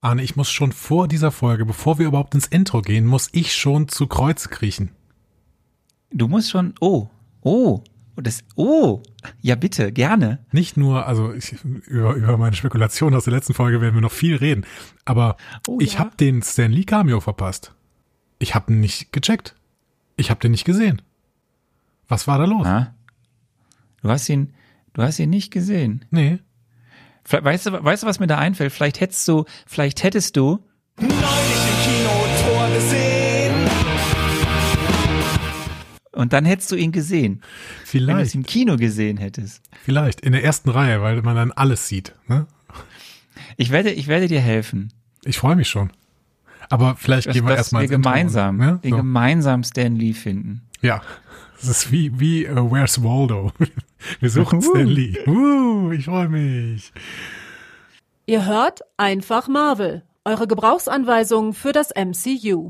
Arne, ich muss schon vor dieser Folge, bevor wir überhaupt ins Intro gehen, muss ich schon zu Kreuze kriechen. Du musst schon, oh, oh, das, oh, ja bitte, gerne. Nicht nur, also ich, über, über meine Spekulation aus der letzten Folge werden wir noch viel reden, aber Oh, ich ja. habe den Stan Lee Cameo verpasst. Ich habe ihn nicht gecheckt. Ich habe den nicht gesehen. Was war da los? Ah, du hast ihn, du hast ihn nicht gesehen. Nee. Vielleicht- Weißt du, weißt du, was mir da einfällt? Vielleicht hättest du, vielleicht hättest du, Neulich im Kino Tor gesehen. und dann hättest du ihn gesehen. Wenn du es Vielleicht. im Kino gesehen hättest. Vielleicht. In der ersten Reihe, weil man dann alles sieht. Ne? Ich werde, ich werde dir helfen. Ich freue mich schon. Aber vielleicht Dass, gehen wir erstmal ins Intro, gemeinsam, Ne? wir So. gemeinsam Stan Lee finden. Ja. Es ist wie, wie uh, Where's Waldo? Wir suchen Stan Lee. Uh, ich freue mich. Ihr hört einfach Marvel, eure Gebrauchsanweisung für das MCU.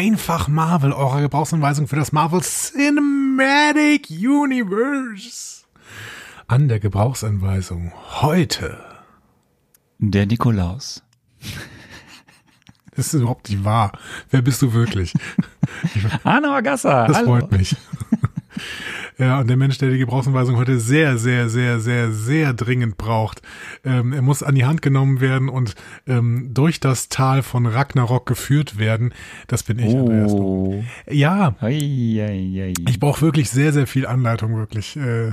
Einfach Marvel, eurer Gebrauchsanweisung für das Marvel Cinematic Universe. An der Gebrauchsanweisung heute. Der Nikolaus. Das ist überhaupt nicht wahr. Wer bist du wirklich? Arno Agassa, Das hallo. freut mich. Ja, und der Mensch, der die Gebrauchsanweisung heute sehr, sehr, sehr, sehr, sehr dringend braucht. Ähm, er muss an die Hand genommen werden und ähm, durch das Tal von Ragnarok geführt werden. Das bin ich, Andreas. Oh. Ja, hei, hei. ich brauche wirklich sehr, sehr viel Anleitung, wirklich. Äh,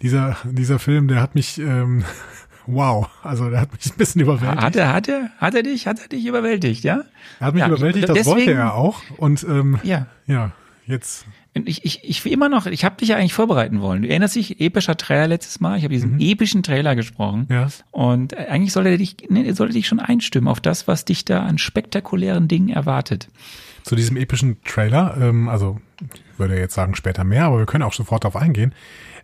dieser, dieser Film, der hat mich, ähm, wow, also der hat mich ein bisschen überwältigt. Hat er, hat er, hat er dich, hat er dich überwältigt, ja? Er hat mich Ja, überwältigt, das deswegen- wollte er auch. Und ähm, Ja. ja, jetzt Ich, ich, ich will immer noch, ich habe dich ja eigentlich vorbereiten wollen. Du erinnerst dich, epischer Trailer letztes Mal. Ich habe diesen epischen Trailer gesprochen. Mhm. Ja. Und äh, eigentlich sollte er dich, nee, er sollte dich schon einstimmen auf das, was dich da an spektakulären Dingen erwartet. zu diesem epischen Trailer, ähm, also ich würde jetzt sagen später mehr, aber wir können auch sofort darauf eingehen.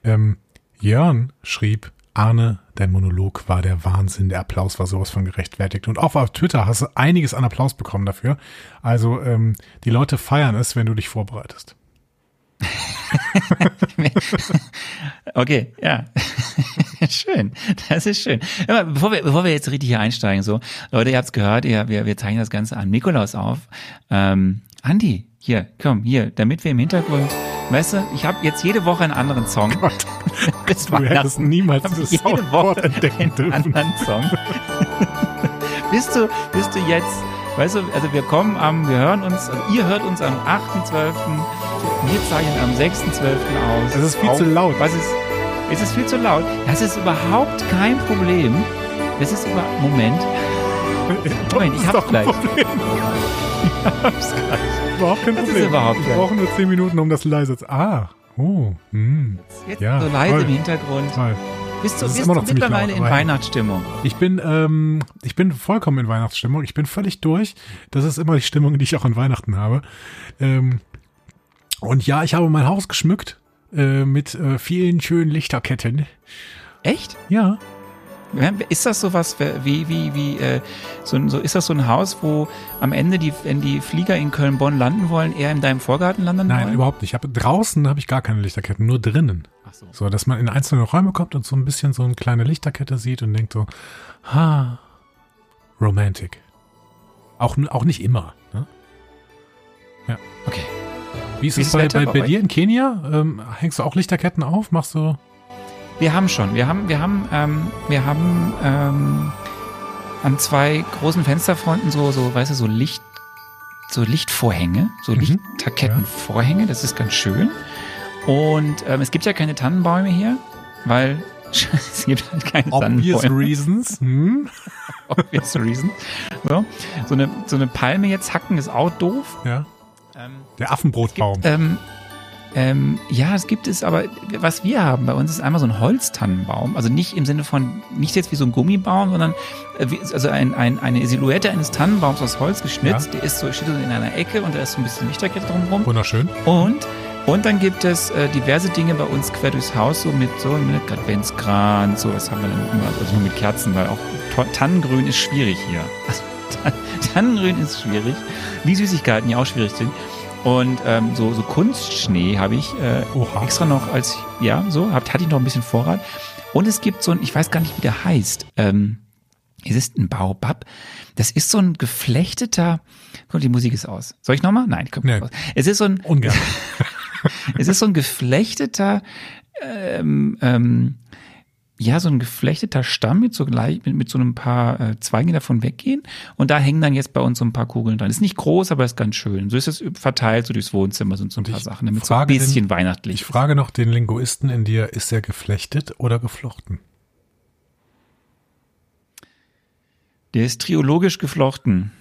Ähm, Jörn schrieb, Arne, dein Monolog war der Wahnsinn, der Applaus war sowas von gerechtfertigt. Und auch auf Twitter hast du einiges an Applaus bekommen dafür. Also ähm, die Leute feiern es, wenn du dich vorbereitest. Okay, ja. schön. Das ist schön. Aber bevor wir, bevor wir jetzt richtig hier einsteigen, so, Leute, ihr habt's gehört, ihr, wir, wir zeichnen das Ganze an Nikolaus auf. Ähm, Andi, hier, komm, hier, damit wir im Hintergrund, weißt du, ich habe jetzt jede Woche einen anderen Song. Bis Du hättest niemals dieses jede Woche entdecken einen dürfen. anderen Song. bist du, bist du jetzt, weißt du, also wir kommen am, wir hören uns, also ihr hört uns am 8.12., wir zeichnen am 6.12. aus. Es ist viel Auf- zu laut. Was ist, ist es viel zu laut? Das ist überhaupt kein Problem. Das ist über, Moment, Moment, ich ist hab's gleich. Problem. Ich hab's gleich. Überhaupt kein Das ist Problem. überhaupt ich kein- brauche nur zehn Minuten, um das leise zu. Ah, oh, hm, Jetzt Ja, so leise toll. im Hintergrund. toll. Bist du, bist du mittlerweile in. Weihnachtsstimmung? Ich bin, ähm, ich bin vollkommen in Weihnachtsstimmung. Ich bin völlig durch. Das ist immer die Stimmung, die ich auch an Weihnachten habe. Ähm, und ja, ich habe mein Haus geschmückt äh, mit äh, vielen schönen Lichterketten. Echt? Ja, Ist das sowas wie, wie, wie, äh, so, ein- so, ist das so ein Haus, wo am Ende die, wenn die Flieger in Köln-Bonn landen wollen, eher in deinem Vorgarten landen nein, wollen? überhaupt nicht. Ich habe draußen habe ich gar keine Lichterketten, nur drinnen. So. So, dass man in einzelne Räume kommt und so ein bisschen so eine kleine Lichterkette sieht und denkt so, ha, romantic. Auch, auch nicht immer. Ne? Okay. Wie ist Wie es bei, bei bei dir in Kenia? Ähm, hängst du auch Lichterketten auf? Machst du? Wir haben schon, wir haben, wir haben, ähm, wir haben ähm, an zwei großen Fensterfronten so, so, weißt du, so Licht, so Lichtvorhänge, so Mhm. Lichterkettenvorhänge, das ist ganz schön. Und ähm, es gibt ja keine Tannenbäume hier, weil es gibt halt keine Obvious Tannenbäume. reasons. Hm? Obvious reason. So, so, eine, so eine Palme jetzt hacken ist auch doof. Ja. Ähm, Der Affenbrotbaum. ähm, Ähm, ja, es gibt es, aber was wir haben bei uns ist einmal so ein Holztannenbaum. Also nicht im Sinne von, nicht jetzt wie so ein Gummibaum, sondern äh, wie, also ein, ein, eine Silhouette eines Tannenbaums aus Holz geschnitzt. Der ist so, steht so in einer Ecke und da ist so ein bisschen Lichterkette drumherum. Wunderschön. Und, und dann gibt es äh, diverse Dinge bei uns quer durchs Haus, so mit so mit Adventskranz, so was haben wir dann immer, also nur mit Kerzen, weil auch Tannengrün ist schwierig hier. Also, Tan- Tannengrün ist schwierig, wie Süßigkeiten ja auch schwierig sind. Und ähm, so, so Kunstschnee habe ich äh, extra noch als, ja, so, hab, hatte ich noch ein bisschen Vorrat. Und es gibt so ein, ich weiß gar nicht, wie der heißt, ähm, es ist ein Baobab. Das ist so ein geflechteter, guck, die Musik ist aus. Soll ich nochmal? Nein, die kommt Nee. nicht aus. Es ist so ein, Ungern. es ist so ein geflechteter, ähm, ähm, ja, so ein geflechteter Stamm mit so gleich, mit, mit so ein paar äh, Zweigen, die davon weggehen. Und da hängen dann jetzt bei uns so ein paar Kugeln dran. Ist nicht groß, aber ist ganz schön. So ist es verteilt, so durchs Wohnzimmer sind so ein Und paar Sachen, damit so ein frage den- bisschen weihnachtlich Ich frage noch den Linguisten in dir, ist er geflechtet oder geflochten? Der ist triologisch geflochten.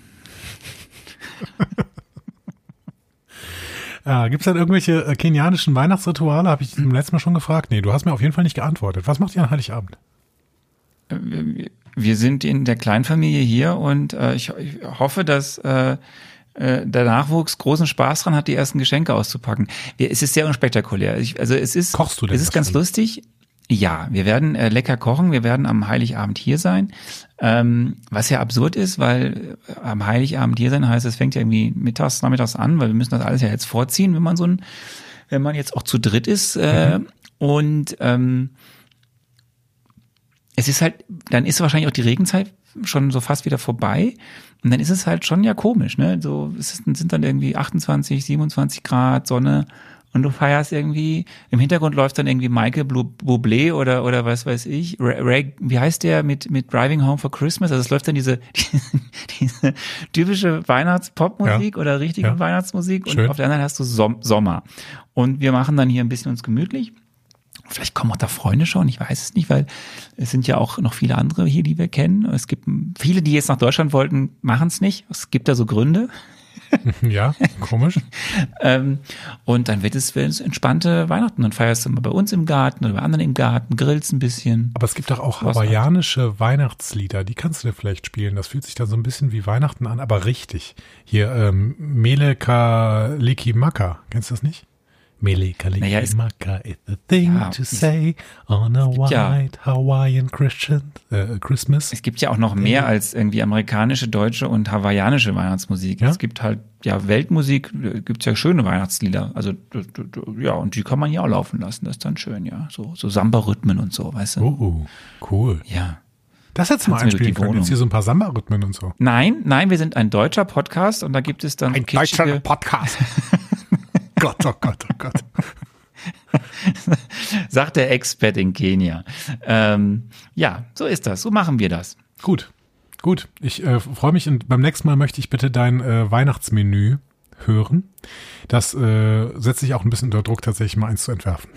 Ah, Gibt es denn irgendwelche äh, kenianischen Weihnachtsrituale? Habe ich im letzten Mal schon gefragt. Nee, du hast mir auf jeden Fall nicht geantwortet. Was macht ihr an Heiligabend? Wir sind in der Kleinfamilie hier und äh, ich, ich hoffe, dass äh, äh, der Nachwuchs großen Spaß dran hat, die ersten Geschenke auszupacken. Wir, es ist sehr unspektakulär. Ich, also es ist, Kochst du denn es ist ganz schon? lustig. Ja, wir werden äh, lecker kochen. Wir werden am Heiligabend hier sein. Ähm, was ja absurd ist, weil äh, am Heiligabend hier sein heißt, es fängt ja irgendwie mittags, nachmittags an, weil wir müssen das alles ja jetzt vorziehen, wenn man so ein, wenn man jetzt auch zu dritt ist. Äh, Und ähm, es ist halt, dann ist wahrscheinlich auch die Regenzeit schon so fast wieder vorbei. Und dann ist es halt schon ja komisch, ne? So es sind dann irgendwie 28, 27 Grad, Sonne und du feierst irgendwie, im Hintergrund läuft dann irgendwie Michael Bublé oder, oder was weiß ich, Ray, wie heißt der mit, mit Driving Home for Christmas? Also es läuft dann diese, diese typische Weihnachtspopmusik Ja. oder richtige Ja. Weihnachtsmusik und Schön. auf der anderen hast du Som Sommer. Und wir machen dann hier ein bisschen uns gemütlich. Vielleicht kommen auch da Freunde schon, ich weiß es nicht, weil es sind ja auch noch viele andere hier, die wir kennen. Es gibt viele, die jetzt nach Deutschland wollten, machen es nicht. Es gibt da so Gründe. Ja, komisch. Ähm, und dann wird es, entspannte Weihnachten. Dann feierst du mal bei uns im Garten oder bei anderen im Garten, grillst ein bisschen. Aber es gibt doch auch Was hawaiianische Weihnachtslieder, die kannst du dir vielleicht spielen. Das fühlt sich dann so ein bisschen wie Weihnachten an, aber richtig. Hier, ähm, Mele Kalikimaka, kennst du das nicht? Mele Naja, es- is the thing Ja, to es- say on a gibt ja- white Hawaiian Christian äh, Christmas. Es gibt ja auch noch mehr als irgendwie amerikanische, deutsche und hawaiianische Weihnachtsmusik. Ja? Es gibt halt, ja, Weltmusik, äh, gibt's ja schöne Weihnachtslieder. Also, ja, und die kann man ja auch laufen lassen. Das ist dann schön, ja. So, so Samba-Rhythmen und so, weißt du? Oh, cool. Ja. Das du mal einspielen können. Wohnung. Jetzt hier so ein paar Samba-Rhythmen und so. Nein, nein, wir sind ein deutscher Podcast und da gibt es dann so kitschige, Podcast. Gott, oh Gott, oh Gott. sagt der Expert in Kenia. Ähm, ja, so ist das. So machen wir das. Gut, gut. Ich äh, freue mich und beim nächsten Mal möchte ich bitte dein äh, Weihnachtsmenü hören. Das äh, setzt sich auch ein bisschen unter Druck, tatsächlich mal eins zu entwerfen.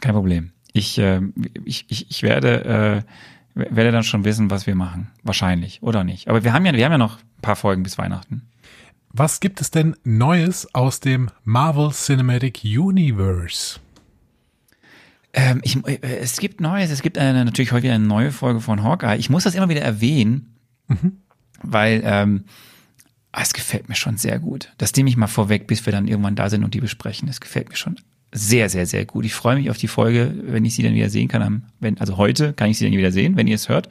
Kein Problem. Ich, äh, ich, ich, ich werde, äh, werde dann schon wissen, was wir machen. Wahrscheinlich. Oder nicht. Aber wir haben ja, wir haben ja noch ein paar Folgen bis Weihnachten. Was gibt es denn Neues aus dem Marvel Cinematic Universe? Ähm, ich, äh, es gibt Neues, es gibt eine, natürlich heute wieder eine neue Folge von Hawkeye. Ich muss das immer wieder erwähnen, weil ähm, ah, es gefällt mir schon sehr gut. Das nehme ich mal vorweg, bis wir dann irgendwann da sind und die besprechen. Es gefällt mir schon sehr, sehr, sehr gut. Ich freue mich auf die Folge, wenn ich sie dann wieder sehen kann. Am, wenn, also heute kann ich sie dann wieder sehen, wenn ihr es hört.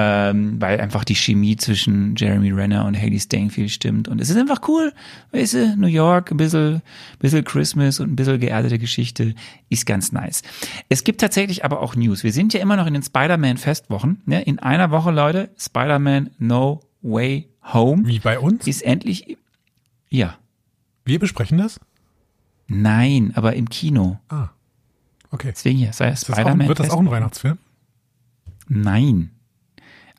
Ähm, weil einfach die Chemie zwischen Jeremy Renner und Haley Steinfeld stimmt. Und es ist einfach cool. Weißt du, New York, ein bisschen, bisschen Christmas und ein bisschen geerdete Geschichte. Ist ganz nice. Es gibt tatsächlich aber auch News. Wir sind ja immer noch in den Spider-Man-Festwochen. Ne? In einer Woche, Leute, Spider-Man No Way Home Wie bei uns? ist endlich, ja, Wir besprechen das? nein, aber im Kino. Ah, okay. Deswegen hier, sei Spider-Man. wird das auch ein Weihnachtsfilm? Nein.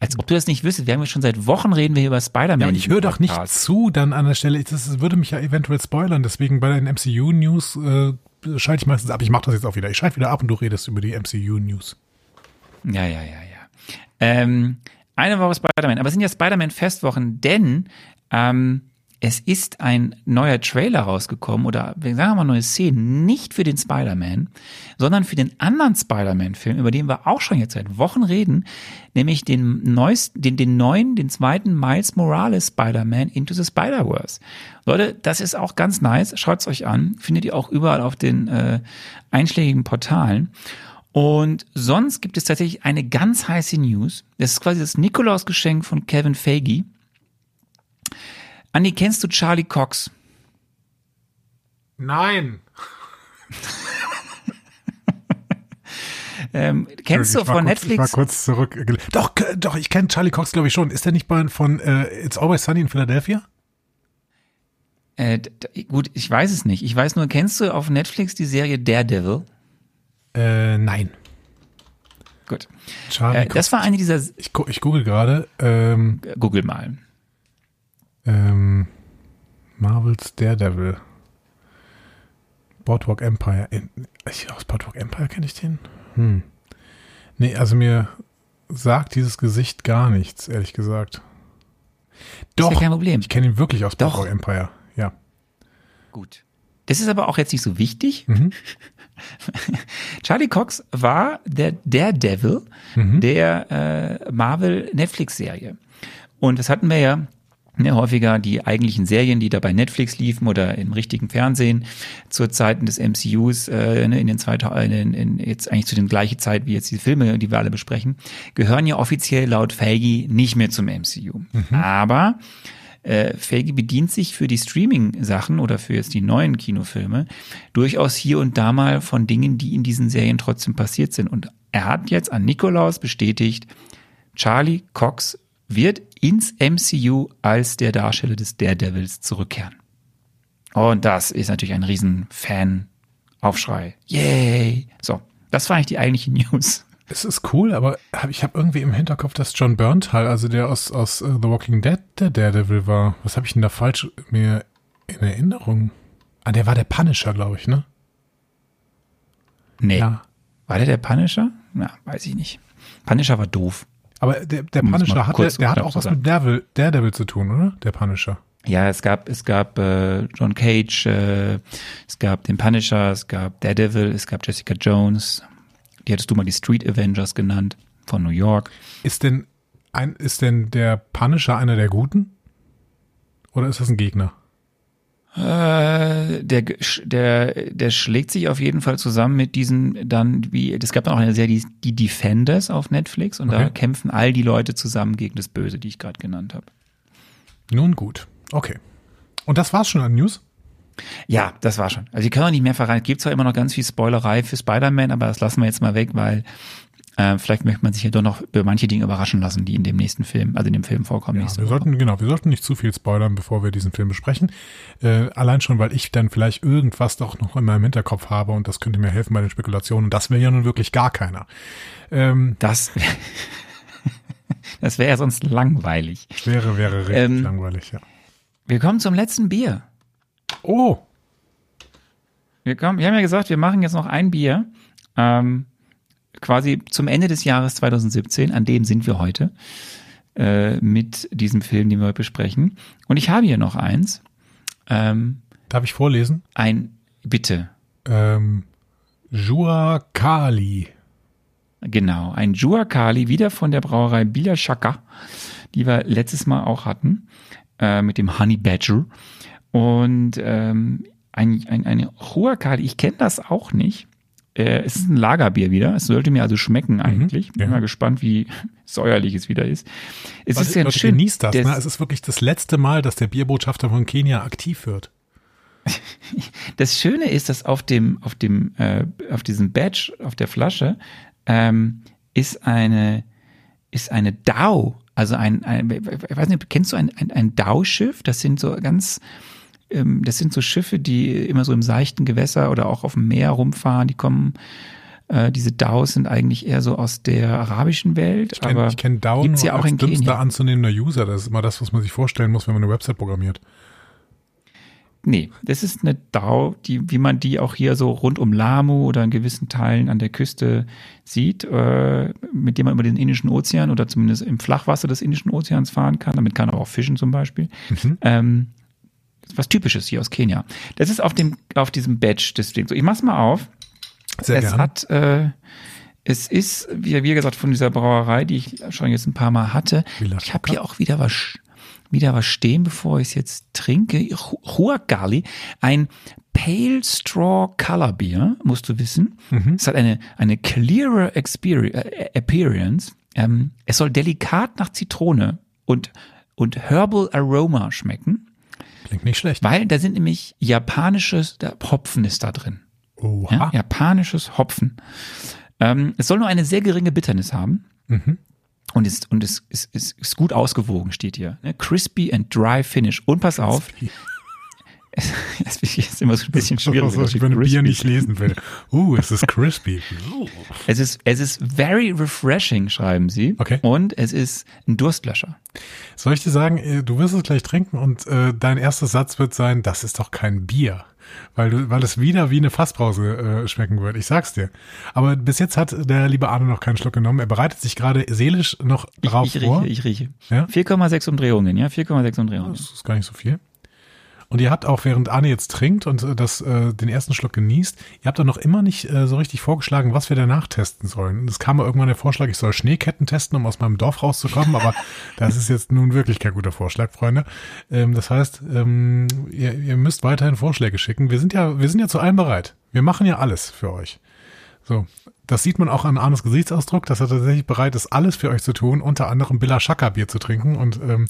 Als ob du das nicht wüsstest. Wir haben ja schon seit Wochen reden wir hier über Spider-Man. Ja, aber ich höre doch nicht zu dann an der Stelle. Das würde mich ja eventuell spoilern. Deswegen bei den MCU-News äh, schalte ich meistens ab. Ich mache das jetzt auch wieder. Ich schalte wieder ab und du redest über die MCU-News. Ja, ja, ja, ja. Ähm, eine Woche Spider-Man. Aber es sind ja Spider-Man-Festwochen, denn ähm, es ist ein neuer Trailer rausgekommen oder sagen wir mal neue Szenen, nicht für den Spider-Man, sondern für den anderen Spider-Man-Film, über den wir auch schon jetzt seit Wochen reden, nämlich den, neuesten, den, den neuen, den zweiten Miles Morales Spider-Man Into the Spider-Verse. Leute, das ist auch ganz nice. Schaut's euch an. Findet ihr auch überall auf den äh, einschlägigen Portalen. Und sonst gibt es tatsächlich eine ganz heiße News. Das ist quasi das Nikolaus-Geschenk von Kevin Feige. Andi, kennst du Charlie Cox? Nein. Ähm, kennst du von kurz, Ich war Netflix? kurz zurück. Doch, doch, ich kenne Charlie Cox, glaube ich schon. Ist der nicht bei, von äh, It's Always Sunny in Philadelphia? Äh, gut, ich weiß es nicht. Ich weiß nur, kennst du auf Netflix die Serie Daredevil? Äh, nein. Gut. Charlie Äh, Cox. das war eine dieser. ich, ich google gerade. Ähm, Google mal. Ähm, Marvels Daredevil. Boardwalk Empire. Ich, aus Boardwalk Empire kenne ich den? Hm. Nee, also mir sagt dieses Gesicht gar nichts, ehrlich gesagt. Doch, ja kein Problem. ich kenne ihn wirklich aus. Boardwalk Empire. Ja. Gut. Das ist aber auch jetzt nicht so wichtig. Mhm. Charlie Cox war der Daredevil Mhm. der äh, Marvel Netflix-Serie. Und das hatten wir ja ne, häufiger die eigentlichen Serien, die da bei Netflix liefen oder im richtigen Fernsehen zu Zeiten des MCUs äh, ne, in den 2000, in, in, jetzt eigentlich zu den gleichen Zeit wie jetzt die Filme, die wir alle besprechen, gehören ja offiziell laut Feige nicht mehr zum MCU. Aber äh, Feige bedient sich für die Streaming-Sachen oder für jetzt die neuen Kinofilme durchaus hier und da mal von Dingen, die in diesen Serien trotzdem passiert sind. Und er hat jetzt an Nikolaus bestätigt, Charlie Cox wird ins MCU als der Darsteller des Daredevils zurückkehren. Und das ist natürlich ein riesen Fan-Aufschrei. Yay! So, das war eigentlich die eigentliche News. Es ist cool, aber ich habe irgendwie im Hinterkopf, dass John Berntal, also der aus, aus äh, The Walking Dead, der Daredevil war. Was habe ich denn da falsch mir in Erinnerung? Ah, der war der Punisher, glaube ich, ne? Nee. Ja. War der der Punisher? Na, weiß ich nicht. Punisher war doof. Aber der, der Punisher hat, der, kurz der hat auch was sagen. mit Daredevil, Daredevil zu tun, oder? Der Punisher. Ja, es gab, es gab äh, John Cage, äh, es gab den Punisher, es gab Daredevil, es gab Jessica Jones. Die hattest du mal die Street Avengers genannt von New York. Ist denn ein, ist denn der Punisher einer der Guten? Oder ist das ein Gegner? Äh, der, der, der schlägt sich auf jeden Fall zusammen mit diesen dann, wie, es gab dann auch eine Serie, die, die Defenders auf Netflix und da Okay. kämpfen all die Leute zusammen gegen das Böse, die ich gerade genannt habe. Nun gut. Okay. Und das war's schon an News? Ja, das war schon. Also ich kann auch nicht mehr verraten. Es gibt zwar immer noch ganz viel Spoilerei für Spider-Man, aber das lassen wir jetzt mal weg, weil äh, vielleicht möchte man sich ja doch noch über manche Dinge überraschen lassen, die in dem nächsten Film, also in dem Film vorkommen. Ja, wir sollten, genau, wir sollten nicht zu viel spoilern, bevor wir diesen Film besprechen. Äh, allein schon, weil ich dann vielleicht irgendwas doch noch in meinem Hinterkopf habe und das könnte mir helfen bei den Spekulationen. Und das wäre ja nun wirklich gar keiner. Ähm, Das, das wäre ja sonst langweilig. wäre, wäre richtig Ähm, langweilig, ja. Wir kommen zum letzten Bier. Oh, Wir, kommen, wir haben ja gesagt, wir machen jetzt noch ein Bier. Ähm, quasi zum Ende des Jahres 2017, an dem sind wir heute, äh, mit diesem Film, den wir heute besprechen. Und ich habe hier noch eins. Ähm, darf ich vorlesen? ein, bitte, Ähm, Jua Kali. genau, ein Juakali, wieder von der Brauerei Bila Shaka, die wir letztes Mal auch hatten, äh, mit dem Honey Badger. Und ähm, ein, ein, eine Juakali, ich kenne das auch nicht. Äh, es ist ein Lagerbier wieder. Es sollte mir also schmecken eigentlich. Bin ja. mal gespannt, wie säuerlich es wieder ist. Es ist Leute, ja Leute, schön. genießt das. Ne? Es ist wirklich das letzte Mal, dass der Bierbotschafter von Kenia aktiv wird. Das Schöne ist, dass auf dem, auf dem, äh, auf diesem Badge, auf der Flasche, ähm, ist eine, ist eine Dau, also ein, ein ich weiß nicht, kennst du ein, ein, ein Dau-Schiff? Das sind so ganz, ähm, das sind so Schiffe, die immer so im seichten Gewässer oder auch auf dem Meer rumfahren, die kommen, äh, diese Daus sind eigentlich eher so aus der arabischen Welt, Ich kenne kenn Down gibt's ja auch als in dümmster Kenia. anzunehmender User. Das ist immer das, was man sich vorstellen muss, wenn man eine Website programmiert. Nee, das ist eine DAO, die, wie man die auch hier so rund um Lamu oder in gewissen Teilen an der Küste sieht, äh, mit dem man über den Indischen Ozean oder zumindest im Flachwasser des Indischen Ozeans fahren kann. Damit kann man auch fischen zum Beispiel. Ähm, Was typisches hier aus Kenia. Das ist auf dem, auf diesem Badge des Dings. So, ich mach's mal auf. Sehr es gerne. hat, äh, es ist, wie, wie gesagt, von dieser Brauerei, die ich schon jetzt ein paar Mal hatte. Ich habe hier auch wieder was, wieder was stehen, bevor ich es jetzt trinke. Hu- Huagali, ein Pale Straw Color Beer, musst du wissen. Es hat eine, eine clearer Experi äh, Appearance. Ähm, es soll delikat nach Zitrone und, und Herbal Aroma schmecken, Klingt nicht schlecht. weil da sind nämlich japanisches da- Hopfen ist da drin. Oha. Ja, japanisches Hopfen. Ähm, es soll nur eine sehr geringe Bitternis haben. Und, ist, und es ist, ist, ist gut ausgewogen, steht hier. Ne? Crispy and dry finish. Und pass auf, es ist immer so ein bisschen schwierig. Steht wenn ein Bier nicht lesen will. Uh, es ist crispy. Es ist, es ist very refreshing, schreiben sie. Okay. Und es ist ein Durstlöscher. Soll ich dir sagen, äh, du wirst es gleich trinken und äh, dein erster Satz wird sein, das ist doch kein Bier. Weil, du, weil es wieder wie eine Fassbrause äh, schmecken wird. Ich sag's dir. Aber bis jetzt hat der liebe Arne noch keinen Schluck genommen. Er bereitet sich gerade seelisch noch Ich, drauf ich vor. rieche, ich rieche. Ja? 4,6 Umdrehungen, ja? 4,6 Umdrehungen. Das ist gar nicht so viel. Und ihr habt auch, während Arne jetzt trinkt und äh, das, äh, den ersten Schluck genießt, ihr habt doch noch immer nicht äh, so richtig vorgeschlagen, was wir danach testen sollen. Es kam mal irgendwann der Vorschlag, ich soll Schneeketten testen, um aus meinem Dorf rauszukommen, aber das ist jetzt nun wirklich kein guter Vorschlag, Freunde. Ähm, das heißt, ähm, ihr, ihr müsst weiterhin Vorschläge schicken. Wir sind ja, wir sind ja zu allem bereit. Wir machen ja alles für euch. So, das sieht man auch an Arnes Gesichtsausdruck, dass er tatsächlich bereit ist, alles für euch zu tun, unter anderem Billa Shaka Bier zu trinken. Und ähm,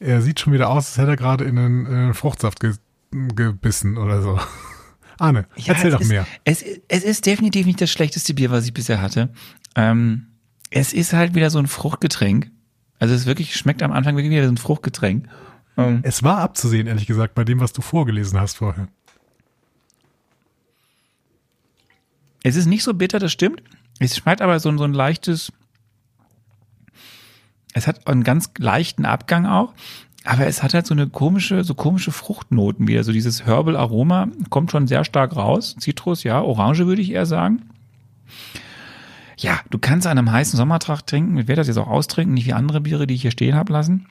er sieht schon wieder aus, als hätte er gerade in einen äh, Fruchtsaft ge gebissen oder so. Arne, Ja, erzähl doch ist, mehr. Es, es ist definitiv nicht das schlechteste Bier, was ich bisher hatte. Ähm, es ist halt wieder so ein Fruchtgetränk. Also es wirklich schmeckt am Anfang wirklich wieder so ein Fruchtgetränk. Ähm, Es war abzusehen, ehrlich gesagt, bei dem, was du vorgelesen hast vorher. es ist nicht so bitter, das stimmt. Es schmeckt aber so, so ein leichtes. Es hat einen ganz leichten Abgang auch. Aber es hat halt so eine komische, so komische Fruchtnoten wieder. So dieses Herbal Aroma kommt schon sehr stark raus. Zitrus, ja. Orange würde ich eher sagen. Ja, du kannst an einem heißen Sommertag trinken. Ich werde das jetzt auch austrinken, nicht wie andere Biere, die ich hier stehen habe lassen.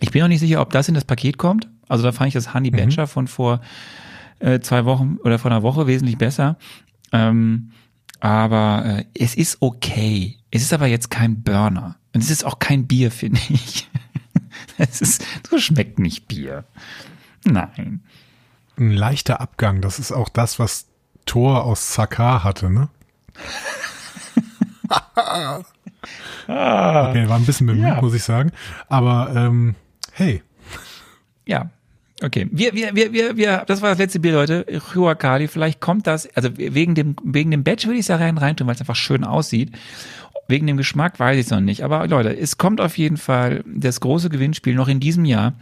Ich bin noch nicht sicher, ob das in das Paket kommt. Also da fand ich das Honey Badger von vor äh, zwei Wochen oder vor einer Woche wesentlich besser. Ähm, aber äh, es ist okay. Es ist aber jetzt kein Burner. Und es ist auch kein Bier, finde ich. es ist, so schmeckt nicht Bier. Nein. Ein leichter Abgang, das ist auch das, was Thor aus Sakar hatte, ne? okay, war ein bisschen bemüht, Ja. muss ich sagen. Aber ähm, hey, Ja. Okay, wir, wir, wir, wir, wir, das war das letzte Bier, Leute. Huacali, vielleicht kommt das, also wegen dem, wegen dem Badge würde ich es da rein reintun, weil es einfach schön aussieht. Wegen dem Geschmack weiß ich es noch nicht. Aber Leute, es kommt auf jeden Fall das große Gewinnspiel noch in diesem Jahr,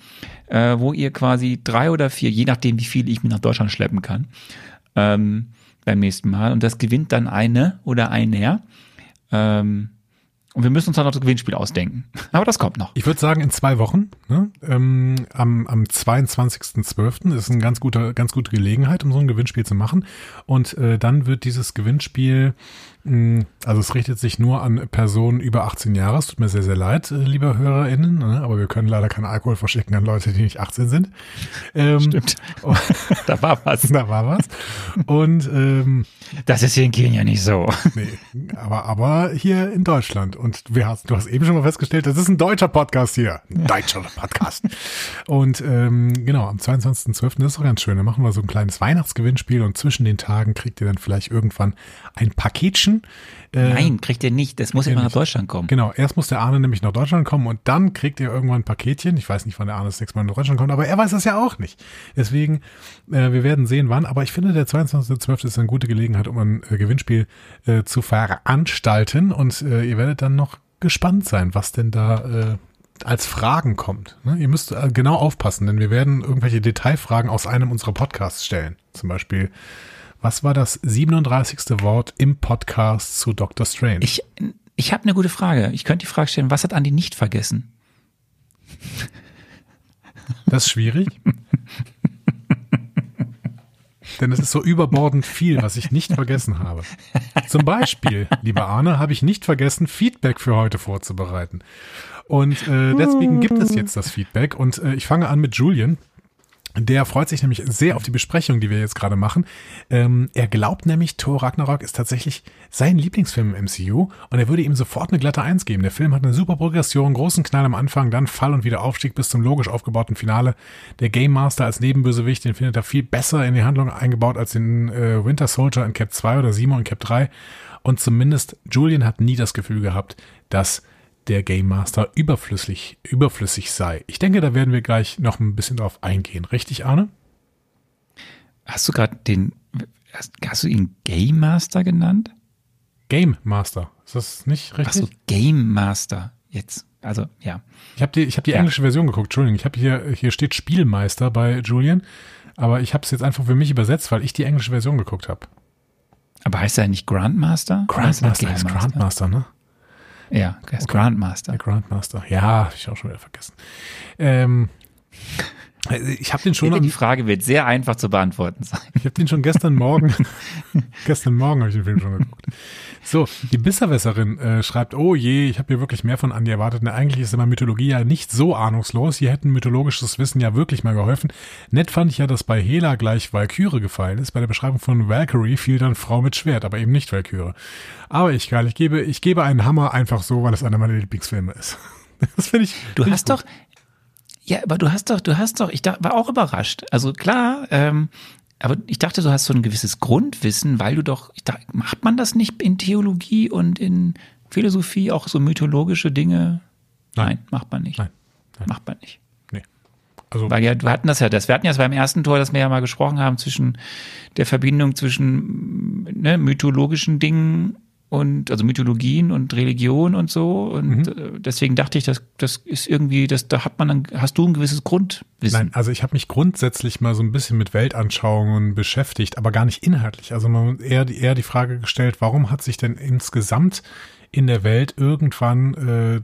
äh, wo ihr quasi drei oder vier, je nachdem wie viel ich mir nach Deutschland schleppen kann, ähm, beim nächsten Mal. Und das gewinnt dann eine oder einer. Ähm, und wir müssen uns dann noch das Gewinnspiel ausdenken. Aber das kommt noch. Ich würde sagen, in zwei Wochen, ne? ähm, am, am 22.12. ist eine ganz gute, ganz gute Gelegenheit, um so ein Gewinnspiel zu machen. Und äh, dann wird dieses Gewinnspiel, also es richtet sich nur an Personen über 18 Jahre. Es tut mir sehr, sehr leid, äh, liebe HörerInnen, ne? aber wir können leider keinen Alkohol verschicken an Leute, die nicht 18 sind. Ähm, Stimmt. da war was. Da war was. Und ähm, Das ist hier in Kenia nicht so. Nee, aber, aber hier in Deutschland. Und wir hast, du hast eben schon mal festgestellt, das ist ein deutscher Podcast hier. Ein deutscher Podcast. Und ähm, genau, am 22.12. das ist doch ganz schön. Da machen wir so ein kleines Weihnachtsgewinnspiel und zwischen den Tagen kriegt ihr dann vielleicht irgendwann ein Paketchen. Äh, Nein, kriegt ihr nicht. Das muss immer nach. Deutschland kommen. Genau, erst muss der Arne nämlich nach Deutschland kommen und dann kriegt ihr irgendwann ein Paketchen. Ich weiß nicht, wann der Arne das nächste Mal nach Deutschland kommt, aber er weiß das ja auch nicht. Deswegen, äh, wir werden sehen, wann. Aber ich finde, der 22.12. ist eine gute Gelegenheit, um ein äh, Gewinnspiel äh, zu veranstalten. Und äh, ihr werdet dann noch gespannt sein, was denn da äh, als Fragen kommt. Ne? Ihr müsst äh, genau aufpassen, denn wir werden irgendwelche Detailfragen aus einem unserer Podcasts stellen. Zum Beispiel, was war das 37. Wort im Podcast zu Doctor Strange? Ich, ich habe eine gute Frage. Ich könnte die Frage stellen, was hat Andi nicht vergessen? Das ist schwierig. Denn es ist so überbordend viel, was ich nicht vergessen habe. Zum Beispiel, lieber Arne, habe ich nicht vergessen, Feedback für heute vorzubereiten. Und äh, deswegen gibt es jetzt das Feedback. Und äh, ich fange an mit Julian. Der freut sich nämlich sehr auf die Besprechung, die wir jetzt gerade machen. Ähm, er glaubt nämlich, Thor Ragnarok ist tatsächlich sein Lieblingsfilm im MCU und er würde ihm sofort eine glatte Eins geben. Der Film hat eine super Progression, großen Knall am Anfang, dann Fall und wieder Aufstieg bis zum logisch aufgebauten Finale. Der Game Master als Nebenbösewicht, den findet er viel besser in die Handlung eingebaut als den äh, Winter Soldier in Cap 2 oder Simon in Cap 3. Und zumindest Julian hat nie das Gefühl gehabt, dass der Game Master überflüssig, überflüssig sei. Ich denke, da werden wir gleich noch ein bisschen drauf eingehen. Richtig, Arne? Hast du gerade den, hast, hast, du ihn Game Master genannt? Game Master. Ist das nicht richtig? Ach so, Game Master. Jetzt. Also, ja. Ich habe die, ich hab die Ja. englische Version geguckt. Entschuldigung, ich habe hier, hier steht Spielmeister bei Julian. Aber ich habe es jetzt einfach für mich übersetzt, weil ich die englische Version geguckt habe. Aber heißt er nicht Grandmaster? Heißt er Grandmaster Master? Grandmaster, ne? Ja, er ist Grandmaster. Der Grandmaster. Ja, hab ich auch schon wieder vergessen. Ähm, ich habe den schon, Die Frage wird sehr einfach zu beantworten sein. ich habe den schon gestern Morgen, gestern Morgen habe ich den Film schon geguckt. So, die Bisserwässerin äh, schreibt, oh je, ich habe hier wirklich mehr von Andi erwartet. Na, eigentlich ist immer Mythologie ja nicht so ahnungslos. Hier hätten mythologisches Wissen ja wirklich mal geholfen. Nett fand ich ja, dass bei Hela gleich Valkyrie gefallen ist. Bei der Beschreibung von Valkyrie fiel dann Frau mit Schwert, aber eben nicht Valkyrie. Aber ich geil, ich gebe, ich gebe einen Hammer einfach so, weil es einer meiner Lieblingsfilme ist. Das finde ich. Du find ich hast gut. doch, ja, aber du hast doch, du hast doch, ich da, war auch überrascht. Also klar, ähm, aber ich dachte, du hast so ein gewisses Grundwissen, weil du doch, ich dachte, macht man das nicht in Theologie und in Philosophie auch so mythologische Dinge? Nein. macht man nicht. Nein, nein. Macht man nicht. Nee. Also, Weil ja, wir hatten das ja, das, wir hatten ja das beim ersten Tor, dass wir ja mal gesprochen haben zwischen der Verbindung zwischen ne, mythologischen Dingen und also Mythologien und Religion und so. Und Mhm. äh, deswegen dachte ich, dass das ist irgendwie, das, da hat man dann, hast du ein gewisses Grundwissen. Nein, also ich habe mich grundsätzlich mal so ein bisschen mit Weltanschauungen beschäftigt, aber gar nicht inhaltlich. Also man eher, die- eher die Frage gestellt, warum hat sich denn insgesamt in der Welt irgendwann äh,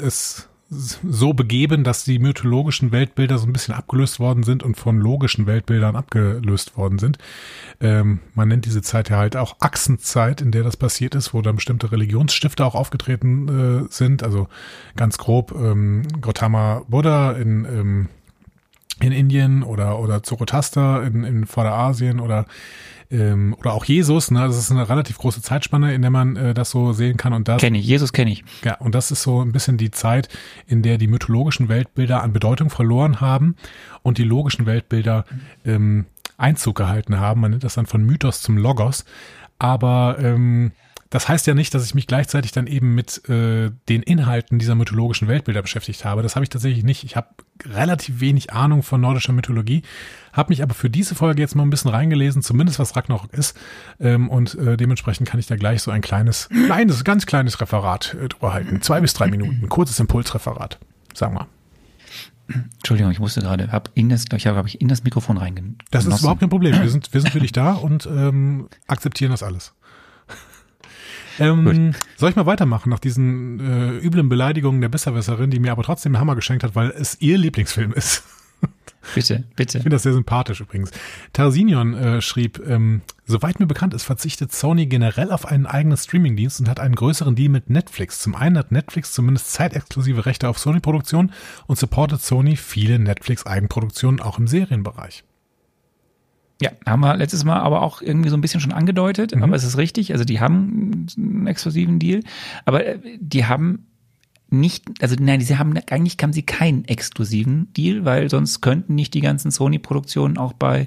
es so begeben, dass die mythologischen Weltbilder so ein bisschen abgelöst worden sind und von logischen Weltbildern abgelöst worden sind. Ähm, man nennt diese Zeit ja halt auch Achsenzeit, in der das passiert ist, wo dann bestimmte Religionsstifter auch aufgetreten äh, sind. Also ganz grob ähm, Gautama Buddha in, ähm, in Indien oder, oder Zoroaster in, in Vorderasien oder ähm, oder auch Jesus, ne? Das ist eine relativ große Zeitspanne, in der man äh, das so sehen kann. Und das Kenne ich, Jesus kenne ich. ja, und das ist so ein bisschen die Zeit, in der die mythologischen Weltbilder an Bedeutung verloren haben und die logischen Weltbilder ähm, Einzug gehalten haben. Man nennt das dann von Mythos zum Logos. Aber ähm, das heißt ja nicht, dass ich mich gleichzeitig dann eben mit äh, den Inhalten dieser mythologischen Weltbilder beschäftigt habe. Das habe ich tatsächlich nicht. Ich habe relativ wenig Ahnung von nordischer Mythologie, habe mich aber für diese Folge jetzt mal ein bisschen reingelesen, zumindest was Ragnarok ist. Ähm, und äh, dementsprechend kann ich da gleich so ein kleines, kleines, ganz kleines Referat äh, drüber halten. Zwei bis drei Minuten, kurzes Impulsreferat, sagen wir. Entschuldigung, ich musste gerade, hab in das, ich habe hab ich in das Mikrofon reingenossen. Das ist überhaupt kein Problem. Wir sind, wir sind für dich da und ähm, akzeptieren das alles. Ähm, soll ich mal weitermachen nach diesen äh, üblen Beleidigungen der Besserwisserin, die mir aber trotzdem einen Hammer geschenkt hat, weil es ihr Lieblingsfilm ist? Bitte, bitte. Ich finde das sehr sympathisch übrigens. Tarsinion äh, schrieb, ähm, soweit mir bekannt ist, verzichtet Sony generell auf einen eigenen Streamingdienst und hat einen größeren Deal mit Netflix. Zum einen hat Netflix zumindest zeitexklusive Rechte auf Sony-Produktionen und supportet Sony viele Netflix-Eigenproduktionen auch im Serienbereich. Ja, haben wir letztes Mal aber auch irgendwie so ein bisschen schon angedeutet, Mhm. aber es ist richtig, also die haben einen exklusiven Deal, aber äh, die haben nicht, also nein, sie haben, eigentlich haben sie keinen exklusiven Deal, weil sonst könnten nicht die ganzen Sony-Produktionen auch bei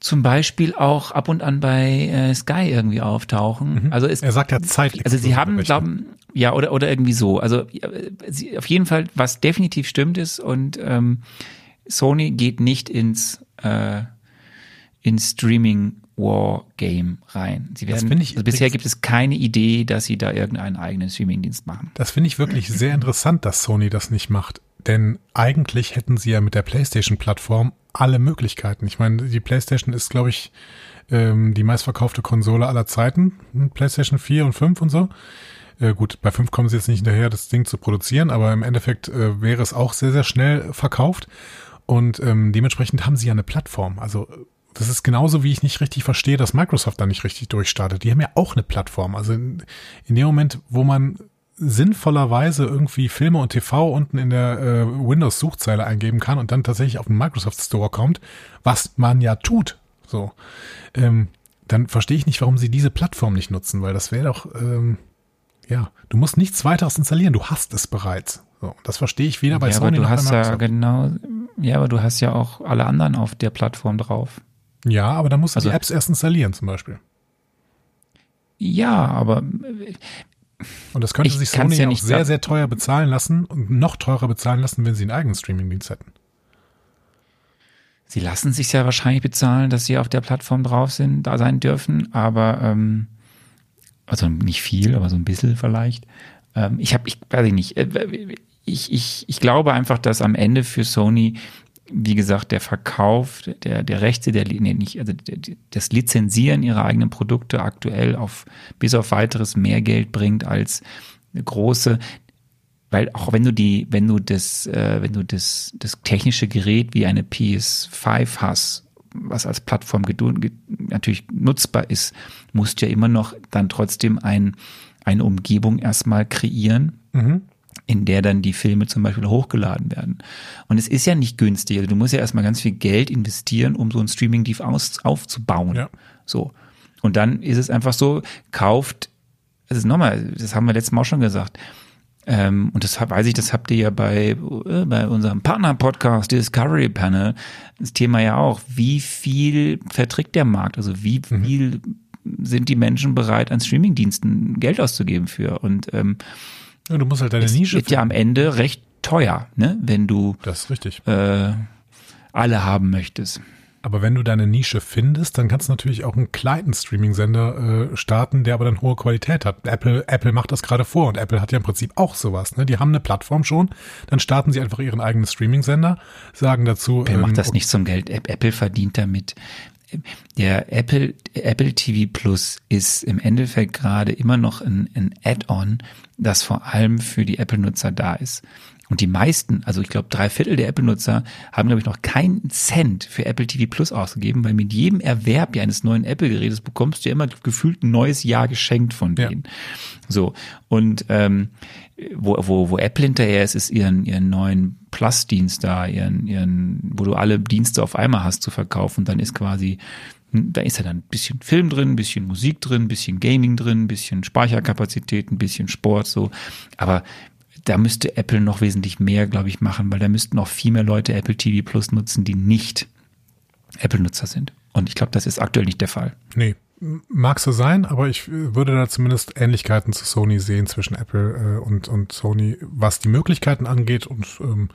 zum Beispiel auch ab und an bei äh, Sky irgendwie auftauchen. Also es Mhm. Er sagt ja Zeit. also sie haben, glauben, ja, oder, oder irgendwie so. Also ja, sie, auf jeden Fall, was definitiv stimmt ist, und ähm, Sony geht nicht ins, äh, ins Streaming War Game rein. Sie werden, also bisher gibt es keine Idee, dass sie da irgendeinen eigenen Streamingdienst machen. Das finde ich wirklich sehr interessant, dass Sony das nicht macht. Denn eigentlich hätten sie ja mit der PlayStation-Plattform alle Möglichkeiten. Ich meine, die PlayStation ist, glaube ich, ähm, die meistverkaufte Konsole aller Zeiten. Hm, PlayStation 4 und 5 und so. Äh, gut, bei 5 kommen sie jetzt nicht hinterher, das Ding zu produzieren, aber im Endeffekt äh, wäre es auch sehr, sehr schnell verkauft. Und ähm, dementsprechend haben sie ja eine Plattform. Also das ist genauso, wie ich nicht richtig verstehe, dass Microsoft da nicht richtig durchstartet. Die haben ja auch eine Plattform. Also in, in dem Moment, wo man sinnvollerweise irgendwie Filme und TV unten in der äh, Windows-Suchzeile eingeben kann und dann tatsächlich auf den Microsoft Store kommt, was man ja tut, so, ähm, dann verstehe ich nicht, warum sie diese Plattform nicht nutzen, weil das wäre doch, ähm, ja, du musst nichts weiteres installieren, du hast es bereits. So, das verstehe ich weder bei ja, Sony aber du noch hast bei ja Microsoft. genau, ja, aber du hast ja auch alle anderen auf der Plattform drauf. Ja, aber dann musst du Also- die Apps erst installieren zum Beispiel. Ja, aber Und das könnte Ich sich Sony ja auch sehr, sehr teuer bezahlen lassen und noch teurer bezahlen lassen, wenn sie einen eigenen Streamingdienst hätten. sie lassen sich ja wahrscheinlich bezahlen, dass sie auf der Plattform drauf sind, da sein dürfen, aber ähm, also nicht viel, aber so ein bisschen vielleicht. Ähm, ich habe, ich weiß ich nicht, äh, ich, ich, ich glaube einfach, dass am Ende für Sony, wie gesagt, der Verkauf der, der Rechte, der, nee, nicht, also das Lizenzieren ihrer eigenen Produkte aktuell auf bis auf weiteres mehr Geld bringt als eine große, weil auch wenn du die, wenn du das, äh, wenn du das, das technische Gerät wie eine PS5 hast, was als Plattform natürlich nutzbar ist, musst du ja immer noch dann trotzdem ein, eine Umgebung erstmal kreieren, in der dann die Filme zum Beispiel hochgeladen werden. Und es ist ja nicht günstig. Also du musst ja erstmal ganz viel Geld investieren, um so ein Streaming-Div aus, aufzubauen. Ja. So. Und dann ist es einfach so, kauft, also nochmal, das haben wir letztes Mal auch schon gesagt, ähm, und das weiß ich, das habt ihr ja bei, äh, bei unserem Partner-Podcast Discovery Panel, das Thema ja auch. Wie viel verträgt der Markt? Also wie viel sind die Menschen bereit, an Streamingdiensten Geld auszugeben für? Und ähm, Ja, du musst halt deine es Nische wird ja am Ende recht teuer, ne? wenn du Das ist richtig. äh, alle haben möchtest. Aber wenn du deine Nische findest, dann kannst du natürlich auch einen kleinen Streaming-Sender äh, starten, der aber dann hohe Qualität hat. Apple, Apple macht das gerade vor und Apple hat ja im Prinzip auch sowas. Ne? Die haben eine Plattform schon, dann starten sie einfach ihren eigenen Streaming-Sender, sagen dazu. Wer macht ähm, das nicht zum Geld? App- Apple verdient damit. Der Apple, Apple TV Plus ist im Endeffekt gerade immer noch ein, ein Add-on, das vor allem für die Apple-Nutzer da ist. Und die meisten, also ich glaube drei Viertel der Apple-Nutzer haben, glaube ich, noch keinen Cent für Apple TV Plus ausgegeben, weil mit jedem Erwerb ja eines neuen Apple-Gerätes bekommst du ja immer gefühlt ein neues Jahr geschenkt von Ja. denen. So. Und ähm, wo, wo, wo Apple hinterher ist, ist ihren, ihren neuen Plus-Dienst da, ihren, ihren, wo du alle Dienste auf einmal hast zu verkaufen. Dann ist quasi, hm, da ist ja dann ein bisschen Film drin, ein bisschen Musik drin, ein bisschen Gaming drin, ein bisschen Speicherkapazität, ein bisschen Sport, so. Aber da müsste Apple noch wesentlich mehr, glaube ich, machen, weil da müssten auch viel mehr Leute Apple TV Plus nutzen, die nicht Apple-Nutzer sind. Und ich glaube, das ist aktuell nicht der Fall. Nee, mag so sein, aber ich äh, würde da zumindest Ähnlichkeiten zu Sony sehen zwischen Apple äh, und, und Sony, was die Möglichkeiten angeht. Und ähm,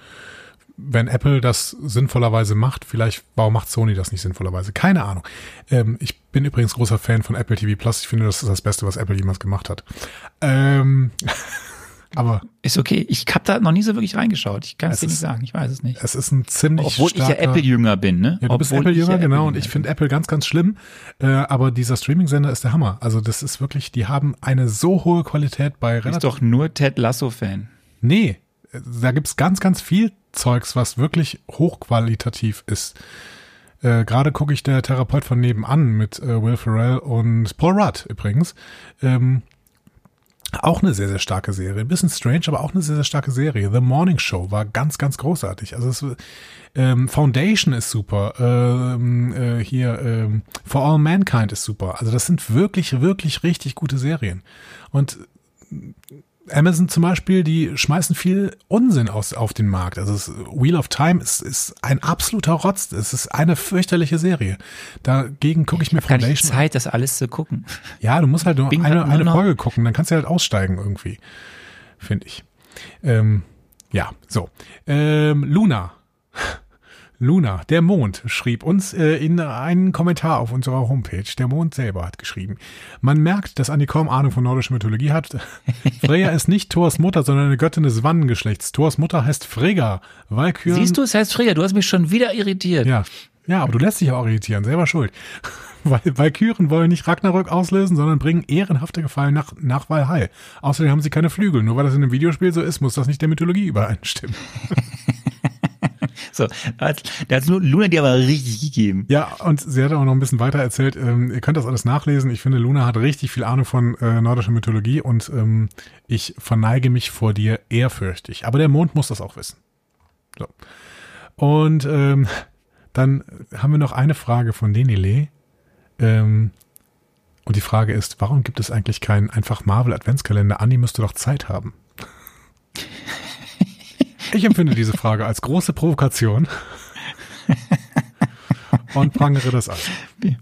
wenn Apple das sinnvollerweise macht, vielleicht, warum macht Sony das nicht sinnvollerweise? Keine Ahnung. Ähm, ich bin übrigens großer Fan von Apple TV Plus. Ich finde, das ist das Beste, was Apple jemals gemacht hat. Ähm, aber Ist okay. Ich habe da noch nie so wirklich reingeschaut. Ich kann es dir nicht sagen. Ich weiß es nicht. es ist ein ziemlich Obwohl ich ja starker, Apple-Jünger bin, ne? Ja, du bist Obwohl ich Apple-Jünger, ja genau, und Apple-Jünger ich finde Apple ganz, ganz schlimm. Äh, aber dieser Streaming-Sender ist der Hammer. Also das ist wirklich, die haben eine so hohe Qualität bei bin. Ist relativ. doch nur Ted Lasso-Fan. Nee, äh, da gibt's ganz, ganz viel Zeugs, was wirklich hochqualitativ ist. Äh, Gerade gucke ich der Therapeut von nebenan mit äh, Will Ferrell und Paul Rudd übrigens. Ähm, auch eine sehr, sehr starke Serie. Ein bisschen strange, aber auch eine sehr, sehr starke Serie. The Morning Show war ganz, ganz großartig. Also es, ähm, Foundation ist super. Ähm, äh, hier ähm, For All Mankind ist super. Also das sind wirklich, wirklich richtig gute Serien. Und Amazon zum Beispiel, die schmeißen viel Unsinn aus, auf den Markt. Also es, Wheel of Time ist, ist ein absoluter Rotz. Es ist eine fürchterliche Serie. Dagegen gucke ich mir nicht Foundation an. Zeit, das alles zu gucken. Ja, du musst halt nur Bing eine, eine noch- Folge gucken, dann kannst du halt aussteigen irgendwie. Finde ich. Ähm, ja, so. Ähm, Luna. Luna, der Mond, schrieb uns äh, in einen Kommentar auf unserer Homepage. Der Mond selber hat geschrieben. Man merkt, dass Anni kaum Ahnung von nordischer Mythologie hat. Freya ist nicht Thors Mutter, sondern eine Göttin des Wannengeschlechts. Thors Mutter heißt Frigga. Valkyren. Siehst du, es heißt Frigga, du hast mich schon wieder irritiert. Ja. Ja, aber du lässt dich auch irritieren, selber schuld. Weil Valkyren wollen nicht Ragnarök auslösen, sondern bringen ehrenhafte Gefallen nach, nach Valhall. Außerdem haben sie keine Flügel. Nur weil das in einem Videospiel so ist, muss das nicht der Mythologie übereinstimmen. So, da hat, Luna dir aber richtig gegeben. Ja, und sie hat auch noch ein bisschen weiter erzählt. Ähm, ihr könnt das alles nachlesen. Ich finde, Luna hat richtig viel Ahnung von äh, nordischer Mythologie und ähm, ich verneige mich vor dir ehrfürchtig. Aber der Mond muss das auch wissen. So. Und ähm, dann haben wir noch eine Frage von Denile. Ähm, und die Frage ist, warum gibt es eigentlich keinen einfach Marvel Adventskalender? Andi müsste doch Zeit haben. Ich empfinde diese Frage als große Provokation und prangere das an. Wie,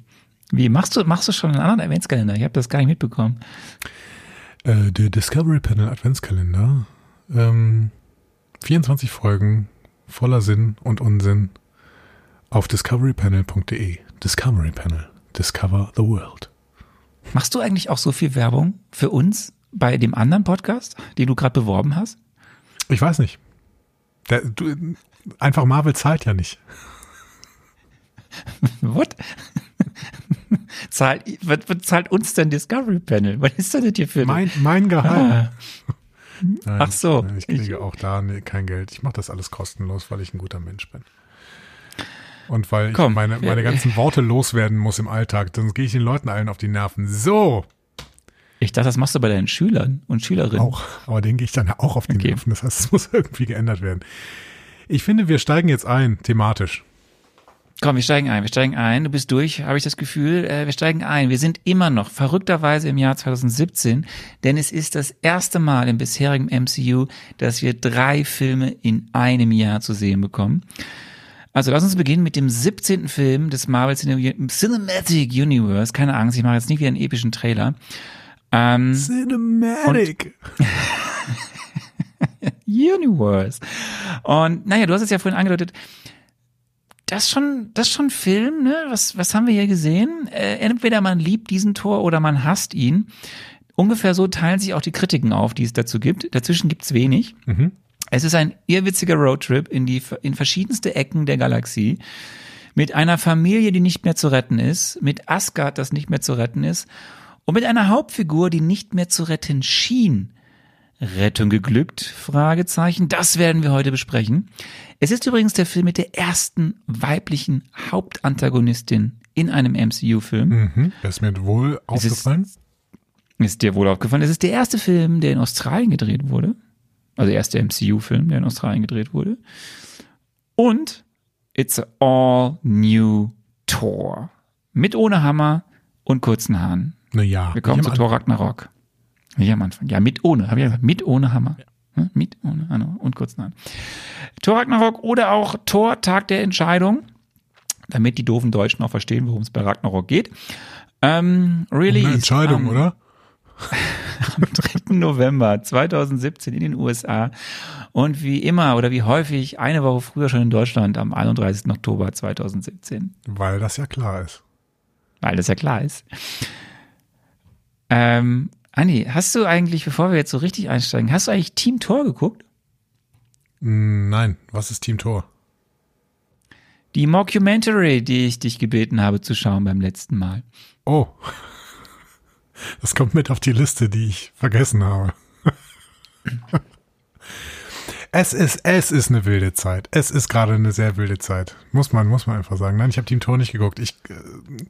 wie machst du, machst du schon einen anderen Adventskalender? Ich habe das gar nicht mitbekommen. Äh, der Discovery Panel Adventskalender. Ähm, 24 Folgen voller Sinn und Unsinn auf discoverypanel.de. Discovery Panel. Discover the World. Machst du eigentlich auch so viel Werbung für uns bei dem anderen Podcast, den du gerade beworben hast? Ich weiß nicht. Der, du, einfach Marvel zahlt ja nicht. What? zahlt, was, was zahlt uns denn Discovery Panel? Was ist das denn hier für Mein, mein Gehalt. Ah, Nein, ach so. nein, Ich kriege auch da kein Geld. Ich mache das alles kostenlos, weil ich ein guter Mensch bin. Und weil Komm, ich meine, meine ganzen Worte loswerden muss im Alltag, dann gehe ich den Leuten allen auf die Nerven. So, Ich dachte, das machst du bei deinen Schülern und Schülerinnen. auch. Aber denen gehe ich dann auch auf die Okay. Nerven. Das heißt, es muss irgendwie geändert werden. Ich finde, wir steigen jetzt ein, thematisch. Komm, wir steigen ein, wir steigen ein. Du bist durch, habe ich das Gefühl. Äh, wir steigen ein. Wir sind immer noch verrückterweise im Jahr 2017, denn es ist das erste Mal im bisherigen MCU, dass wir drei Filme in einem Jahr zu sehen bekommen. Also lass uns beginnen mit dem 17. Film des Marvel Cine- Cinematic Universe. Keine Angst, ich mache jetzt nicht wieder einen epischen Trailer. Ähm, Cinematic. Universe. Und naja, du hast es ja vorhin angedeutet. Das ist schon, das ist schon ein Film, ne? Was, was haben wir hier gesehen? Äh, entweder man liebt diesen Tor oder man hasst ihn. Ungefähr so teilen sich auch die Kritiken auf, die es dazu gibt. Dazwischen gibt's wenig. Es ist ein irrwitziger Roadtrip in die in verschiedenste Ecken der Galaxie mit einer Familie, die nicht mehr zu retten ist, mit Asgard, das nicht mehr zu retten ist und mit einer Hauptfigur, die nicht mehr zu retten schien. Rettung geglückt? Fragezeichen. Das werden wir heute besprechen. Es ist übrigens der Film mit der ersten weiblichen Hauptantagonistin in einem MCU-Film. Mhm. Das ist mir wohl Es ist- aufgefallen. Ist dir wohl aufgefallen? Es ist der erste Film, der in Australien gedreht wurde. Also der erste MCU-Film, der in Australien gedreht wurde. Und it's a all new Thor. Mit ohne Hammer und kurzen Haaren. Naja. Wir kommen zu Thor Ragnarok. Nicht am Anfang. Ja, mit ohne. Hab ich gesagt, mit ohne Hammer. Hm? Mit ohne Hammer und kurzen Haaren. Thor Ragnarok oder auch Thor Tag der Entscheidung. Damit die doofen Deutschen auch verstehen, worum es bei Ragnarok geht. Ähm, Release Eine Entscheidung, am- oder? am 3. November 2017 in den USA und wie immer oder wie häufig eine Woche früher schon in Deutschland am 31. Oktober 2017, Weil das ja klar ist. weil das ja klar ist. Ähm, Andi, hast du eigentlich, bevor wir jetzt so richtig einsteigen, hast du eigentlich Team Tor geguckt? Mm, Nein, was ist Team Tor? Die Mockumentary, die ich dich gebeten habe zu schauen beim letzten Mal. Oh. Das kommt mit auf die Liste, die ich vergessen habe. Es ist, es ist eine wilde Zeit. Es ist gerade eine sehr wilde Zeit. Muss man, muss man einfach sagen. Nein, ich habe Team Tor nicht geguckt. Ich, äh,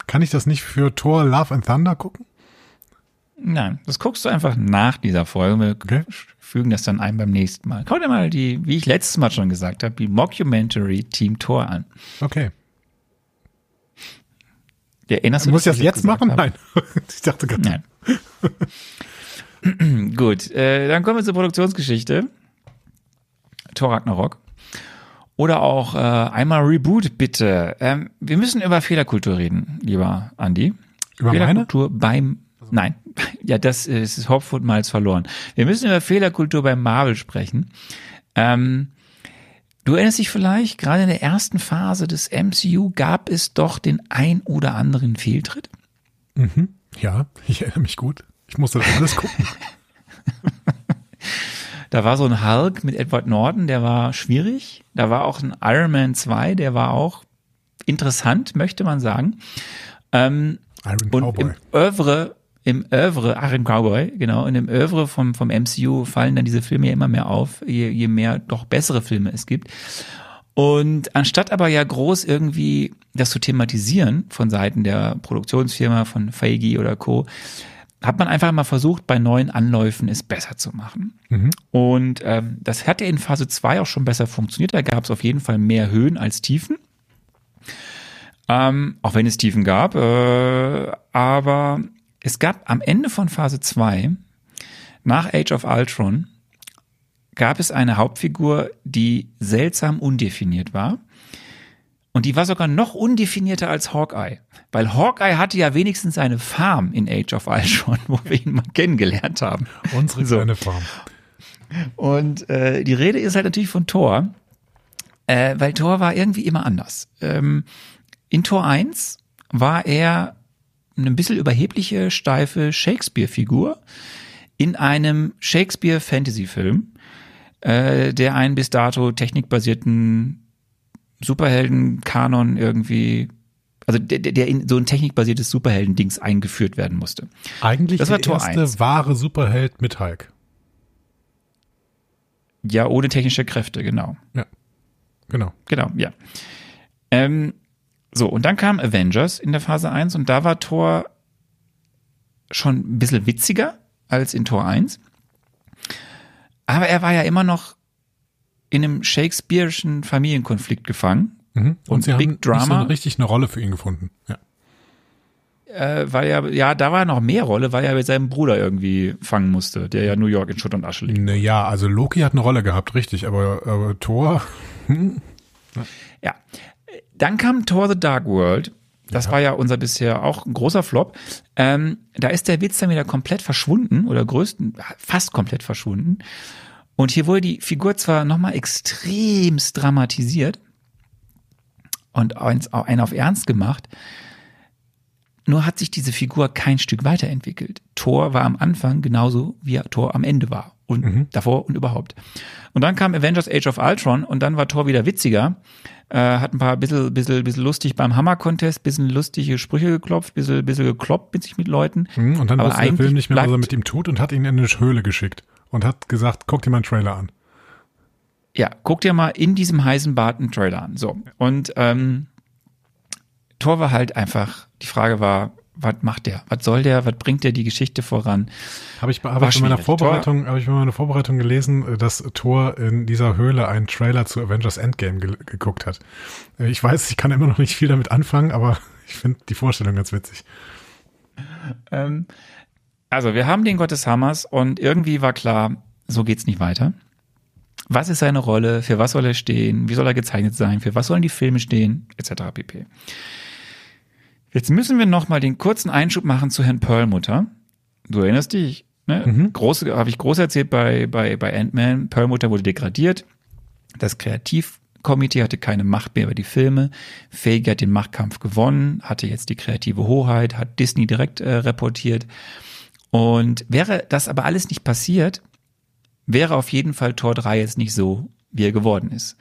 kann ich das nicht für Tor Love and Thunder gucken? Nein, das guckst du einfach nach dieser Folge. Wir fügen das dann ein beim nächsten Mal. Schau dir mal die, wie ich letztes Mal schon gesagt habe, die Mockumentary Team Tor an. Okay. Erinnerst Du du musst dich, das ich jetzt machen? habe? Nein. Ich dachte gerade. Nein. Gut, äh, dann kommen wir zur Produktionsgeschichte. Thor Ragnarok. Oder auch äh, einmal Reboot, bitte. Ähm, wir müssen über Fehlerkultur reden, lieber Andi. Über meine? Fehlerkultur beim Nein, ja, das ist das Hopf und Malz verloren. Wir müssen über Fehlerkultur beim Marvel sprechen. Ähm, du erinnerst dich vielleicht, gerade in der ersten Phase des MCU gab es doch den ein oder anderen Fehltritt. Ja, ich erinnere mich gut. Ich musste das alles gucken. Da war so ein Hulk mit Edward Norton, der war schwierig. Da war auch ein Iron Man 2, der war auch interessant, möchte man sagen. Ähm, Iron und Cowboy. im Oeuvre, im Oeuvre, Iron Cowboy, genau, in dem Oeuvre vom, vom MCU fallen dann diese Filme ja immer mehr auf, je, je mehr doch bessere Filme es gibt. Und anstatt aber ja groß irgendwie das zu thematisieren von Seiten der Produktionsfirma, von Feige oder Co., hat man einfach mal versucht, bei neuen Anläufen es besser zu machen. Und ähm, das hat ja in Phase 2 auch schon besser funktioniert. Da gab es auf jeden Fall mehr Höhen als Tiefen. Ähm, auch wenn es Tiefen gab. Äh, aber es gab am Ende von Phase 2, nach Age of Ultron, gab es eine Hauptfigur, die seltsam undefiniert war. Und die war sogar noch undefinierter als Hawkeye. Weil Hawkeye hatte ja wenigstens eine Farm in Age of Ultron, wo wir ihn mal kennengelernt haben. Unsere So. kleine Farm. Und äh, die Rede ist halt natürlich von Thor, äh, weil Thor war irgendwie immer anders. Ähm, in Tor 1 war er eine bisschen überhebliche, steife Shakespeare-Figur in einem Shakespeare-Fantasy-Film, äh, der einen bis dato technikbasierten Superhelden-Kanon irgendwie, also der, der in so ein technikbasiertes Superhelden-Dings eingeführt werden musste. Eigentlich Das war der Tor erste 1. wahre Superheld mit Hulk. Ja, ohne technische Kräfte, genau. Ja, genau. Genau, ja. Ähm, so, und dann kam Avengers in der Phase 1 und da war Thor schon ein bisschen witziger als in Tor 1. Aber er war ja immer noch in einem Shakespeare'schen Familienkonflikt gefangen, Mhm. Und, Und sie Big haben nicht so Drama? eine richtig eine Rolle für ihn gefunden. Ja. äh, weil er, ja, da war noch mehr Rolle, weil er mit seinem Bruder irgendwie fangen musste, der ja New York in Schutt und Asche liegt. Naja, also Loki hat eine Rolle gehabt, richtig, aber, aber Thor, Ja. Dann kam Thor the Dark World. Das war ja unser bisher auch ein großer Flop. Ähm, da ist der Witz dann wieder komplett verschwunden oder größten, fast komplett verschwunden. Und hier wurde die Figur zwar nochmal extremst dramatisiert und eins, einen auf Ernst gemacht, nur hat sich diese Figur kein Stück weiterentwickelt. Thor war am Anfang genauso, wie Thor am Ende war. Und davor und überhaupt. Und dann kam Avengers Age of Ultron und dann war Thor wieder witziger. Äh, hat ein paar bisschen, bisschen, bisschen lustig beim Hammer-Contest, bisschen lustige Sprüche geklopft, bisschen, bisschen gekloppt mit sich mit Leuten. Hm, und dann Aber wusste der Film nicht mehr, was er mit ihm tut und hat ihn in eine Höhle geschickt und hat gesagt, guck dir mal einen Trailer an. Ja, guck dir mal in diesem heißen Bad einen Trailer an. So. Und ähm, Thor war halt einfach, die Frage war, was macht der? Was soll der? Was bringt der die Geschichte voran? Habe ich, hab ich bei meiner. Vorbereitung, habe ich bei meiner Vorbereitung gelesen, dass Thor in dieser Höhle einen Trailer zu Avengers Endgame ge geguckt hat. Ich weiß, ich kann immer noch nicht viel damit anfangen, aber ich finde die Vorstellung ganz witzig. Ähm, also, wir haben den Gott des Hammers und irgendwie war klar, so geht's nicht weiter. Was ist seine Rolle? Für was soll er stehen? Wie soll er gezeichnet sein? Für was sollen die Filme stehen? Etc. pp. Jetzt müssen wir nochmal den kurzen Einschub machen zu Herrn Perlmutter. Du erinnerst dich, ne? Große, habe ich groß erzählt bei, bei, bei Ant-Man. Perlmutter wurde degradiert. Das Kreativkomitee hatte keine Macht mehr über die Filme. Feige hat den Machtkampf gewonnen, hatte jetzt die kreative Hoheit, hat Disney direkt äh, reportiert. Und wäre das aber alles nicht passiert, wäre auf jeden Fall Tor 3 jetzt nicht so, wie er geworden ist.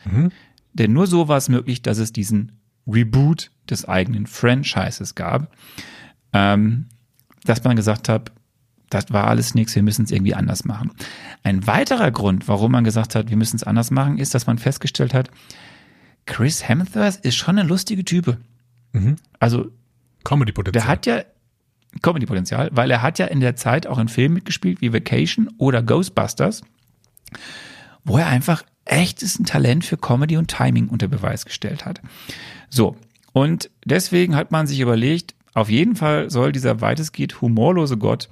Denn nur so war es möglich, dass es diesen Reboot des eigenen Franchises gab, ähm, dass man gesagt hat, das war alles nichts, wir müssen es irgendwie anders machen. Ein weiterer Grund, warum man gesagt hat, wir müssen es anders machen, ist, dass man festgestellt hat, Chris Hemsworth ist schon eine lustige Type. Also Comedy-Potenzial. der hat ja Comedy-Potenzial, weil er hat ja in der Zeit auch in Filmen mitgespielt wie Vacation oder Ghostbusters, wo er einfach echtes Talent für Comedy und Timing unter Beweis gestellt hat. So, und deswegen hat man sich überlegt, auf jeden Fall soll dieser weitestgehend humorlose Gott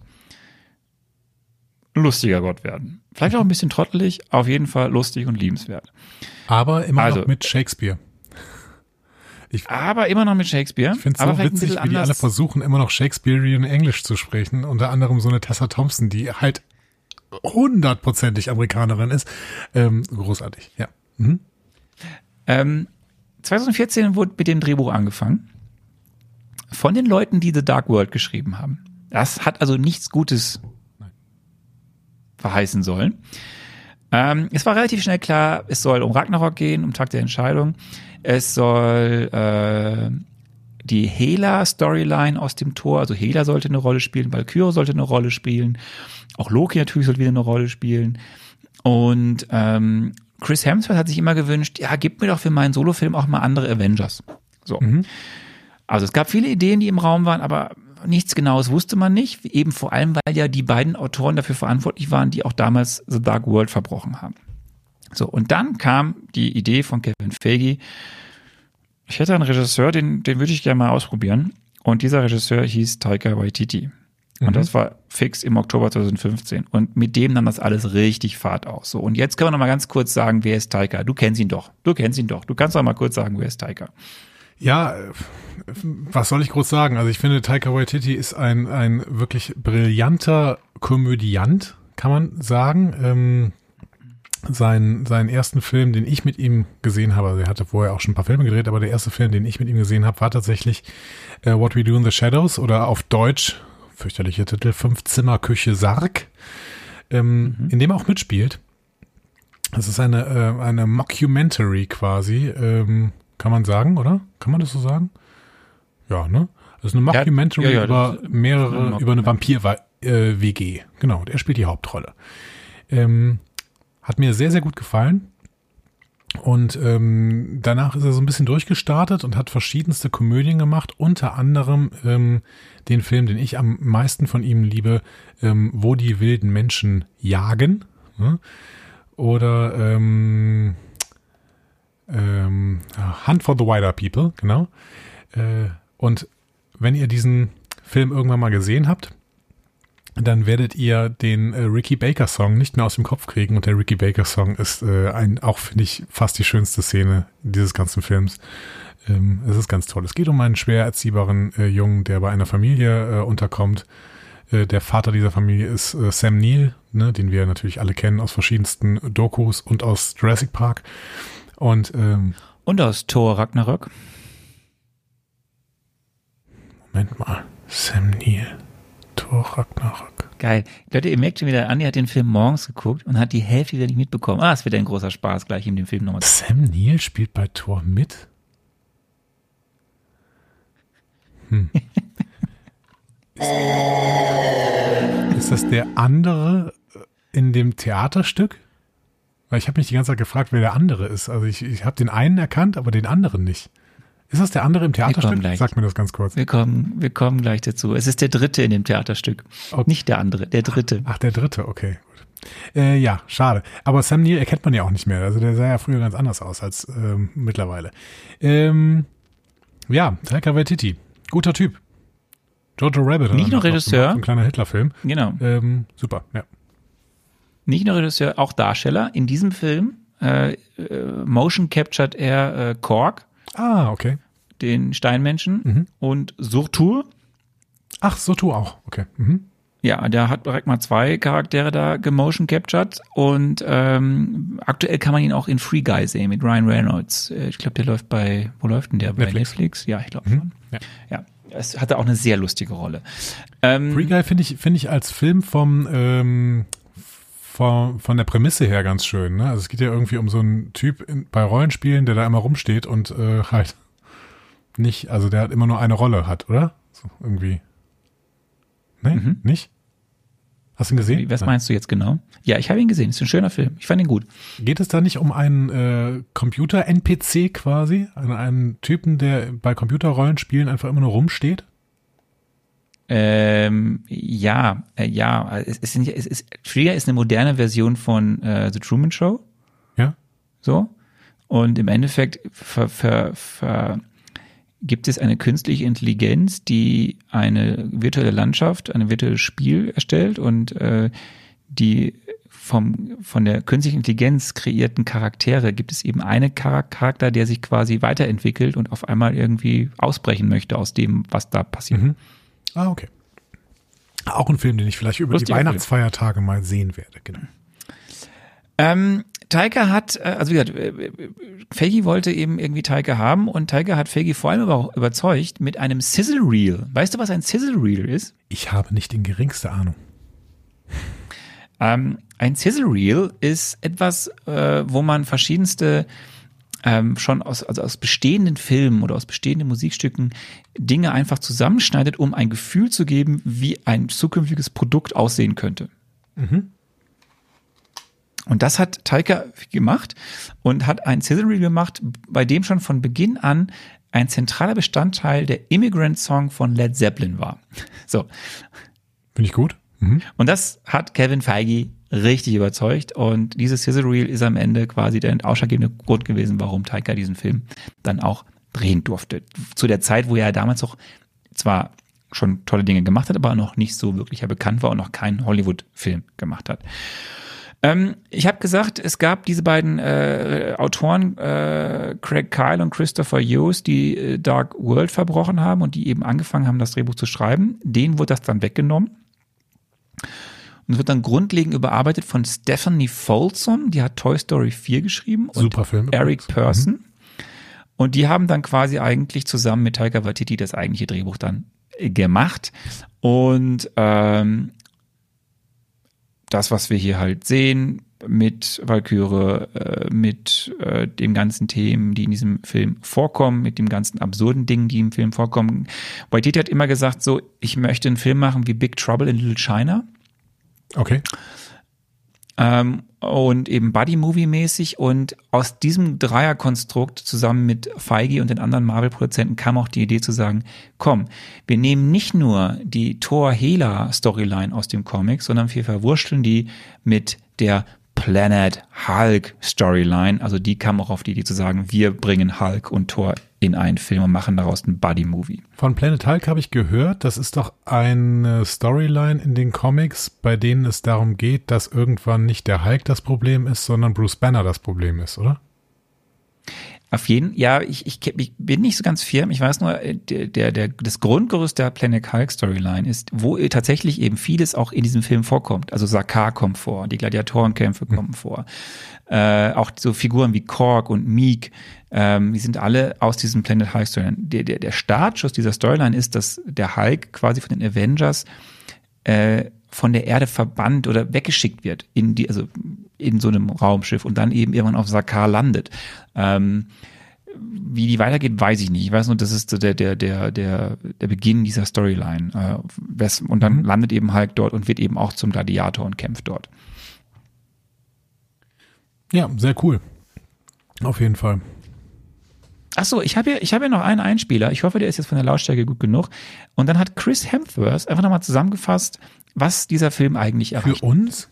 ein lustiger Gott werden. Vielleicht auch ein bisschen trottelig, auf jeden Fall lustig und liebenswert. aber immer Also- noch mit Shakespeare. Aber immer noch mit Shakespeare. Ich finde es so witzig, wie die alle anders. versuchen, immer noch Shakespearean Englisch zu sprechen. Unter anderem so eine Tessa Thompson, die halt hundertprozentig Amerikanerin ist. Ähm, großartig, ja. Ähm, 2014 wurde mit dem Drehbuch angefangen. Von den Leuten, die The Dark World geschrieben haben. Das hat also nichts Gutes verheißen sollen. Ähm, es war relativ schnell klar, es soll um Ragnarok gehen, um Tag der Entscheidung. Es soll äh, die Hela-Storyline aus dem Tor, also Hela sollte eine Rolle spielen, Valkyrie sollte eine Rolle spielen, auch Loki natürlich sollte wieder eine Rolle spielen. Und ähm, Chris Hemsworth hat sich immer gewünscht, ja, gib mir doch für meinen Solofilm auch mal andere Avengers. So. Also es gab viele Ideen, die im Raum waren, aber nichts Genaues wusste man nicht. Eben vor allem, weil ja die beiden Autoren dafür verantwortlich waren, die auch damals The Dark World verbrochen haben. So, und dann kam die Idee von Kevin Feige. Ich hätte einen Regisseur, den, den würde ich gerne mal ausprobieren. Und dieser Regisseur hieß Taika Waititi. Und das war fix im Oktober 2015. Und mit dem nahm das alles richtig Fahrt auf. So, und jetzt können wir noch mal ganz kurz sagen, wer ist Taika? Du kennst ihn doch. Du kennst ihn doch. Du kannst doch mal kurz sagen, wer ist Taika? Ja, was soll ich groß sagen? Also ich finde, Taika Waititi ist ein, ein wirklich brillanter Komödiant, kann man sagen. Ähm, sein, seinen ersten Film, den ich mit ihm gesehen habe, also er hatte vorher auch schon ein paar Filme gedreht, aber der erste Film, den ich mit ihm gesehen habe, war tatsächlich äh, What We Do in the Shadows oder auf Deutsch, fürchterlicher Titel, Fünf-Zimmer-Küche Sarg, ähm, in dem er auch mitspielt. Das ist eine, äh, eine Mockumentary quasi, ähm, kann man sagen, oder? Kann man das so sagen? Ja, ne? Das ist eine Ja, Mockumentary ja, ja, über das ist mehrere, eine über eine Vampir-WG. genau, der spielt die Hauptrolle. Ähm, hat mir sehr, sehr gut gefallen. Und ähm, danach ist er so ein bisschen durchgestartet und hat verschiedenste Komödien gemacht, unter anderem ähm, den Film, den ich am meisten von ihm liebe, ähm, Wo die wilden Menschen jagen. Ne? Oder ähm, ähm, Hunt for the Wider People, genau. Äh, und wenn ihr diesen Film irgendwann mal gesehen habt, dann werdet ihr den äh, Ricky Baker Song nicht mehr aus dem Kopf kriegen. Und der Ricky Baker Song ist äh, ein, auch finde ich, fast die schönste Szene dieses ganzen Films. Ähm, es ist ganz toll. Es geht um einen schwer erziehbaren äh, Jungen, der bei einer Familie äh, unterkommt. Äh, der Vater dieser Familie ist äh, Sam Neill, ne, den wir natürlich alle kennen aus verschiedensten Dokus und aus Jurassic Park. Und ähm, Und aus Thor Ragnarök. Moment mal, Sam Neill, Thor Ragnarök. Geil. Leute, ihr merkt schon wieder, Andi hat den Film morgens geguckt und hat die Hälfte wieder nicht mitbekommen. Ah, es wird ein großer Spaß, gleich ihm den Film nochmal Sam Neill spielt bei Thor mit? Hm. Ist, ist das der andere in dem Theaterstück? Weil ich habe mich die ganze Zeit gefragt, wer der andere ist. Also ich, ich habe den einen erkannt, aber den anderen nicht. Ist das der andere im Theaterstück? gleich. Sag mir das ganz kurz. Wir kommen, wir kommen gleich dazu. Es ist der dritte in dem Theaterstück. Okay. Nicht der andere, der dritte. Ach, der dritte, okay, gut. Äh, ja, schade. Aber Sam Neill erkennt man ja auch nicht mehr. Also der sah ja früher ganz anders aus als ähm, mittlerweile. Ähm, ja, Taika Waititi. Guter Typ. Jojo Rabbit. Nicht nur noch Regisseur. Ein kleiner Hitler-Film. Genau. Ähm, super, ja. Nicht nur Regisseur, auch Darsteller. In diesem Film äh, äh, motion captured er äh, Korg, Ah, okay. Den Steinmenschen, Mhm. und Surtur. Ach, so tu auch. Okay. Mhm. Ja, der hat direkt mal zwei Charaktere da gemotion captured und ähm, aktuell kann man ihn auch in Free Guy sehen mit Ryan Reynolds. Äh, Ich glaube, der läuft bei, wo läuft denn der? Bei Netflix. Netflix? Ja, ich glaube schon. Ja. Ja, es hatte auch eine sehr lustige Rolle. Ähm, Free Guy finde ich, finde ich als Film vom, ähm, von, von der Prämisse her ganz schön. Ne? Also es geht ja irgendwie um so einen Typ in, bei Rollenspielen, der da immer rumsteht und äh, halt nicht, also der hat immer nur eine Rolle hat, oder? So irgendwie. Nee, Mhm. nicht? Hast du ihn gesehen? Was Nein. meinst du jetzt genau? Ja, ich habe ihn gesehen. Ist ein schöner Film. Ich fand ihn gut. Geht es da nicht um einen äh, Computer-NPC quasi? Einen, einen Typen, der bei Computerrollenspielen einfach immer nur rumsteht? Ähm, ja, äh, ja. Es ist, nicht- es ist, Free ist eine moderne Version von äh, The Truman Show. Ja? So. Und im Endeffekt ver, ver, ver, gibt es eine künstliche Intelligenz, die eine virtuelle Landschaft, ein virtuelles Spiel erstellt und äh, die vom, von der künstlichen Intelligenz kreierten Charaktere gibt es eben eine Char Charakter, der sich quasi weiterentwickelt und auf einmal irgendwie ausbrechen möchte aus dem, was da passiert. Mhm. Ah, okay. Auch ein Film, den ich vielleicht über Lustiger die Film. Weihnachtsfeiertage mal sehen werde. Genau. Ähm, Taika hat, äh, also wie gesagt, äh, Feige wollte eben irgendwie Taika haben und Taika hat Feige vor allem aber auch überzeugt mit einem Sizzle Reel. Weißt du, was ein Sizzle Reel ist? Ich habe nicht die geringste Ahnung. Ähm, ein Sizzle Reel ist etwas, äh, wo man verschiedenste ähm, schon aus, also aus bestehenden Filmen oder aus bestehenden Musikstücken Dinge einfach zusammenschneidet, um ein Gefühl zu geben, wie ein zukünftiges Produkt aussehen könnte. Und das hat Taika gemacht und hat ein Sizzle Reel gemacht, bei dem schon von Beginn an ein zentraler Bestandteil der Immigrant Song von Led Zeppelin war. So. Finde ich gut. Mhm. Und das hat Kevin Feige richtig überzeugt und dieses Sizzle Reel ist am Ende quasi der ausschlaggebende Grund gewesen, warum Taika diesen Film dann auch drehen durfte. Zu der Zeit, wo er damals auch zwar schon tolle Dinge gemacht hat, aber noch nicht so wirklich bekannt war und noch keinen Hollywood-Film gemacht hat. Ähm, ich habe gesagt, es gab diese beiden äh, Autoren, äh, Craig Kyle und Christopher Hughes, die äh, Dark World verbrochen haben und die eben angefangen haben, das Drehbuch zu schreiben. Denen wurde das dann weggenommen. Und es wird dann grundlegend überarbeitet von Stephanie Folsom, die hat Toy Story 4 geschrieben. Super und Film Eric übrigens. Person. Und die haben dann quasi eigentlich zusammen mit Taika Waititi das eigentliche Drehbuch dann äh, gemacht. Und ähm, das, was wir hier halt sehen mit Valkyrie, äh, mit äh, den ganzen Themen, die in diesem Film vorkommen, mit den ganzen absurden Dingen, die im Film vorkommen. Waititi hat immer gesagt, so, ich möchte einen Film machen wie Big Trouble in Little China. Okay. Ähm, und eben Buddy-Movie-mäßig. Und aus diesem Dreierkonstrukt zusammen mit Feige und den anderen Marvel-Produzenten kam auch die Idee zu sagen, komm, wir nehmen nicht nur die Thor-Hela-Storyline aus dem Comic, sondern wir verwurschteln die mit der Planet Hulk Storyline. Also die kam auch auf die Idee zu sagen, wir bringen Hulk und Thor in einen Film und machen daraus einen Buddy-Movie. Von Planet Hulk habe ich gehört, das ist doch eine Storyline in den Comics, bei denen es darum geht, dass irgendwann nicht der Hulk das Problem ist, sondern Bruce Banner das Problem ist, oder? Auf jeden, ja, ich, ich, ich bin nicht so ganz firm. Ich weiß nur, äh, der, der, der, das Grundgerüst der Planet Hulk Storyline ist, wo tatsächlich eben vieles auch in diesem Film vorkommt. Also Sakar kommt vor, die Gladiatorenkämpfe kommen vor. Äh, auch so Figuren wie Korg und Meek, ähm, die sind alle aus diesem Planet Hulk Storyline. Der, der, der Startschuss dieser Storyline ist, dass der Hulk quasi von den Avengers äh, von der Erde verbannt oder weggeschickt wird in die, also in so einem Raumschiff und dann eben irgendwann auf Sakar landet. Ähm, wie die weitergeht, weiß ich nicht. Ich weiß nur, das ist der, der, der, der, der Beginn dieser Storyline. Äh, und dann landet eben Hulk dort und wird eben auch zum Gladiator und kämpft dort. Ja, sehr cool. Auf jeden Fall. Ach so, ich habe ja, ich habe ja noch einen Einspieler. Ich hoffe, der ist jetzt von der Lautstärke gut genug. Und dann hat Chris Hemsworth einfach nochmal zusammengefasst, was dieser Film eigentlich erreicht. Für uns?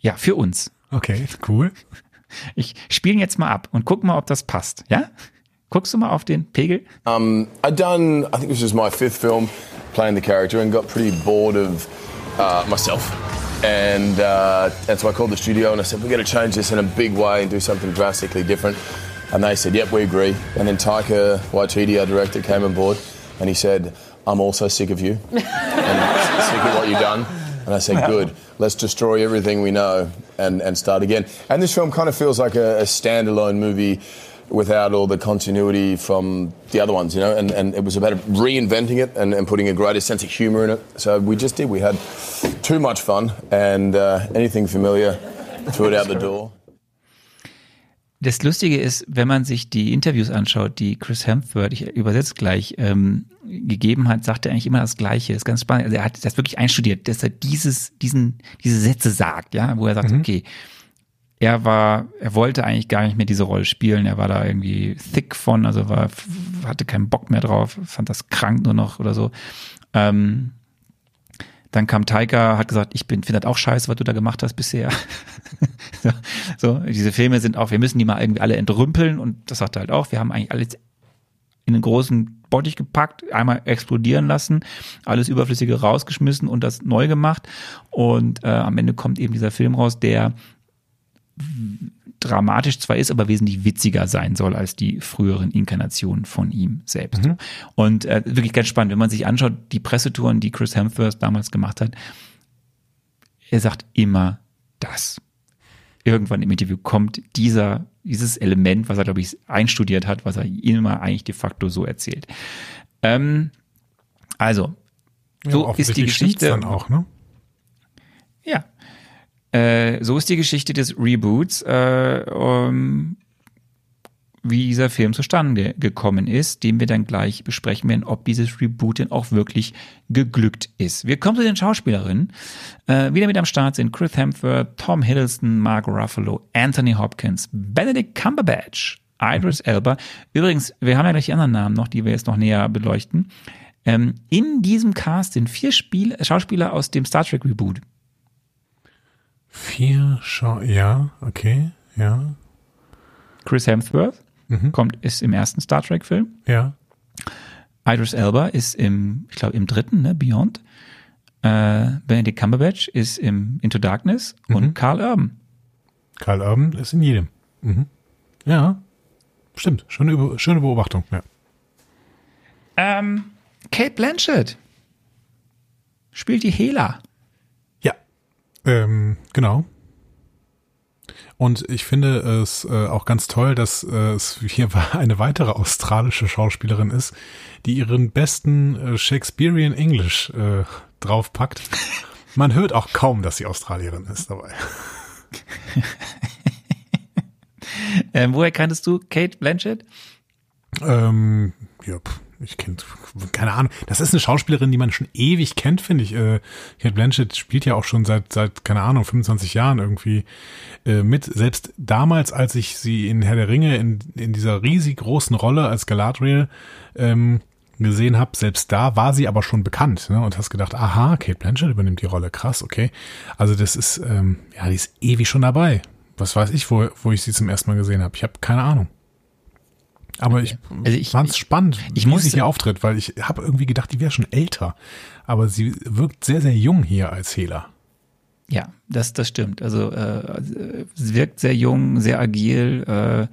Ja, für uns. Okay, cool. Ich spiele ihn jetzt mal ab und guck mal, ob das passt. Ja? Guckst du mal auf den Pegel? Um, I'd done, I think this was my fifth film playing the character and got pretty bored of uh, myself. And, uh, and so I called the studio and I said, we're going to change this in a big way and do something drastically different. And they said, yep, we agree. And then Taika Waititi, our director, came on board and he said, I'm also sick of you and sick of what you've done. And I said, good, let's destroy everything we know and, and start again. And this film kind of feels like a, a standalone movie without all the continuity from the other ones, you know, and, and it was about reinventing it and, and putting a greater sense of humour in it. So we just did. We had too much fun and uh, anything familiar, threw it out the door. Das Lustige ist, wenn man sich die Interviews anschaut, die Chris Hemsworth, ich übersetze gleich, ähm, gegeben hat, sagt er eigentlich immer das Gleiche. ist ganz spannend. Also er hat das wirklich einstudiert, dass er dieses, diesen, diese Sätze sagt, ja, wo er sagt, okay, er war, er wollte eigentlich gar nicht mehr diese Rolle spielen. Er war da irgendwie thick von, also war, hatte keinen Bock mehr drauf, fand das krank nur noch oder so. Ähm, dann kam Taika, hat gesagt, ich bin, finde das auch scheiße, was du da gemacht hast bisher. so, diese Filme sind auch, wir müssen die mal irgendwie alle entrümpeln und das sagt er halt auch, wir haben eigentlich alles in einen großen Bottich gepackt, einmal explodieren lassen, alles Überflüssige rausgeschmissen und das neu gemacht und äh, am Ende kommt eben dieser Film raus, der dramatisch zwar ist, aber wesentlich witziger sein soll als die früheren Inkarnationen von ihm selbst. Und äh, wirklich ganz spannend, wenn man sich anschaut, die Pressetouren, die Chris Hemsworth damals gemacht hat, er sagt immer das. Irgendwann im Interview kommt dieser, dieses Element, was er, glaube ich, einstudiert hat, was er immer eigentlich de facto so erzählt. Ähm, also, Ja, so ist die Geschichte. dann auch, ne? Äh, so ist die Geschichte des Reboots. Äh, ähm, wie dieser Film zustande gekommen ist, den wir dann gleich besprechen werden, ob dieses Reboot denn auch wirklich geglückt ist. Wir kommen zu den Schauspielerinnen. Äh, wieder mit am Start sind Chris Hemsworth, Tom Hiddleston, Mark Ruffalo, Anthony Hopkins, Benedict Cumberbatch, Idris Elba. Übrigens, wir haben ja gleich die anderen Namen noch, die wir jetzt noch näher beleuchten. Ähm, in diesem Cast sind vier Spiel Schauspieler aus dem Star Trek Reboot. Vier Schau, ja, okay, ja, Chris Hemsworth kommt, ist im ersten Star Trek Film. ja. Idris Elba ist im, ich glaube, im dritten, ne, Beyond. Äh, Benedict Cumberbatch ist im Into Darkness und Carl Urban. Karl Urban ist in jedem. Mhm. Ja, stimmt. Schöne, schöne Beobachtung. Ja. Ähm, Kate Blanchett spielt die Hela. Ähm, genau. Und ich finde es äh, auch ganz toll, dass äh, es hier eine weitere australische Schauspielerin ist, die ihren besten äh, Shakespearean English äh, draufpackt. Man hört auch kaum, dass sie Australierin ist dabei. Ähm, woher kanntest du Kate Blanchett? Ähm, ja, pf, ich kenne, keine Ahnung. Das ist eine Schauspielerin, die man schon ewig kennt, finde ich. Äh, Kate Blanchett spielt ja auch schon seit, seit, keine Ahnung, 25 Jahren irgendwie äh, mit. Selbst damals, als ich sie in Herr der Ringe in, in dieser riesig großen Rolle als Galadriel ähm, gesehen habe, selbst da war sie aber schon bekannt ne? und hast gedacht, aha, Kate Blanchett übernimmt die Rolle, krass, okay. Also das ist, ähm, ja, die ist ewig schon dabei. Was weiß ich, wo, wo ich sie zum ersten Mal gesehen habe. Ich habe keine Ahnung. Aber ich, Also ich- fand es spannend, ich wie musste- sie hier auftritt, weil ich habe irgendwie gedacht, die wäre schon älter. Aber sie wirkt sehr, sehr jung hier als Hela. Ja, das, das stimmt. Also äh, sie wirkt sehr jung, sehr agil, äh,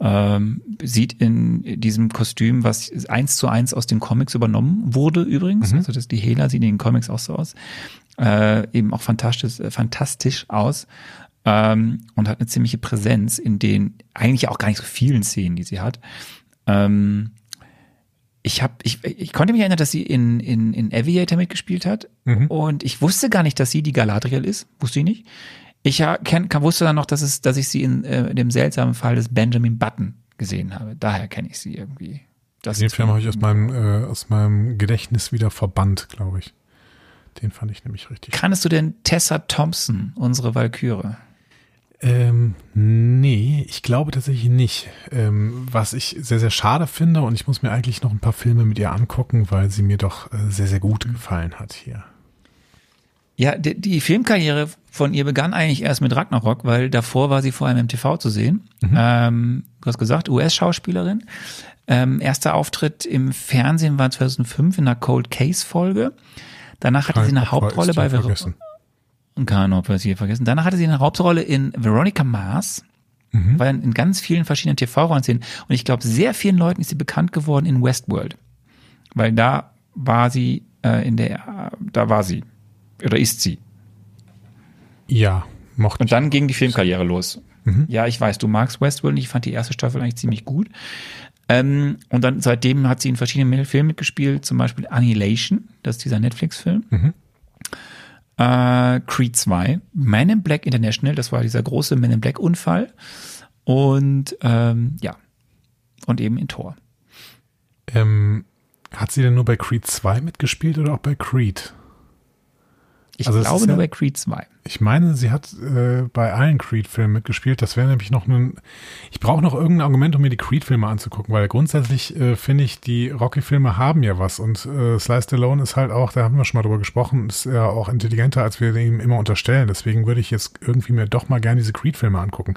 ähm, sieht in diesem Kostüm, was eins zu eins aus den Comics übernommen wurde übrigens. Also das, die Hela sieht in den Comics auch so aus. Äh, eben auch fantastisch, äh, fantastisch aus. Ähm, und hat eine ziemliche Präsenz in den eigentlich auch gar nicht so vielen Szenen, die sie hat. Ähm, ich habe, ich, ich konnte mich erinnern, dass sie in, in, in Aviator mitgespielt hat. Und ich wusste gar nicht, dass sie die Galadriel ist. Wusste ich nicht. Ich kenn, kann, wusste dann noch, dass, es, dass ich sie in, äh, in dem seltsamen Fall des Benjamin Button gesehen habe. Daher kenne ich sie irgendwie. Das Den Film habe ich aus meinem, äh, aus meinem Gedächtnis wieder verbannt, glaube ich. Den fand ich nämlich richtig. Kannst du denn Tessa Thompson, unsere Valkyrie? Ähm, nee, ich glaube tatsächlich nicht. Ähm, was ich sehr, sehr schade finde und ich muss mir eigentlich noch ein paar Filme mit ihr angucken, weil sie mir doch äh, sehr, sehr gut gefallen hat hier. Ja, die, die Filmkarriere von ihr begann eigentlich erst mit Ragnarok, weil davor war sie vor allem im TV zu sehen. Ähm, du hast gesagt, US-Schauspielerin. Ähm, erster Auftritt im Fernsehen war 2005 in einer Cold Case Folge. Danach hatte sie eine Opfer Hauptrolle bei hier Ver ist hier vergessen. Danach hatte sie eine Hauptrolle in Veronica Mars. War in, in ganz vielen verschiedenen TV-Rollen sehen. Und ich glaube, sehr vielen Leuten ist sie bekannt geworden in Westworld. Weil da war sie äh, in der, da war sie. Oder ist sie. Ja, mochte Und dann ging die Filmkarriere los. Ja, ich weiß, du magst Westworld. Ich fand die erste Staffel eigentlich ziemlich gut. Ähm, und dann seitdem hat sie in verschiedenen Filmen mitgespielt, zum Beispiel Annihilation, das ist dieser Netflix-Film. Äh, Creed 2, Man in Black International, das war dieser große Man in Black-Unfall. Und ähm, ja, und eben in Tor. Ähm, hat sie denn nur bei Creed 2 mitgespielt oder auch bei Creed? Ich Also glaube nur ja- bei Creed 2. Ich meine, sie hat äh, bei allen Creed-Filmen mitgespielt. Das wäre nämlich noch ein. Ich brauche noch irgendein Argument, um mir die Creed-Filme anzugucken, weil grundsätzlich äh, finde ich, die Rocky-Filme haben ja was. Und äh, Sly Stallone ist halt auch, da haben wir schon mal drüber gesprochen, ist ja auch intelligenter, als wir ihm immer unterstellen. Deswegen würde ich jetzt irgendwie mir doch mal gerne diese Creed-Filme angucken.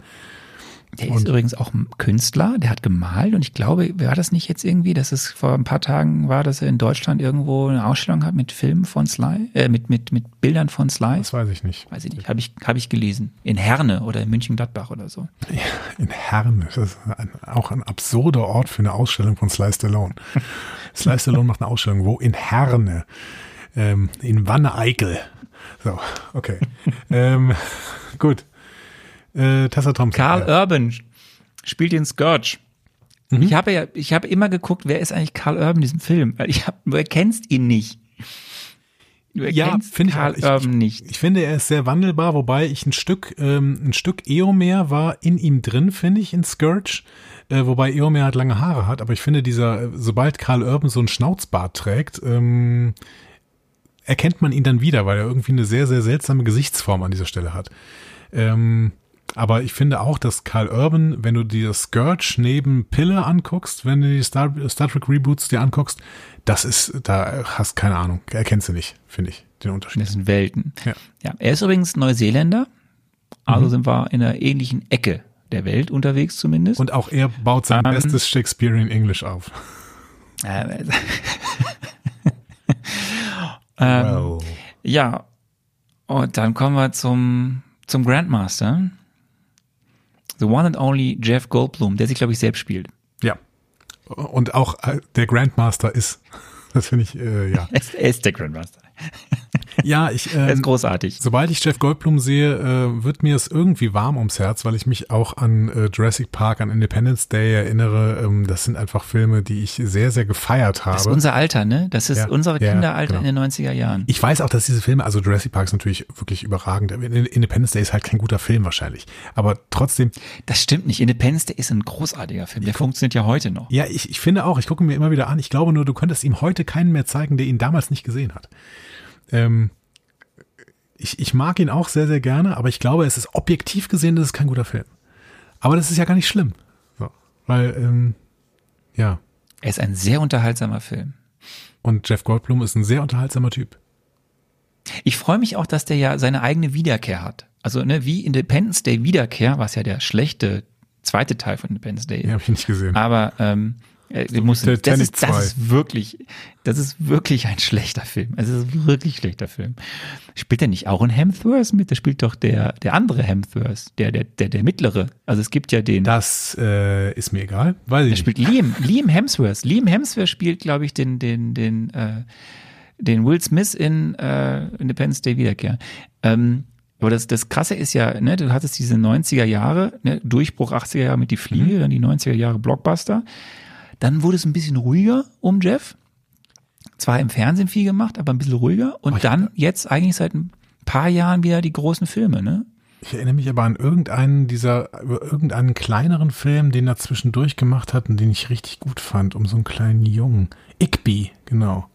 Der ist übrigens auch ein Künstler, der hat gemalt und ich glaube, war das nicht jetzt irgendwie, dass es vor ein paar Tagen war, dass er in Deutschland irgendwo eine Ausstellung hat mit Filmen von Sly, äh, mit, mit, mit Bildern von Sly? Das weiß ich nicht. Weiß ich nicht, habe ich, hab ich gelesen. In Herne oder in München-Gladbach oder so. In Herne. Das ist ein, auch ein absurder Ort für eine Ausstellung von Sly Stallone. Sly Stallone macht eine Ausstellung. Wo? In Herne. Ähm, in Wanne-Eickel. So, okay. ähm, gut. Äh, Tessa Thompson. Carl ja. Urban spielt den Scourge. Ich habe ja, ich habe immer geguckt, wer ist eigentlich Carl Urban in diesem Film? Weil ich hab, du erkennst ihn nicht. Du Ja, erkennst finde ich Karl. Ich- Urban nicht. Ich finde, er ist sehr wandelbar, wobei ich ein Stück, ähm, ein Stück Eomer war in ihm drin, finde ich, in Scourge. Äh, wobei Eomer halt lange Haare hat, aber ich finde, dieser, sobald Karl Urban so einen Schnauzbart trägt, ähm, erkennt man ihn dann wieder, weil er irgendwie eine sehr, sehr seltsame Gesichtsform an dieser Stelle hat. Ähm, aber ich finde auch, dass Karl Urban, wenn du dir Scourge neben Pille anguckst, wenn du die Star, Star Trek Reboots dir anguckst, das ist, da hast keine Ahnung, erkennst du nicht, finde ich, den Unterschied. Das sind Welten. Ja. Ja, er ist übrigens Neuseeländer. Also sind wir in einer ähnlichen Ecke der Welt unterwegs zumindest. Und auch er baut sein Ähm, bestes Shakespearean English auf. äh, ähm. Ja, und dann kommen wir zum, zum Grandmaster. The one and only Jeff Goldblum, der sich, glaube ich, selbst spielt. Ja. Und auch äh, der Grandmaster ist. Das finde ich, äh, ja. Er ist, er ist der Grandmaster. Ja, ich, Er ist ähm, großartig. sobald ich Jeff Goldblum sehe, äh, wird mir es irgendwie warm ums Herz, weil ich mich auch an äh, Jurassic Park, an Independence Day erinnere. Ähm, das sind einfach Filme, die ich sehr, sehr gefeiert habe. Das ist unser Alter, ne? Das ist Ja, unser ja, Kinderalter genau. in den 90er Jahren. Ich weiß auch, dass diese Filme, also Jurassic Park ist natürlich wirklich überragend. Independence Day ist halt kein guter Film wahrscheinlich. Aber trotzdem, Das stimmt nicht. Independence Day ist ein großartiger Film. Der funktioniert ja heute noch. ja, ich, ich finde auch, ich gucke mir immer wieder an, ich glaube nur, du könntest ihm heute keinen mehr zeigen, der ihn damals nicht gesehen hat. Ähm, ich, ich mag ihn auch sehr, sehr gerne, aber ich glaube, es ist objektiv gesehen, das ist kein guter Film. Aber das ist ja gar nicht schlimm. So, weil, ähm, ja. Er ist ein sehr unterhaltsamer Film. Und Jeff Goldblum ist ein sehr unterhaltsamer Typ. Ich freue mich auch, dass der ja seine eigene Wiederkehr hat. Also, ne, wie Independence Day Wiederkehr, was ja der schlechte zweite Teil von Independence Day ist. habe ich nicht gesehen. Aber ähm, äh, du musst, das, ist, das 2. ist wirklich, das ist wirklich ein schlechter Film. Es ist wirklich schlechter Film. Spielt er nicht auch in Hemsworth mit? Der spielt doch der, der andere Hemsworth, der, der, der, der mittlere. Also es gibt ja den. Das äh, ist mir egal, weil Der ich spielt Liam, Liam Hemsworth. Liam Hemsworth spielt, glaube ich, den, den, den, äh, den Will Smith in äh, Independence Day Wiederkehr. Ähm, aber das, das Krasse ist ja, ne, du hattest diese 90er Jahre, ne, Durchbruch 80er Jahre mit die Fliege, dann die 90er Jahre Blockbuster. Dann wurde es ein bisschen ruhiger um Jeff. Zwar im Fernsehen viel gemacht, aber ein bisschen ruhiger. Und dann jetzt eigentlich seit ein paar Jahren wieder die großen Filme, ne? Ich erinnere mich aber an irgendeinen dieser, irgendeinen kleineren Film, den er zwischendurch gemacht hat und den ich richtig gut fand, um so einen kleinen Jungen. Igby, genau.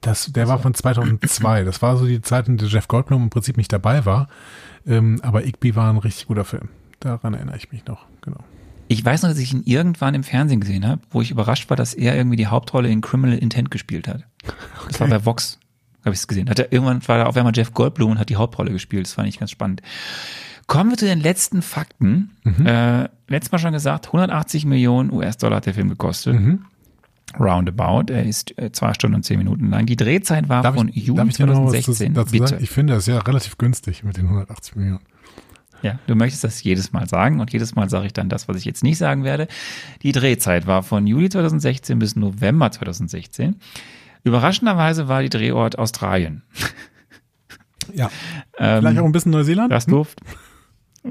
Das, der war von 2002. Das war so die Zeit, in der Jeff Goldblum im Prinzip nicht dabei war. Ähm, aber Igby war ein richtig guter Film. Daran erinnere ich mich noch, genau. Ich weiß noch, dass ich ihn irgendwann im Fernsehen gesehen habe, wo ich überrascht war, dass er irgendwie die Hauptrolle in Criminal Intent gespielt hat. Das war bei Vox, habe ich es gesehen. Hat er, irgendwann war da auf einmal Jeff Goldblum und hat die Hauptrolle gespielt. Das fand ich ganz spannend. Kommen wir zu den letzten Fakten. Äh, letztes Mal schon gesagt, 180 Millionen US-Dollar hat der Film gekostet. Roundabout. Er ist äh, zwei Stunden und zehn Minuten lang. Die Drehzeit war Darf von ich, Juni darf ich dir noch was 2016. dazu Bitte. sagen? Ich finde das ja relativ günstig mit den 180 Millionen. Ja, du möchtest das jedes Mal sagen und jedes Mal sage ich dann das, was ich jetzt nicht sagen werde. Die Drehzeit war von Juli 2016 bis November 2016. Überraschenderweise war die Drehort Australien. Ja. Vielleicht auch ein bisschen Neuseeland? Das durfte,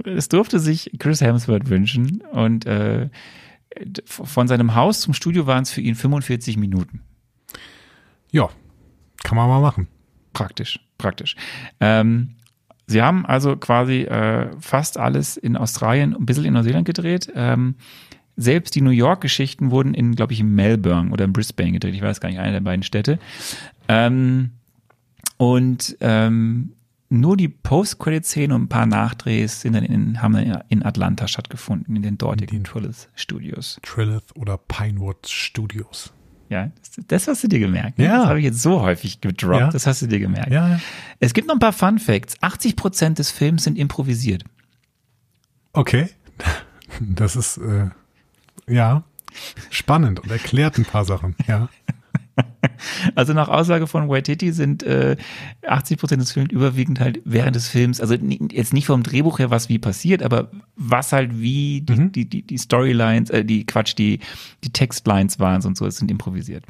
das durfte sich Chris Hemsworth wünschen und äh, von seinem Haus zum Studio waren es für ihn 45 Minuten. Ja. Kann man mal machen. Praktisch, praktisch. Ähm, sie haben also quasi äh, fast alles in Australien, ein bisschen in Neuseeland gedreht. Ähm, selbst die New York-Geschichten wurden in, glaube ich, in Melbourne oder in Brisbane gedreht. Ich weiß gar nicht, eine der beiden Städte. Ähm, und ähm, nur die Post-Credit-Szene und ein paar Nachdrehs sind dann in, haben dann in Atlanta stattgefunden, in den dortigen Trillis Studios. Trilith oder Pinewood Studios. Ja, das, das hast du dir gemerkt. Ne? Ja. Das habe ich jetzt so häufig gedroppt. Ja. Das hast du dir gemerkt. Ja, ja. Es gibt noch ein paar Fun Facts. 80 Prozent des Films sind improvisiert. Okay. Das ist, äh, ja, spannend und erklärt ein paar Sachen, ja. Also nach Aussage von Waititi sind äh, 80 Prozent des Films überwiegend halt während des Films, also jetzt nicht vom Drehbuch her, was wie passiert, aber was halt wie die, die, die, die Storylines, äh, die Quatsch, die, die Textlines waren und so, es sind improvisiert.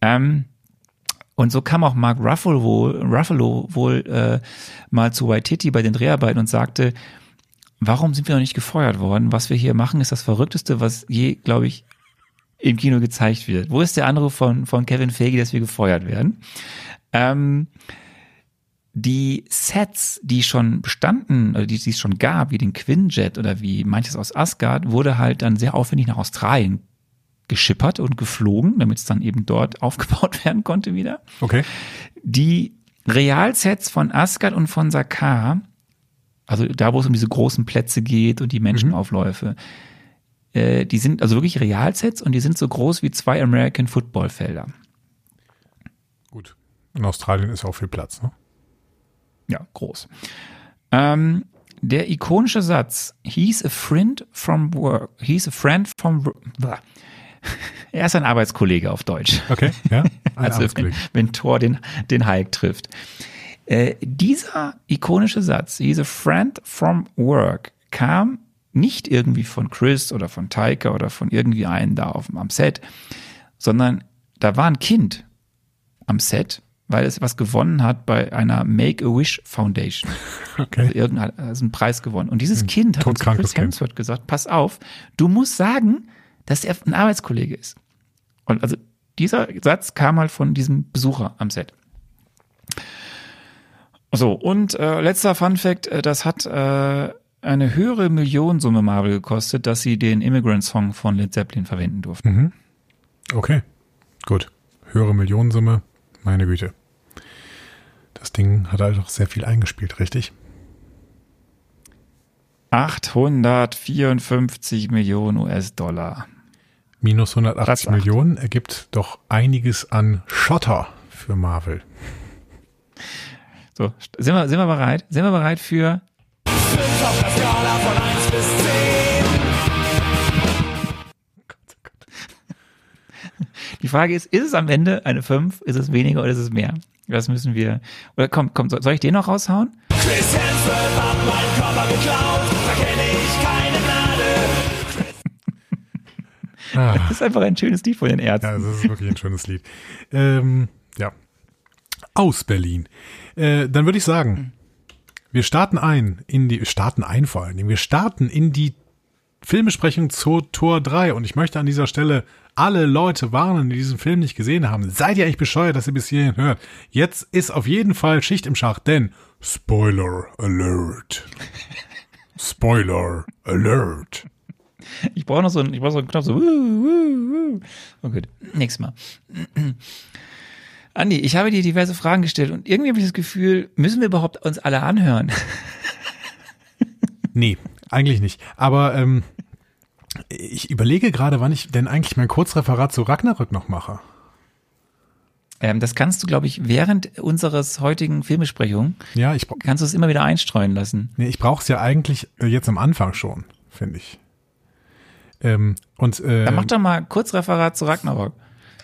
Ähm, und so kam auch Mark Ruffalo wohl, Ruffalo wohl äh, mal zu Waititi bei den Dreharbeiten und sagte, warum sind wir noch nicht gefeuert worden? Was wir hier machen, ist das Verrückteste, was je, glaube ich, im Kino gezeigt wird. Wo ist der Anruf von, von Kevin Feige, dass wir gefeuert werden? Ähm, die Sets, die schon bestanden, oder die, die es schon gab, wie den Quinjet oder wie manches aus Asgard, wurde halt dann sehr aufwendig nach Australien geschippert und geflogen, damit es dann eben dort aufgebaut werden konnte wieder. Okay. Die Realsets von Asgard und von Sakaar, also da, wo es um diese großen Plätze geht und die Menschenaufläufe, äh, die sind also wirklich Realsets und die sind so groß wie zwei American Football Felder. Gut. In Australien ist auch viel Platz, ne? Ja, groß. Ähm, der ikonische Satz, he's a friend from work, he's a friend from work. Er ist ein Arbeitskollege auf Deutsch. Okay, ja. Ein Also wenn, wenn Thor den, den Hulk trifft. Äh, dieser ikonische Satz, he's a friend from work, kam nicht irgendwie von Chris oder von Taika oder von irgendwie einen da auf, am Set, sondern da war ein Kind am Set, weil es was gewonnen hat bei einer Make-A-Wish Foundation. Okay. Irgendein also einen Preis gewonnen. Und dieses Kind hat uns Chris Kind. Hemsworth gesagt, pass auf, du musst sagen, dass er ein Arbeitskollege ist. Und also dieser Satz kam halt von diesem Besucher am Set. So, und äh, letzter Fun Fact, äh, das hat äh, eine höhere Millionensumme Marvel gekostet, dass sie den Immigrant Song von Led Zeppelin verwenden durften. Okay. Gut. Höhere Millionensumme. Meine Güte. Das Ding hat halt auch sehr viel eingespielt, richtig? 854 Millionen US-Dollar. Minus 180 Platz acht. Millionen ergibt doch einiges an Schotter für Marvel. So, sind wir, sind wir bereit? Sind wir bereit für bis 10. Gott, Gott. Die Frage ist, ist es am Ende eine 5? Ist es weniger oder ist es mehr? Das müssen wir. Oder komm, komm, soll ich den noch raushauen? Chris Hemsworth hat meinen Körper geklaut, da kenne ich keine Gnade. Ah. das ist einfach ein schönes Lied von den Ärzten. Ja, das ist wirklich ein schönes Lied. Ähm, ja. Aus Berlin. Äh, dann würde ich sagen, mhm wir starten ein in die, starten ein vor allen Dingen, wir starten in die Filmbesprechung zu Tor 3 und ich möchte an dieser Stelle alle Leute warnen, die diesen Film nicht gesehen haben. Seid ihr echt bescheuert, dass ihr bis hierhin hört? Jetzt ist auf jeden Fall Schicht im Schacht, denn Spoiler Alert. Spoiler Alert. Ich brauche noch so einen, ich brauche so einen Knopf, so. Oh gut, nächstes Mal. Andi, ich habe dir diverse Fragen gestellt und irgendwie habe ich das Gefühl, müssen wir überhaupt uns alle anhören? Nee, eigentlich nicht. Aber ähm, ich überlege gerade, wann ich denn eigentlich mein Kurzreferat zu Ragnarök noch mache. Ähm, das kannst du, glaube ich, während unseres heutigen Filmbesprechung, Ja, ich, kannst du es immer wieder einstreuen lassen. nee, ich brauche es ja eigentlich äh, jetzt am Anfang schon, finde ich. Ähm, und äh, Dann mach doch mal Kurzreferat zu Ragnarok.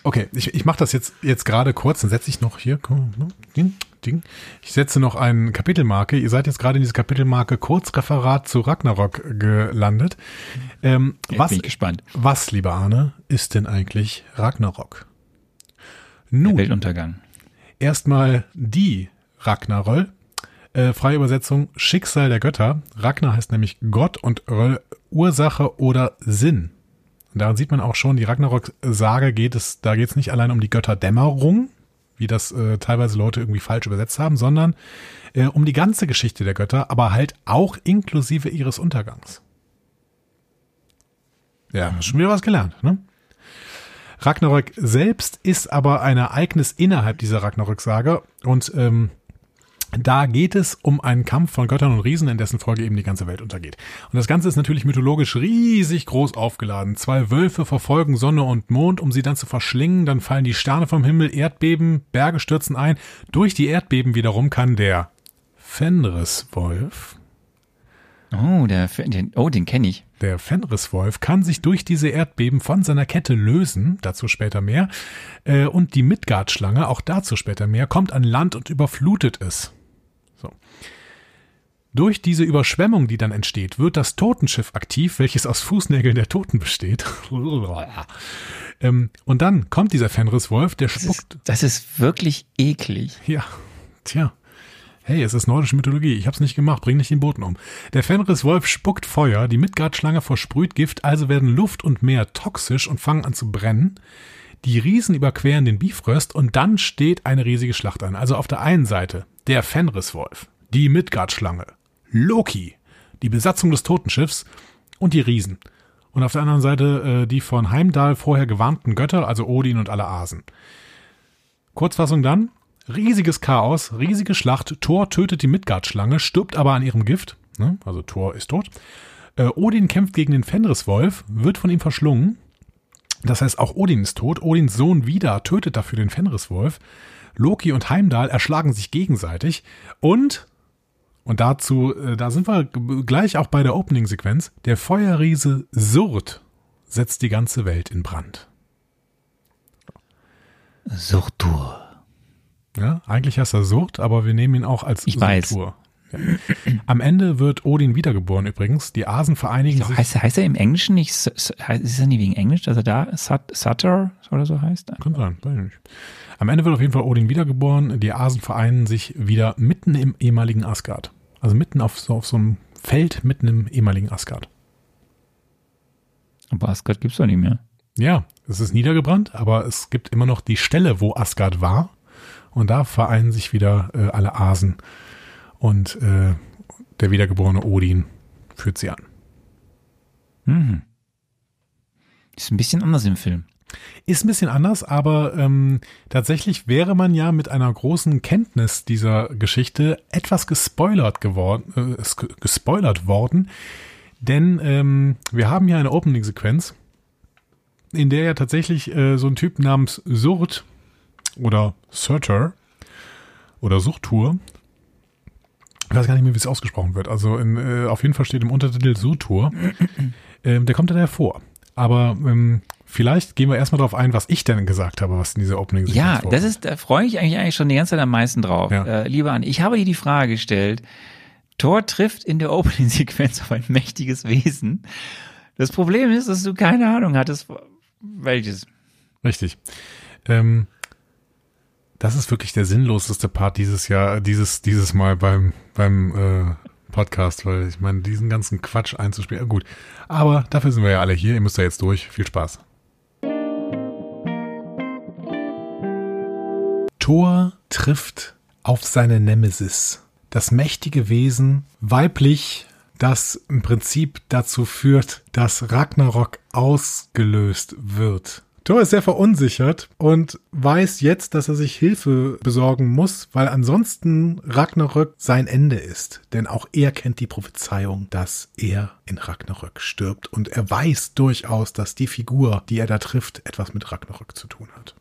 Okay, ich, ich mache das jetzt jetzt gerade kurz, dann setze ich noch hier, ne, ding, ding. ich setze noch eine Kapitelmarke. Ihr seid jetzt gerade in diese Kapitelmarke Kurzreferat zu Ragnarok gelandet. Ähm, Jetzt was, bin ich gespannt. was, lieber Arne, ist denn eigentlich Ragnarok? Der Nun, Weltuntergang. erstmal die Ragnaröll. Äh, freie Übersetzung Schicksal der Götter. Ragnar heißt nämlich Gott und Röll Ursache oder Sinn. Und daran sieht man auch schon, die Ragnarok-Sage geht es, da geht es nicht allein um die Götterdämmerung, wie das äh, teilweise Leute irgendwie falsch übersetzt haben, sondern äh, um die ganze Geschichte der Götter, aber halt auch inklusive ihres Untergangs. Ja, schon wieder was gelernt, ne? Ragnarök selbst ist aber ein Ereignis innerhalb dieser Ragnarök-Sage und ähm, da geht es um einen Kampf von Göttern und Riesen, in dessen Folge eben die ganze Welt untergeht. Und das Ganze ist natürlich mythologisch riesig groß aufgeladen. Zwei Wölfe verfolgen Sonne und Mond, um sie dann zu verschlingen. Dann fallen die Sterne vom Himmel, Erdbeben, Berge stürzen ein. Durch die Erdbeben wiederum kann der Fenriswolf, Oh, der, den, oh, den kenne ich. der Fenriswolf kann sich durch diese Erdbeben von seiner Kette lösen, dazu später mehr. Äh, und die Midgard-Schlange, auch dazu später mehr, kommt an Land und überflutet es. So. Durch diese Überschwemmung, die dann entsteht, wird das Totenschiff aktiv, welches aus Fußnägeln der Toten besteht. ähm, und dann kommt dieser Fenriswolf, der Das spuckt. ist, das ist wirklich eklig. Ja, tja. Hey, es ist nordische Mythologie. Ich hab's nicht gemacht. Bring nicht den Boten um. Der Fenriswolf spuckt Feuer. Die Midgard-Schlange versprüht Gift. Also werden Luft und Meer toxisch und fangen an zu brennen. Die Riesen überqueren den Bifröst und dann steht eine riesige Schlacht an. Also auf der einen Seite der Fenriswolf, die Midgard-Schlange, Loki, die Besatzung des Totenschiffs und die Riesen. Und auf der anderen Seite äh, die von Heimdall vorher gewarnten Götter, also Odin und alle Asen. Kurzfassung dann, riesiges Chaos, riesige Schlacht, Thor tötet die Midgard-Schlange, stirbt aber an ihrem Gift, ne? also Thor ist tot. Äh, Odin kämpft gegen den Fenriswolf, wird von ihm verschlungen. Das heißt, auch Odin ist tot. Odins Sohn Vidar tötet dafür den Fenriswolf. Loki und Heimdall erschlagen sich gegenseitig. Und, und dazu, äh, da sind wir gleich auch bei der Opening-Sequenz, der Feuerriese Surd setzt die ganze Welt in Brand. Surtur. Ja, eigentlich heißt er Surd, aber wir nehmen ihn auch als Ich weiß. Surtur. Ja. Am Ende wird Odin wiedergeboren übrigens. Die Asen vereinigen So, sich. heißt, heißt er im Englischen nicht, ist er nicht wegen Englisch, dass er da Sut, Sutter oder so heißt? Kann sein, weiß ich nicht. Am Ende wird auf jeden Fall Odin wiedergeboren. Die Asen vereinen sich wieder mitten im ehemaligen Asgard. Also mitten auf so, auf so einem Feld, mitten im ehemaligen Asgard. Aber Asgard gibt's doch nicht mehr. Ja, es ist niedergebrannt, aber es gibt immer noch die Stelle, wo Asgard war. Und da vereinen sich wieder äh, alle Asen. Und äh, der wiedergeborene Odin führt sie an. Mhm. Ist ein bisschen anders im Film. Ist ein bisschen anders, aber ähm, tatsächlich wäre man ja mit einer großen Kenntnis dieser Geschichte etwas gespoilert geworden, äh, es- gespoilert worden, denn ähm, wir haben hier eine Opening-Sequenz, in der ja tatsächlich äh, so ein Typ namens Surt oder Surtur oder Surtur, ich weiß gar nicht mehr, wie es ausgesprochen wird, also in, äh, auf jeden Fall steht im Untertitel Surtur, ähm, der kommt da hervor. Aber ähm, vielleicht gehen wir erstmal darauf ein, was ich denn gesagt habe, was in dieser opening Ja, das ist, da freue ich mich eigentlich schon die ganze Zeit am meisten drauf. Ja. Äh, lieber an, ich habe dir die Frage gestellt, Thor trifft in der Opening-Sequenz auf ein mächtiges Wesen. Das Problem ist, dass du keine Ahnung hattest, welches. Richtig. Ähm, das ist wirklich der sinnloseste Part dieses Jahr, dieses, dieses Mal beim, beim äh, Podcast, weil ich meine, diesen ganzen Quatsch einzuspielen, gut. Aber dafür sind wir ja alle hier, ihr müsst da jetzt durch. Viel Spaß. Thor trifft auf seine Nemesis, das mächtige Wesen, weiblich, das im Prinzip dazu führt, dass Ragnarok ausgelöst wird. Thor ist sehr verunsichert und weiß jetzt, dass er sich Hilfe besorgen muss, weil ansonsten Ragnarök sein Ende ist. Denn auch er kennt die Prophezeiung, dass er in Ragnarök stirbt und er weiß durchaus, dass die Figur, die er da trifft, etwas mit Ragnarök zu tun hat.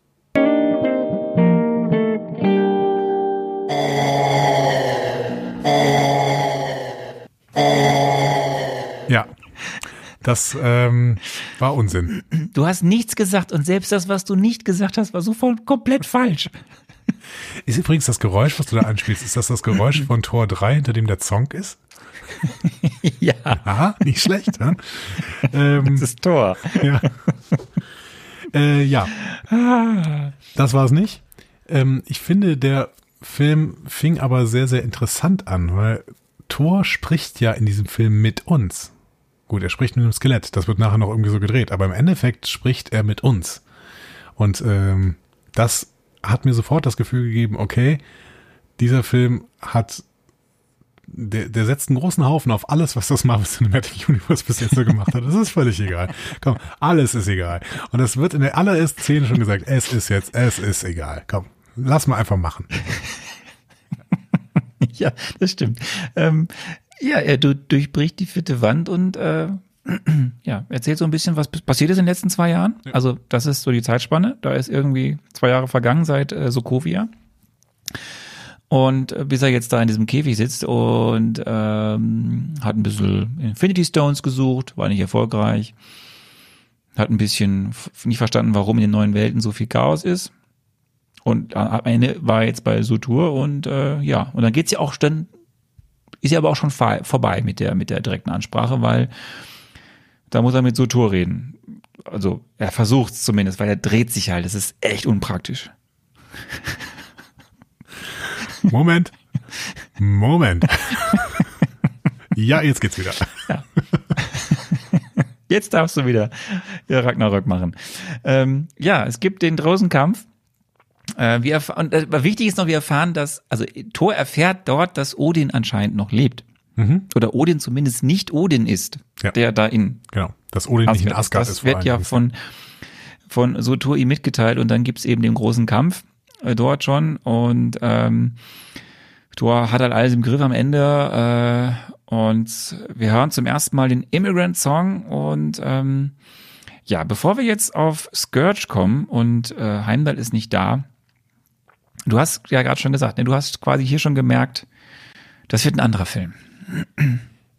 Ja, das ähm, war Unsinn. Du hast nichts gesagt und selbst das, was du nicht gesagt hast, war so voll komplett falsch. Ist übrigens das Geräusch, was du da einspielst, ist das das Geräusch von Tor 3, hinter dem der Zonk ist? ja, Aha, nicht schlecht. Ja, ähm, das ist Thor. ja. äh, ja. das war es nicht. Ähm, ich finde, der Film fing aber sehr, sehr interessant an, weil Thor spricht ja in diesem Film mit uns. Gut, er spricht mit einem Skelett, das wird nachher noch irgendwie so gedreht, aber im Endeffekt spricht er mit uns. Und ähm, das hat mir sofort das Gefühl gegeben, okay, dieser Film hat, der, der setzt einen großen Haufen auf alles, was das Marvel Cinematic Universe bis jetzt so gemacht hat. Das ist völlig egal. Komm, alles ist egal. Und es wird in der allerersten Szene schon gesagt, es ist jetzt, es ist egal. Komm, lass mal einfach machen. Ja, das stimmt. Ähm, ja, er du, durchbricht die vierte Wand und äh, ja, erzählt so ein bisschen, was passiert ist in den letzten zwei Jahren. Also das ist so die Zeitspanne. Da ist irgendwie zwei Jahre vergangen seit äh, Sokovia. Und äh, bis er jetzt da in diesem Käfig sitzt und ähm, hat ein bisschen Infinity Stones gesucht, war nicht erfolgreich. Hat ein bisschen nicht verstanden, warum in den neuen Welten so viel Chaos ist. Und am Ende war er jetzt bei Sutur und äh, ja, und dann geht's ja auch dann, ist ja aber auch schon vorbei mit der, mit der direkten Ansprache, weil da muss er mit Sutur reden. Also er versucht's zumindest, weil er dreht sich halt. Das ist echt unpraktisch. Moment. Moment. ja, jetzt geht's wieder. Jetzt darfst du wieder ja, Ragnarök machen. Ähm, ja, es gibt den Drosenkampf. Äh, wir und äh, wichtig ist noch, wir erfahren, dass, also Thor erfährt dort, dass Odin anscheinend noch lebt. Oder Odin zumindest nicht Odin ist, Ja. der da in Genau. Dass Odin nicht in Asgard das ist. vor wird ja von, von Sotur ihm mitgeteilt und dann gibt's eben den großen Kampf äh, dort schon und ähm, Thor hat halt alles im Griff am Ende äh, und wir hören zum ersten Mal den Immigrant Song und ähm, ja, bevor wir jetzt auf Scourge kommen und äh, Heimdall ist nicht da, du hast ja gerade schon gesagt, ne, du hast quasi hier schon gemerkt, das wird ein anderer Film.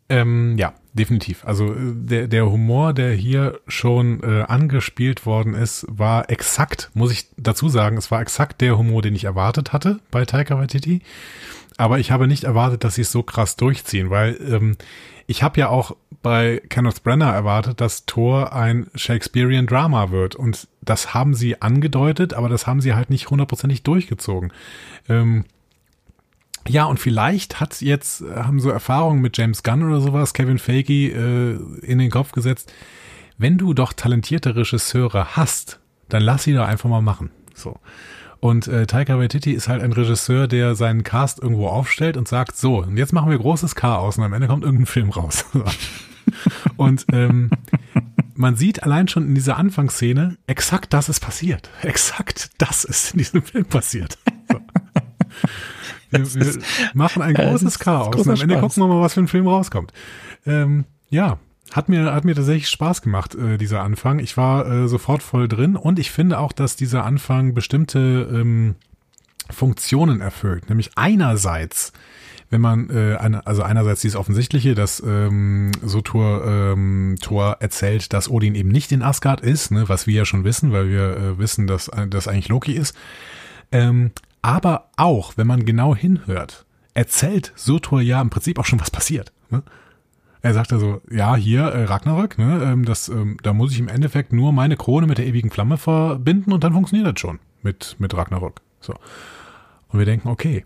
Ähm, ja, definitiv. Also äh, der, der Humor, der hier schon äh, angespielt worden ist, war exakt, muss ich dazu sagen, es war exakt der Humor, den ich erwartet hatte bei Taika Waititi. Aber ich habe nicht erwartet, dass sie es so krass durchziehen, weil ähm, ich habe ja auch bei Kenneth Brenner erwartet, dass Thor ein Shakespearean Drama wird. Und das haben sie angedeutet, aber das haben sie halt nicht hundertprozentig durchgezogen. Ähm, ja, und vielleicht hat jetzt, äh, haben so Erfahrungen mit James Gunn oder sowas, Kevin Feige äh, in den Kopf gesetzt, wenn du doch talentierte Regisseure hast, dann lass sie doch einfach mal machen. So. Und äh, Taika Waititi ist halt ein Regisseur, der seinen Cast irgendwo aufstellt und sagt, so, und jetzt machen wir großes Chaos und am Ende kommt irgendein Film raus. und ähm, man sieht allein schon in dieser Anfangsszene, exakt das ist passiert. Exakt das ist in diesem Film passiert. So. Wir, wir machen ein großes Chaos und am Ende Spaß. gucken wir mal, was für ein Film rauskommt. Ähm, ja, hat mir, hat mir tatsächlich Spaß gemacht, äh, dieser Anfang. Ich war äh, sofort voll drin und ich finde auch, dass dieser Anfang bestimmte ähm, Funktionen erfüllt. Nämlich einerseits, wenn man, äh, eine, also einerseits dieses Offensichtliche, dass ähm, Sotur ähm, Thor erzählt, dass Odin eben nicht in Asgard ist, ne, was wir ja schon wissen, weil wir äh, wissen, dass äh, das eigentlich Loki ist. Ähm, aber auch, wenn man genau hinhört, erzählt Sotur ja im Prinzip auch schon, was passiert. Ne? Er sagt also, ja, hier äh, Ragnarök, ne, ähm, das, ähm, da muss ich im Endeffekt nur meine Krone mit der ewigen Flamme verbinden und dann funktioniert das schon mit, mit Ragnarök. So. Und wir denken, okay,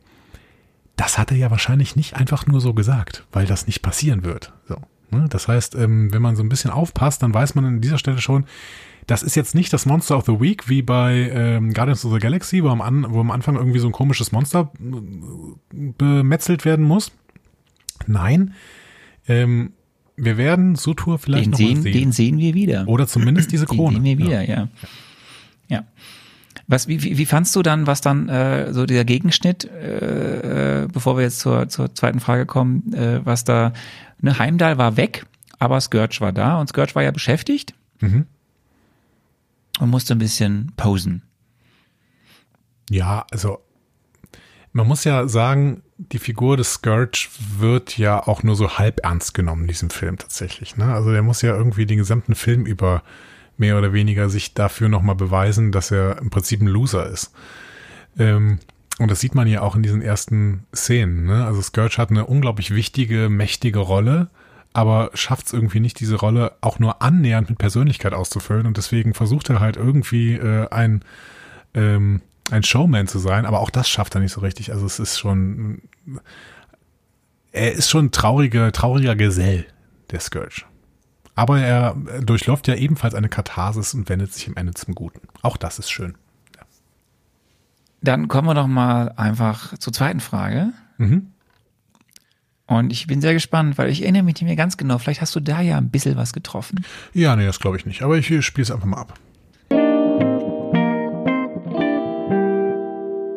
das hat er ja wahrscheinlich nicht einfach nur so gesagt, weil das nicht passieren wird. So. Ne? Das heißt, ähm, wenn man so ein bisschen aufpasst, dann weiß man an dieser Stelle schon, das ist jetzt nicht das Monster of the Week wie bei ähm, Guardians of the Galaxy, wo am, An wo am Anfang irgendwie so ein komisches Monster äh, bemetzelt werden muss. Nein, ähm, wir werden Sutur vielleicht Den noch mal sehen, sehen. den sehen wir wieder. Oder zumindest diese Den Krone. sehen wir wieder, ja. Ja. Was, wie, wie, wie fandst du dann, was dann äh, so der Gegenschnitt, äh, äh, bevor wir jetzt zur, zur zweiten Frage kommen, äh, was da, ne, Heimdall war weg, aber Scourge war da und Scourge war ja beschäftigt Mhm. Und musste ein bisschen posen. Ja, also man muss ja sagen, die Figur des Scourge wird ja auch nur so halb ernst genommen in diesem Film tatsächlich. Ne? Also der muss ja irgendwie den gesamten Film über mehr oder weniger sich dafür nochmal beweisen, dass er im Prinzip ein Loser ist. Ähm, und das sieht man ja auch in diesen ersten Szenen. Ne? Also Scourge hat eine unglaublich wichtige, mächtige Rolle, aber schafft es irgendwie nicht, diese Rolle auch nur annähernd mit Persönlichkeit auszufüllen. Und deswegen versucht er halt irgendwie äh, ein ähm, ein Showman zu sein, aber auch das schafft er nicht so richtig. Also es ist schon, er ist schon ein trauriger, trauriger Gesell, der Scourge. Aber er durchläuft ja ebenfalls eine Katharsis und wendet sich am Ende zum Guten. Auch das ist schön. Dann kommen wir doch mal einfach zur zweiten Frage. Mhm. Und ich bin sehr gespannt, weil ich erinnere mich nicht mehr ganz genau. Vielleicht hast du da ja ein bisschen was getroffen. Ja, nee, das glaube ich nicht. Aber ich spiele es einfach mal ab.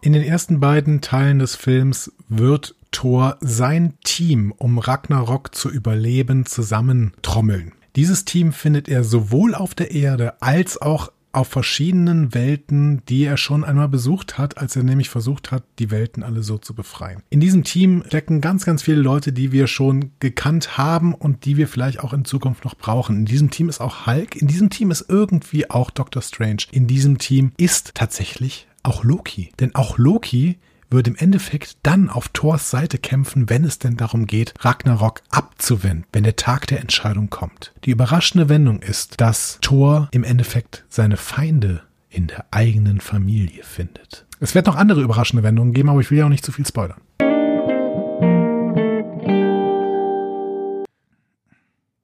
In den ersten beiden Teilen des Films wird Thor sein Team, um Ragnarok zu überleben, zusammentrommeln. Dieses Team findet er sowohl auf der Erde als auch auf verschiedenen Welten, die er schon einmal besucht hat, als er nämlich versucht hat, die Welten alle so zu befreien. In diesem Team stecken ganz, ganz viele Leute, die wir schon gekannt haben und die wir vielleicht auch in Zukunft noch brauchen. In diesem Team ist auch Hulk, in diesem Team ist irgendwie auch Doctor Strange. In diesem Team ist tatsächlich auch Loki. Denn auch Loki würde im Endeffekt dann auf Thors Seite kämpfen, wenn es denn darum geht, Ragnarok abzuwenden, wenn der Tag der Entscheidung kommt. Die überraschende Wendung ist, dass Thor im Endeffekt seine Feinde in der eigenen Familie findet. Es wird noch andere überraschende Wendungen geben, aber ich will ja auch nicht zu viel spoilern.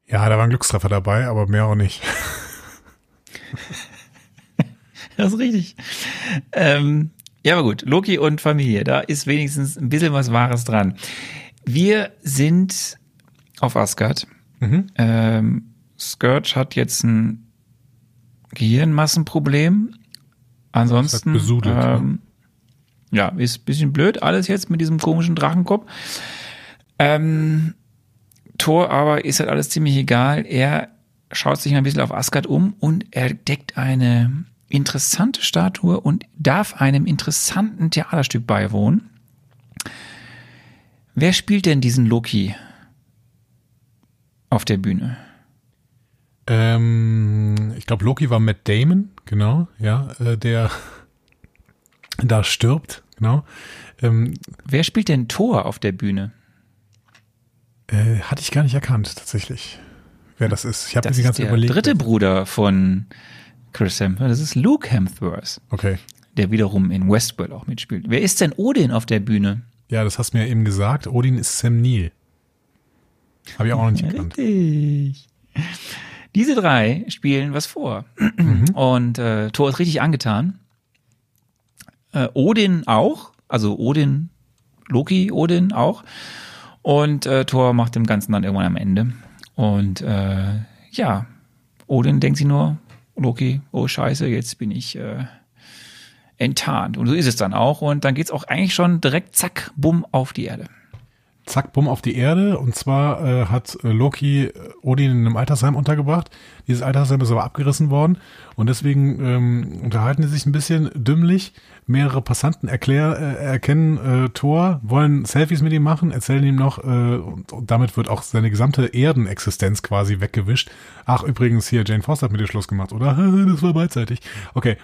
Ja, da war ein Glückstreffer dabei, aber mehr auch nicht. das ist richtig. Ähm, ja, aber gut. Loki und Familie, da ist wenigstens ein bisschen was Wahres dran. Wir sind auf Asgard. Ähm, Scourge hat jetzt ein Gehirnmassenproblem. Ansonsten, Ist halt besudelt, ähm, ja, ist ein bisschen blöd alles jetzt mit diesem komischen Drachenkopf. Ähm, Thor aber ist halt alles ziemlich egal. Er schaut sich ein bisschen auf Asgard um und er deckt eine interessante Statue und darf einem interessanten Theaterstück beiwohnen. Wer spielt denn diesen Loki auf der Bühne? Ähm, ich glaube, Loki war Matt Damon, genau, ja, äh, der da stirbt, genau. Ähm, Wer spielt denn Thor auf der Bühne? äh, hatte ich gar nicht erkannt, tatsächlich, wer das ist. Ich habe mir die ganze der überlegt. dritte Bruder von Chris Hemsworth. Das ist Luke Hemsworth, Okay. der wiederum in Westworld auch mitspielt. Wer ist denn Odin auf der Bühne? Ja, das hast du mir eben gesagt. Odin ist Sam Neill. Habe ich auch noch nicht erkannt. Richtig. Diese drei spielen was vor. Und äh, Thor ist richtig angetan. Äh, Odin auch. Also Odin, Loki, Odin auch. Und äh, Thor macht dem Ganzen dann irgendwann am Ende. Und äh, ja, Odin denkt sich nur, Loki, oh scheiße, jetzt bin ich äh, enttarnt. Und so ist es dann auch. Und dann geht's auch eigentlich schon direkt zack, bumm auf die Erde. Zack, bumm auf die Erde. Und zwar äh, hat äh, Loki äh, Odin in einem Altersheim untergebracht. Dieses Altersheim ist aber abgerissen worden. Und deswegen ähm, unterhalten sie sich ein bisschen dümmlich. Mehrere Passanten erklär, äh, erkennen äh, Thor, wollen Selfies mit ihm machen, erzählen ihm noch, äh, und, und damit wird auch seine gesamte Erdenexistenz quasi weggewischt. Ach, übrigens, hier, Jane Foster hat mit dir Schluss gemacht, oder? Das war beidseitig. Okay,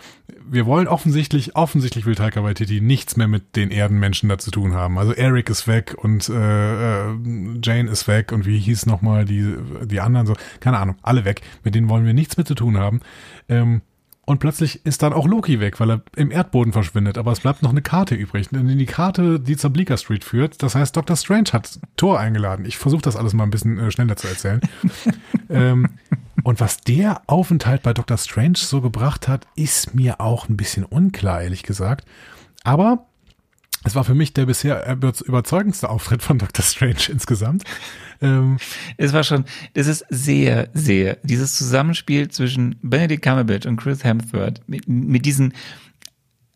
wir wollen offensichtlich, offensichtlich will Taika Waititi nichts mehr mit den Erdenmenschen da zu tun haben. Also Eric ist weg und äh, äh, Jane ist weg und wie hieß nochmal die, die anderen so, keine Ahnung, alle weg. Mit denen wollen wir nichts mehr zu tun haben. Ähm, und plötzlich ist dann auch Loki weg, weil er im Erdboden verschwindet. Aber es bleibt noch eine Karte übrig. Denn die Karte, die zur Bleecker Street führt, das heißt, Dr. Strange hat Thor eingeladen. Ich versuche das alles mal ein bisschen äh, schneller zu erzählen. ähm, und was der Aufenthalt bei Dr. Strange so gebracht hat, ist mir auch ein bisschen unklar, ehrlich gesagt. Aber es war für mich der bisher überzeugendste Auftritt von Dr. Strange insgesamt. Ähm, Es war schon, das ist sehr, sehr, dieses Zusammenspiel zwischen Benedict Cumberbatch und Chris Hemsworth mit, mit diesen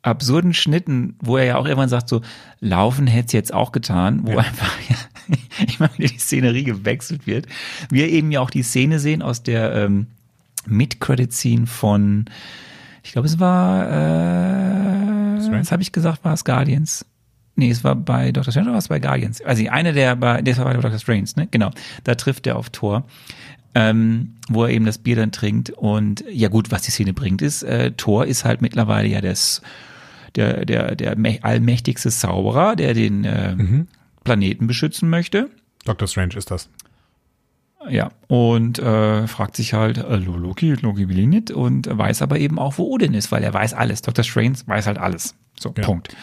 absurden Schnitten, wo er ja auch irgendwann sagt, so, laufen hätte es jetzt auch getan, wo einfach, ja, ich meine, die Szenerie gewechselt wird. Wir eben ja auch die Szene sehen aus der ähm, Mid-Credit-Scene von, ich glaube, es war, äh, was habe ich gesagt, war es Guardians? Nee, es war bei Doctor Strange oder war es bei Guardians? Also eine der bei, das war bei Doctor Strange, ne? Genau. Da trifft er auf Thor. Ähm, wo er eben das Bier dann trinkt. Und ja gut, was die Szene bringt, ist, äh, Thor ist halt mittlerweile ja das, der, der, der mä- allmächtigste Zauberer, der den äh, Planeten beschützen möchte. Dr. Strange ist das. Ja, und äh, fragt sich halt, äh, Loki, Loki will ihn nicht und weiß aber eben auch, wo Odin ist, weil er weiß alles. Dr. Strange weiß halt alles. So, Ja. Punkt.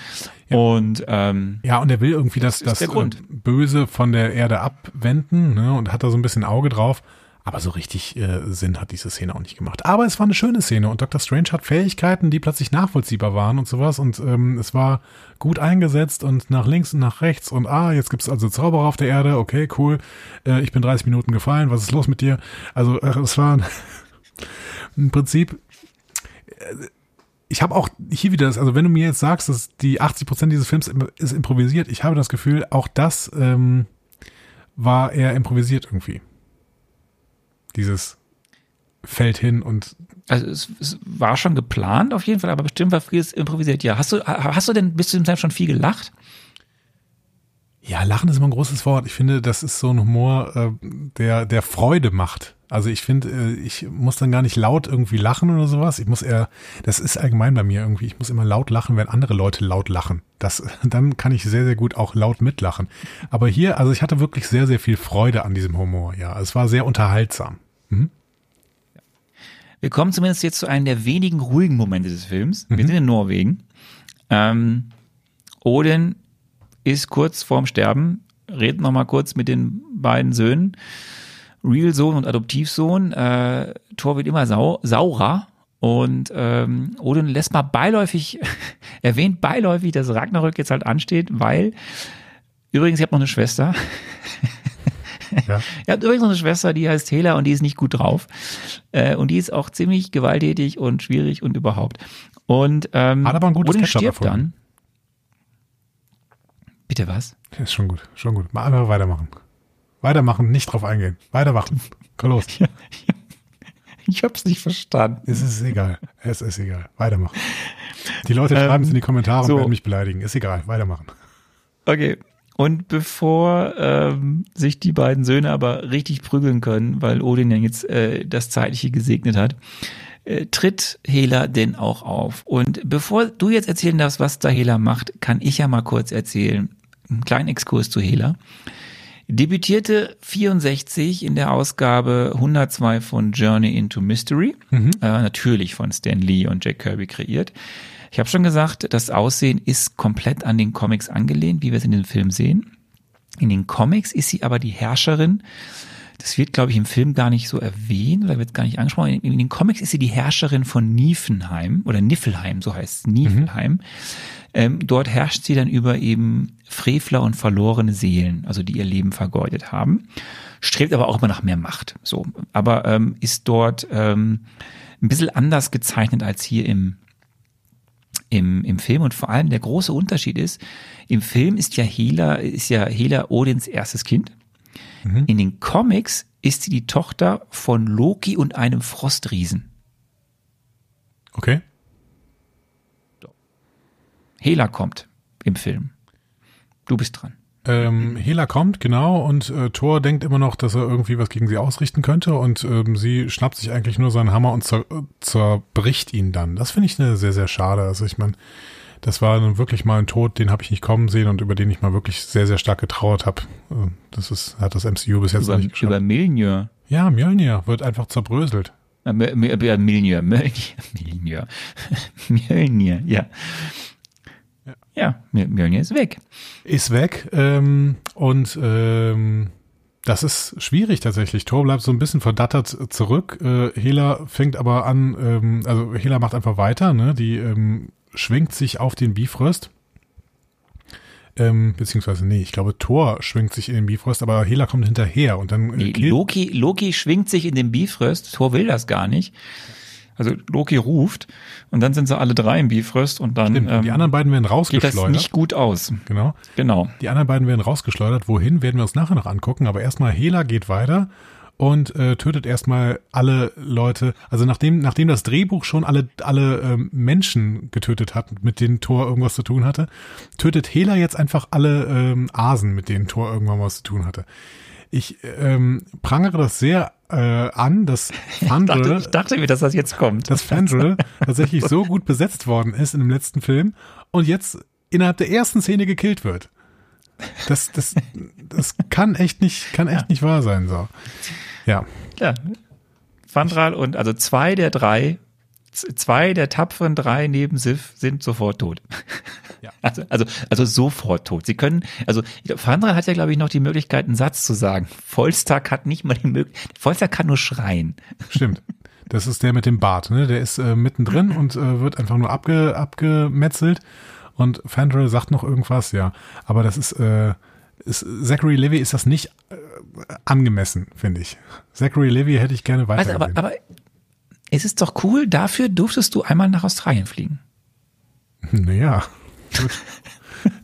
Und ähm, Ja, und er will irgendwie das, das, Grund. äh, Böse von der Erde abwenden ne, und hat da so ein bisschen Auge drauf. Aber so richtig äh, Sinn hat diese Szene auch nicht gemacht. Aber es war eine schöne Szene und Dr. Strange hat Fähigkeiten, die plötzlich nachvollziehbar waren und sowas. Und ähm, es war gut eingesetzt und nach links und nach rechts. Und ah, jetzt gibt's also Zauberer auf der Erde. Okay, cool. Äh, ich bin 30 Minuten gefallen. Was ist los mit dir? Also äh, es war im Prinzip ich habe auch hier wieder das, also wenn du mir jetzt sagst, dass die 80 Prozent dieses Films ist improvisiert, ich habe das Gefühl, auch das ähm, war eher improvisiert irgendwie. Dieses fällt hin und Also es, es war schon geplant auf jeden Fall, aber bestimmt war vieles improvisiert. Ja, hast du, hast du denn bis zu dem Zeit schon viel gelacht? Ja, Lachen ist immer ein großes Wort. Ich finde, das ist so ein Humor, äh, der der Freude macht. Also ich finde, äh, ich muss dann gar nicht laut irgendwie lachen oder sowas. Ich muss eher, das ist allgemein bei mir irgendwie. Ich muss immer laut lachen, wenn andere Leute laut lachen. Das, dann kann ich sehr sehr gut auch laut mitlachen. Aber hier, also ich hatte wirklich sehr sehr viel Freude an diesem Humor. Ja, es war sehr unterhaltsam. Wir kommen zumindest jetzt zu einem der wenigen ruhigen Momente des Films. Wir sind in Norwegen. Ähm, Odin ist kurz vorm Sterben, redet noch mal kurz mit den beiden Söhnen Real-Sohn und Adoptivsohn. Äh, Thor wird immer sau saurer und ähm, Odin lässt mal beiläufig, erwähnt beiläufig, dass Ragnarök jetzt halt ansteht, weil übrigens, ich habe noch eine Schwester. Ja. Ihr habt übrigens noch eine Schwester, die heißt Hela und die ist nicht gut drauf. Äh, und die ist auch ziemlich gewalttätig und schwierig und überhaupt. Und ähm, Hat aber ein gutes Odin Ketchup stirbt erfunden. dann. Bitte was? Ist schon gut, schon gut. Mal einfach weitermachen. Weitermachen, nicht drauf eingehen. Weitermachen. Komm los. Ich hab's nicht verstanden. Es ist egal. Es ist egal. Weitermachen. Die Leute schreiben es in die Kommentare so. und werden mich beleidigen. Ist egal. Weitermachen. Okay. Und bevor ähm, sich die beiden Söhne aber richtig prügeln können, weil Odin ja jetzt äh, das Zeitliche gesegnet hat, äh, tritt Hela denn auch auf. Und bevor du jetzt erzählen darfst, was da Hela macht, kann ich ja mal kurz erzählen. Einen kleinen Exkurs zu Hela. Debütierte 64 in der Ausgabe 102 von Journey into Mystery, äh, natürlich von Stan Lee und Jack Kirby kreiert. Ich habe schon gesagt, das Aussehen ist komplett an den Comics angelehnt, wie wir es in dem Film sehen. In den Comics ist sie aber die Herrscherin. Das wird, glaube ich, im Film gar nicht so erwähnt oder wird gar nicht angesprochen. In, in den Comics ist sie die Herrscherin von Niflheim oder Niflheim, so heißt es, Niflheim. Ähm, dort herrscht sie dann über eben Frevler und verlorene Seelen, also die ihr Leben vergeudet haben. Strebt aber auch immer nach mehr Macht. So, aber ähm, ist dort ähm, ein bisschen anders gezeichnet als hier im im, im Film und vor allem der große Unterschied ist, im Film ist ja Hela, ist ja Hela Odins erstes Kind. In den Comics ist sie die Tochter von Loki und einem Frostriesen. Okay. Hela kommt im Film. Du bist dran. Ähm, Hela kommt, genau, und äh, Thor denkt immer noch, dass er irgendwie was gegen sie ausrichten könnte und ähm, sie schnappt sich eigentlich nur seinen Hammer und zer zerbricht ihn dann. Das finde ich eine sehr, sehr schade. Also ich meine, das war nun wirklich mal ein Tod, den habe ich nicht kommen sehen und über den ich mal wirklich sehr, sehr stark getrauert habe. Äh, Das ist, hat das MCU bis jetzt Über, nicht geschafft. über Milnir. Ja, Mjölnir wird einfach zerbröselt. M- M- äh, Milnir. Milnir. Milnir. Mjölnir, ja. Ja, Mjö- Mjölnir ist weg. Ist weg ähm, und ähm, das ist schwierig tatsächlich. Thor bleibt so ein bisschen verdattert zurück. Äh, Hela fängt aber an, ähm, also Hela macht einfach weiter, ne? Die ähm, schwingt sich auf den Bifrost. Ähm, beziehungsweise, nee, ich glaube, Thor schwingt sich in den Bifrost, aber Hela kommt hinterher und dann äh, Nee, Loki, Loki schwingt sich in den Bifröst. Thor will das gar nicht. Also Loki ruft und dann sind sie alle drei im Bifröst und dann Stimmt, ähm, die anderen beiden werden geht das rausgeschleudert. nicht gut aus. Genau. Genau. Die anderen beiden werden rausgeschleudert. Wohin, werden wir uns nachher noch angucken. Aber erstmal Hela geht weiter und äh, tötet erstmal alle Leute. Also nachdem, nachdem das Drehbuch schon alle, alle ähm, Menschen getötet hat, mit denen Thor irgendwas zu tun hatte, tötet Hela jetzt einfach alle ähm, Asen, mit denen Thor irgendwann was zu tun hatte. Ich ähm, prangere das sehr äh, an, dass Ich Fandral, dachte, ich dachte mir, dass das jetzt kommt. dass Fandral tatsächlich so gut besetzt worden ist in dem letzten Film und jetzt innerhalb der ersten Szene gekillt wird. Das, das, das kann echt nicht, kann echt nicht wahr sein, so. Ja. Ja. Fandral und also zwei der drei, zwei der tapferen drei neben Sif sind sofort tot. Ja. Also, also, also sofort tot. Sie können, also Fandral hat ja, glaube ich, noch die Möglichkeit, einen Satz zu sagen. Volstag hat nicht mal die Möglichkeit, Volstag kann nur schreien. Stimmt. Das ist der mit dem Bart, ne? Der ist äh, mittendrin und äh, wird einfach nur abge, abgemetzelt. Und Fandral sagt noch irgendwas, ja. Aber das ist, äh, ist Zachary Levy ist das nicht äh, angemessen, finde ich. Zachary Levy hätte ich gerne weiter du, aber, aber es ist doch cool, dafür durftest du einmal nach Australien fliegen. Naja, gut.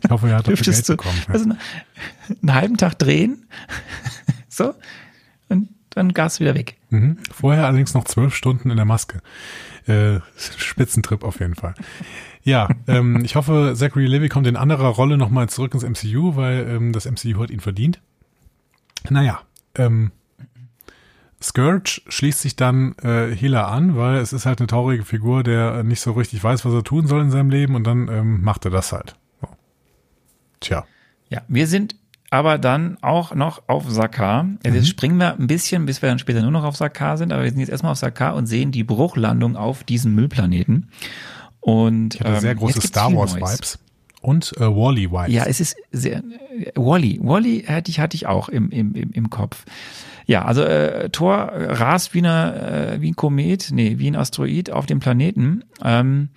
Ich hoffe, er hat dafür Geld du bekommen. Ja. also einen halben Tag drehen, so, und dann Gas wieder weg. Mhm. Vorher allerdings noch zwölf Stunden in der Maske. Äh, Spitzentrip auf jeden Fall. Ja, ähm, ich hoffe, Zachary Levy kommt in anderer Rolle nochmal zurück ins MCU, weil ähm, das MCU hat ihn verdient. Naja, ähm, Scourge schließt sich dann äh, Hela an, weil es ist halt eine traurige Figur, der nicht so richtig weiß, was er tun soll in seinem Leben und dann ähm, macht er das halt. So. Tja. Ja, wir sind aber dann auch noch auf Sakar. Also Mhm. jetzt springen wir ein bisschen, bis wir dann später nur noch auf Sakar sind, aber wir sind jetzt erstmal auf Sakar und sehen die Bruchlandung auf diesem Müllplaneten. Und Ich hatte sehr ähm, große jetzt gibt's Star viel Wars Neues. Vibes. Und äh, Wally White. Ja, es ist sehr äh, Wally. Wally hatte ich hatte ich auch im im im, im Kopf. Ja, also äh, Thor rast wie eine äh, wie ein Komet, nee, wie ein Asteroid auf dem Planeten. Ähm,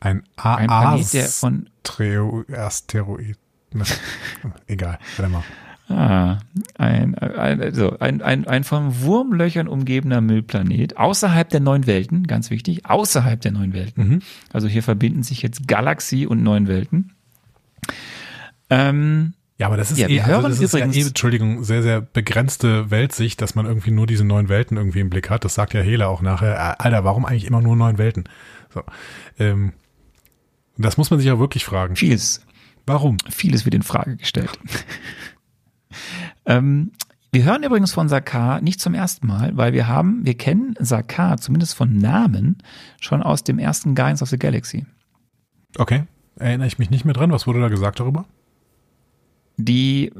ein ein Planet, der von Asteroid. Egal, warte mal. Ah, ein, ein, also ein, ein, ein von Wurmlöchern umgebener Müllplanet, außerhalb der neun Welten, ganz wichtig, außerhalb der neun Welten. Mhm. Also hier verbinden sich jetzt Galaxie und neun Welten. Ähm, Ja, aber das ist Ja, eh, also das ist ja übrigens- eh, Entschuldigung, sehr, sehr begrenzte Weltsicht, dass man irgendwie nur diese neun Welten irgendwie im Blick hat. Das sagt ja Hela auch nachher. Äh, Alter, warum eigentlich immer nur neun Welten? So. Ähm, das muss man sich ja wirklich fragen. vieles, Warum? vieles wird in Frage gestellt. Ähm, wir hören übrigens von Sakar nicht zum ersten Mal, weil wir haben, wir kennen Sakar zumindest von Namen schon aus dem ersten Guardians of the Galaxy. Okay. Erinnere ich mich nicht mehr dran. Was wurde da gesagt darüber? die,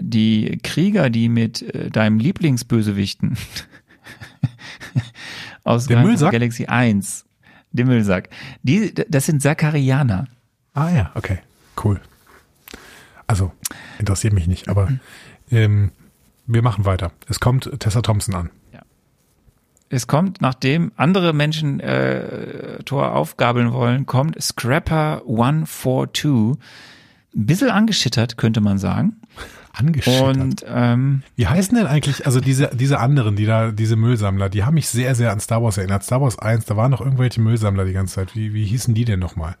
die Krieger, die mit äh, deinem Lieblingsbösewichten aus Der Guardians of Müllsack? the Galaxy 1, dem Müllsack, die, das sind Sakarianer. Ah ja, okay. Cool. Also, interessiert mich nicht, aber Mhm. ähm, wir machen weiter. Es kommt Tessa Thompson an. Es kommt, nachdem andere Menschen äh, Tor aufgabeln wollen, kommt Scrapper 142. Ein bisschen angeschittert, könnte man sagen. Angeschittert. Und ähm, Wie heißen denn eigentlich, also diese, diese anderen, die da, diese Müllsammler, die haben mich sehr, sehr an Star Wars erinnert. Star Wars 1, da waren noch irgendwelche Müllsammler die ganze Zeit. Wie, wie hießen die denn nochmal?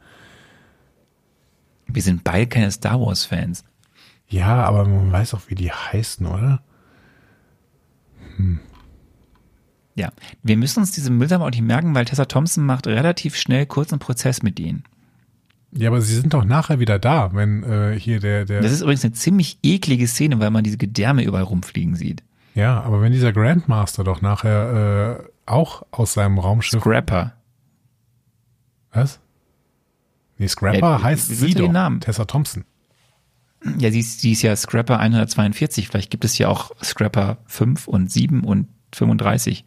Wir sind beide keine Star Wars-Fans. Ja, aber man weiß auch, wie die heißen, oder? Ja, wir müssen uns diese Müllsammler auch nicht merken, weil Tessa Thompson macht relativ schnell kurzen Prozess mit ihnen. Ja, aber sie sind doch nachher wieder da, wenn äh, hier der, der. Das ist übrigens eine ziemlich eklige Szene, weil man diese Gedärme überall rumfliegen sieht. ja, aber wenn dieser Grandmaster doch nachher äh, auch aus seinem Raumschiff. Scrapper. was? Nee, Scrapper Äh, heißt sie doch. den Namen? Tessa Thompson. Ja, sie ist, sie ist ja Scrapper 142. Vielleicht gibt es ja auch Scrapper 5 und 7 und 35.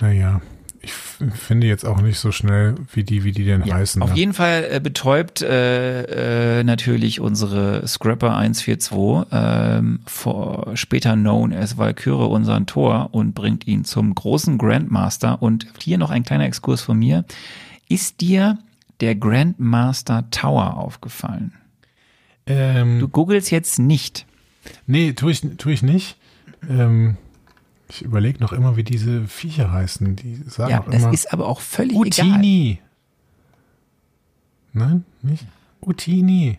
Naja, ich finde jetzt auch nicht so schnell, wie die, wie die denn heißen. Auf da. jeden Fall äh, betäubt äh, äh, natürlich unsere Scrapper 142, ähm, vor, später known as Valkyrie, unseren Tor und bringt ihn zum großen Grandmaster. Und hier noch ein kleiner Exkurs von mir. Ist dir der Grandmaster Tower aufgefallen? ähm, Du googelst jetzt nicht. Nee, tue ich, tue ich nicht. Ähm, ich überlege noch immer, wie diese Viecher heißen. Die sagen Ja, das immer ist aber auch völlig egal. Utini. Nein, nicht? Utini.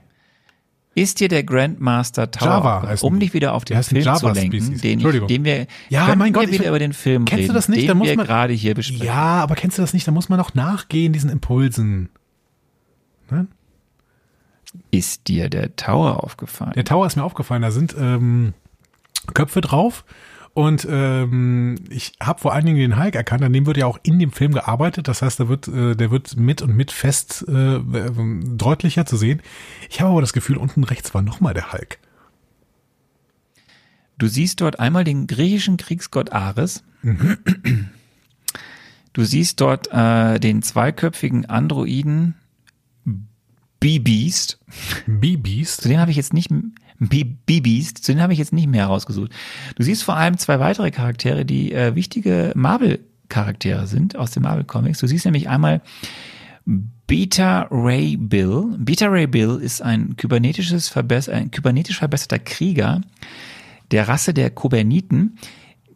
Ist dir der Grandmaster Tower, Java um dich wieder auf den Film Java zu lenken, den, ich, den wir, Ja, mein wir Gott, ich- wieder über den Film Kennst reden, du das nicht? den Da muss wir man- gerade hier besprechen. Ja, aber kennst du das nicht? Da muss man auch nachgehen, diesen Impulsen. Nein? Ist dir der Tower aufgefallen? Der Tower ist mir aufgefallen, da sind ähm, Köpfe drauf. Und ähm, ich habe vor allen Dingen den Hulk erkannt, an dem wird ja auch in dem Film gearbeitet. Das heißt, da wird, äh, der wird mit und mit fest äh, deutlicher zu sehen. Ich habe aber das Gefühl, unten rechts war nochmal der Hulk. Du siehst dort einmal den griechischen Kriegsgott Ares. Du siehst dort äh, den zweiköpfigen Androiden B-Beast. B-Beast. Zu dem habe ich jetzt nicht B-Beast, zu dem habe ich jetzt nicht mehr herausgesucht. Du siehst vor allem zwei weitere Charaktere, die äh, wichtige Marvel-Charaktere sind aus den Marvel-Comics. Du siehst nämlich einmal Beta Ray Bill. Beta Ray Bill ist ein kybernetisches Verbess ein kybernetisch verbesserter Krieger der Rasse der Koberniten,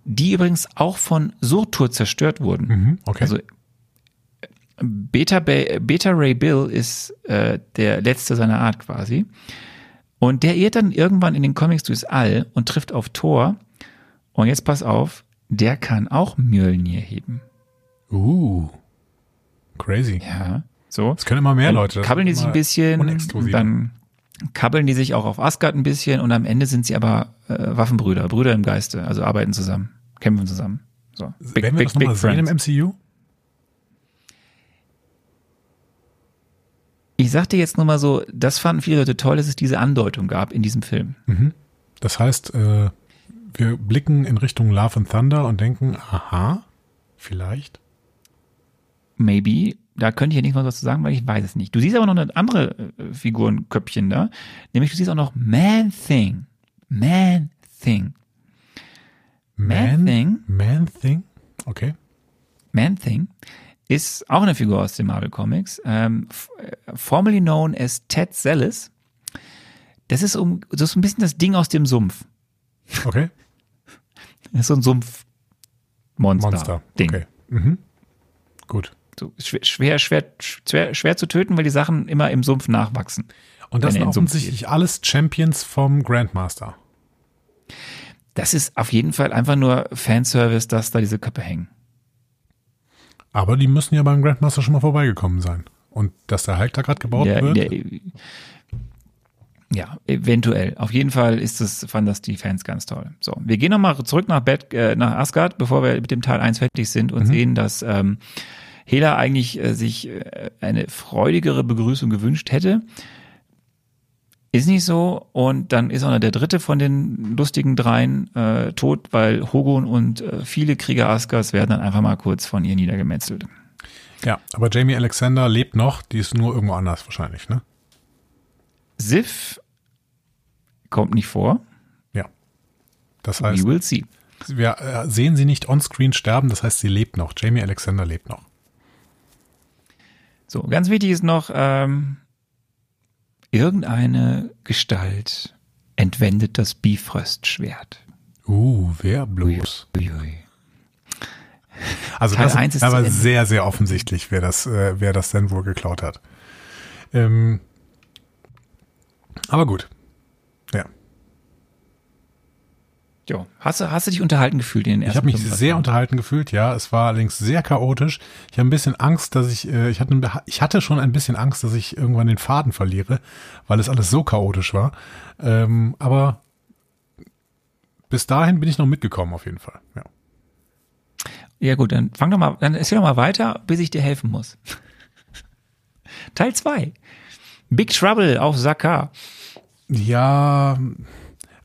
die übrigens auch von Surtur zerstört wurden. Mhm, okay. Also Beta, Beta Ray Bill ist äh, der letzte seiner Art quasi. Und der irrt dann irgendwann in den Comics durchs All und trifft auf Thor. Und jetzt pass auf, der kann auch Mjölnir heben. uh, crazy. Ja, so. Es können immer mehr Dann Leute. Kabbeln die sich ein bisschen, dann kabbeln die sich auch auf Asgard ein bisschen und am Ende sind sie aber äh, Waffenbrüder, Brüder im Geiste, also arbeiten zusammen, kämpfen zusammen. So. Big, Werden wir das nochmal sehen im MCU? Ich sag dir jetzt nur mal so, das fanden viele Leute toll, dass es diese Andeutung gab in diesem Film. Das heißt, äh, wir blicken in Richtung Love and Thunder und denken, aha, vielleicht. maybe. Da könnte ich ja nichts mehr dazu sagen, weil ich weiß es nicht. Du siehst aber noch eine andere äh, Figurenköpfchen da. Nämlich du siehst auch noch Man Thing. Man Thing. Man Thing? Man Thing? Okay. Man Thing ist auch eine Figur aus den Marvel Comics, ähm, äh, formerly known as Ted Zellis. Das ist, um, das ist ein bisschen das Ding aus dem Sumpf. Okay. Das ist so ein Sumpfmonster. Monster. Ding. Okay. Mhm. Gut. So schwer, schwer, schwer, schwer, zu töten, weil die Sachen immer im Sumpf nachwachsen. Und das sind offensichtlich alles Champions vom Grandmaster. Das ist auf jeden Fall einfach nur Fanservice, dass da diese Köpfe hängen. Aber die müssen ja beim Grandmaster schon mal vorbeigekommen sein. Und dass der Hulk da gerade gebaut Der, wird. der, ja, eventuell. Auf jeden Fall ist das, fanden das die Fans ganz toll. So, wir gehen nochmal zurück nach, Bad, äh, nach Asgard, bevor wir mit dem Teil 1 fertig sind und sehen, dass ähm, Hela eigentlich äh, sich äh, eine freudigere Begrüßung gewünscht hätte. Ist nicht so. Und dann ist auch noch der dritte von den lustigen dreien äh, tot, weil Hogun und äh, viele Krieger Asgards werden dann einfach mal kurz von ihr niedergemetzelt. ja, aber Jamie Alexander lebt noch, die ist nur irgendwo anders wahrscheinlich, ne? Sif kommt nicht vor. Ja. Das heißt, We will see. wir äh, sehen sie nicht onscreen sterben, das heißt, sie lebt noch. Jamie Alexander lebt noch. So, ganz wichtig ist noch, ähm, irgendeine Gestalt entwendet das Bifröst-Schwert. Uh, wer bloß? Uiui. Also Teil das eins ist ist aber sehr, sehr offensichtlich, wer das, äh, wer das denn wohl geklaut hat. Ähm, aber gut. Ja. Jo. Hast du, hast du dich unterhalten gefühlt in den Ich ersten habe mich 25 sehr unterhalten gefühlt, ja. Es war allerdings sehr chaotisch. Ich habe ein bisschen Angst, dass ich, äh, ich hatte, ich hatte schon ein bisschen Angst, dass ich irgendwann den Faden verliere, weil es alles so chaotisch war. Ähm, aber bis dahin bin ich noch mitgekommen, auf jeden Fall. Ja. Ja gut, dann fang doch mal, dann erzähl doch mal weiter, bis ich dir helfen muss. Teil 2. Big Trouble auf Sakaar. Ja,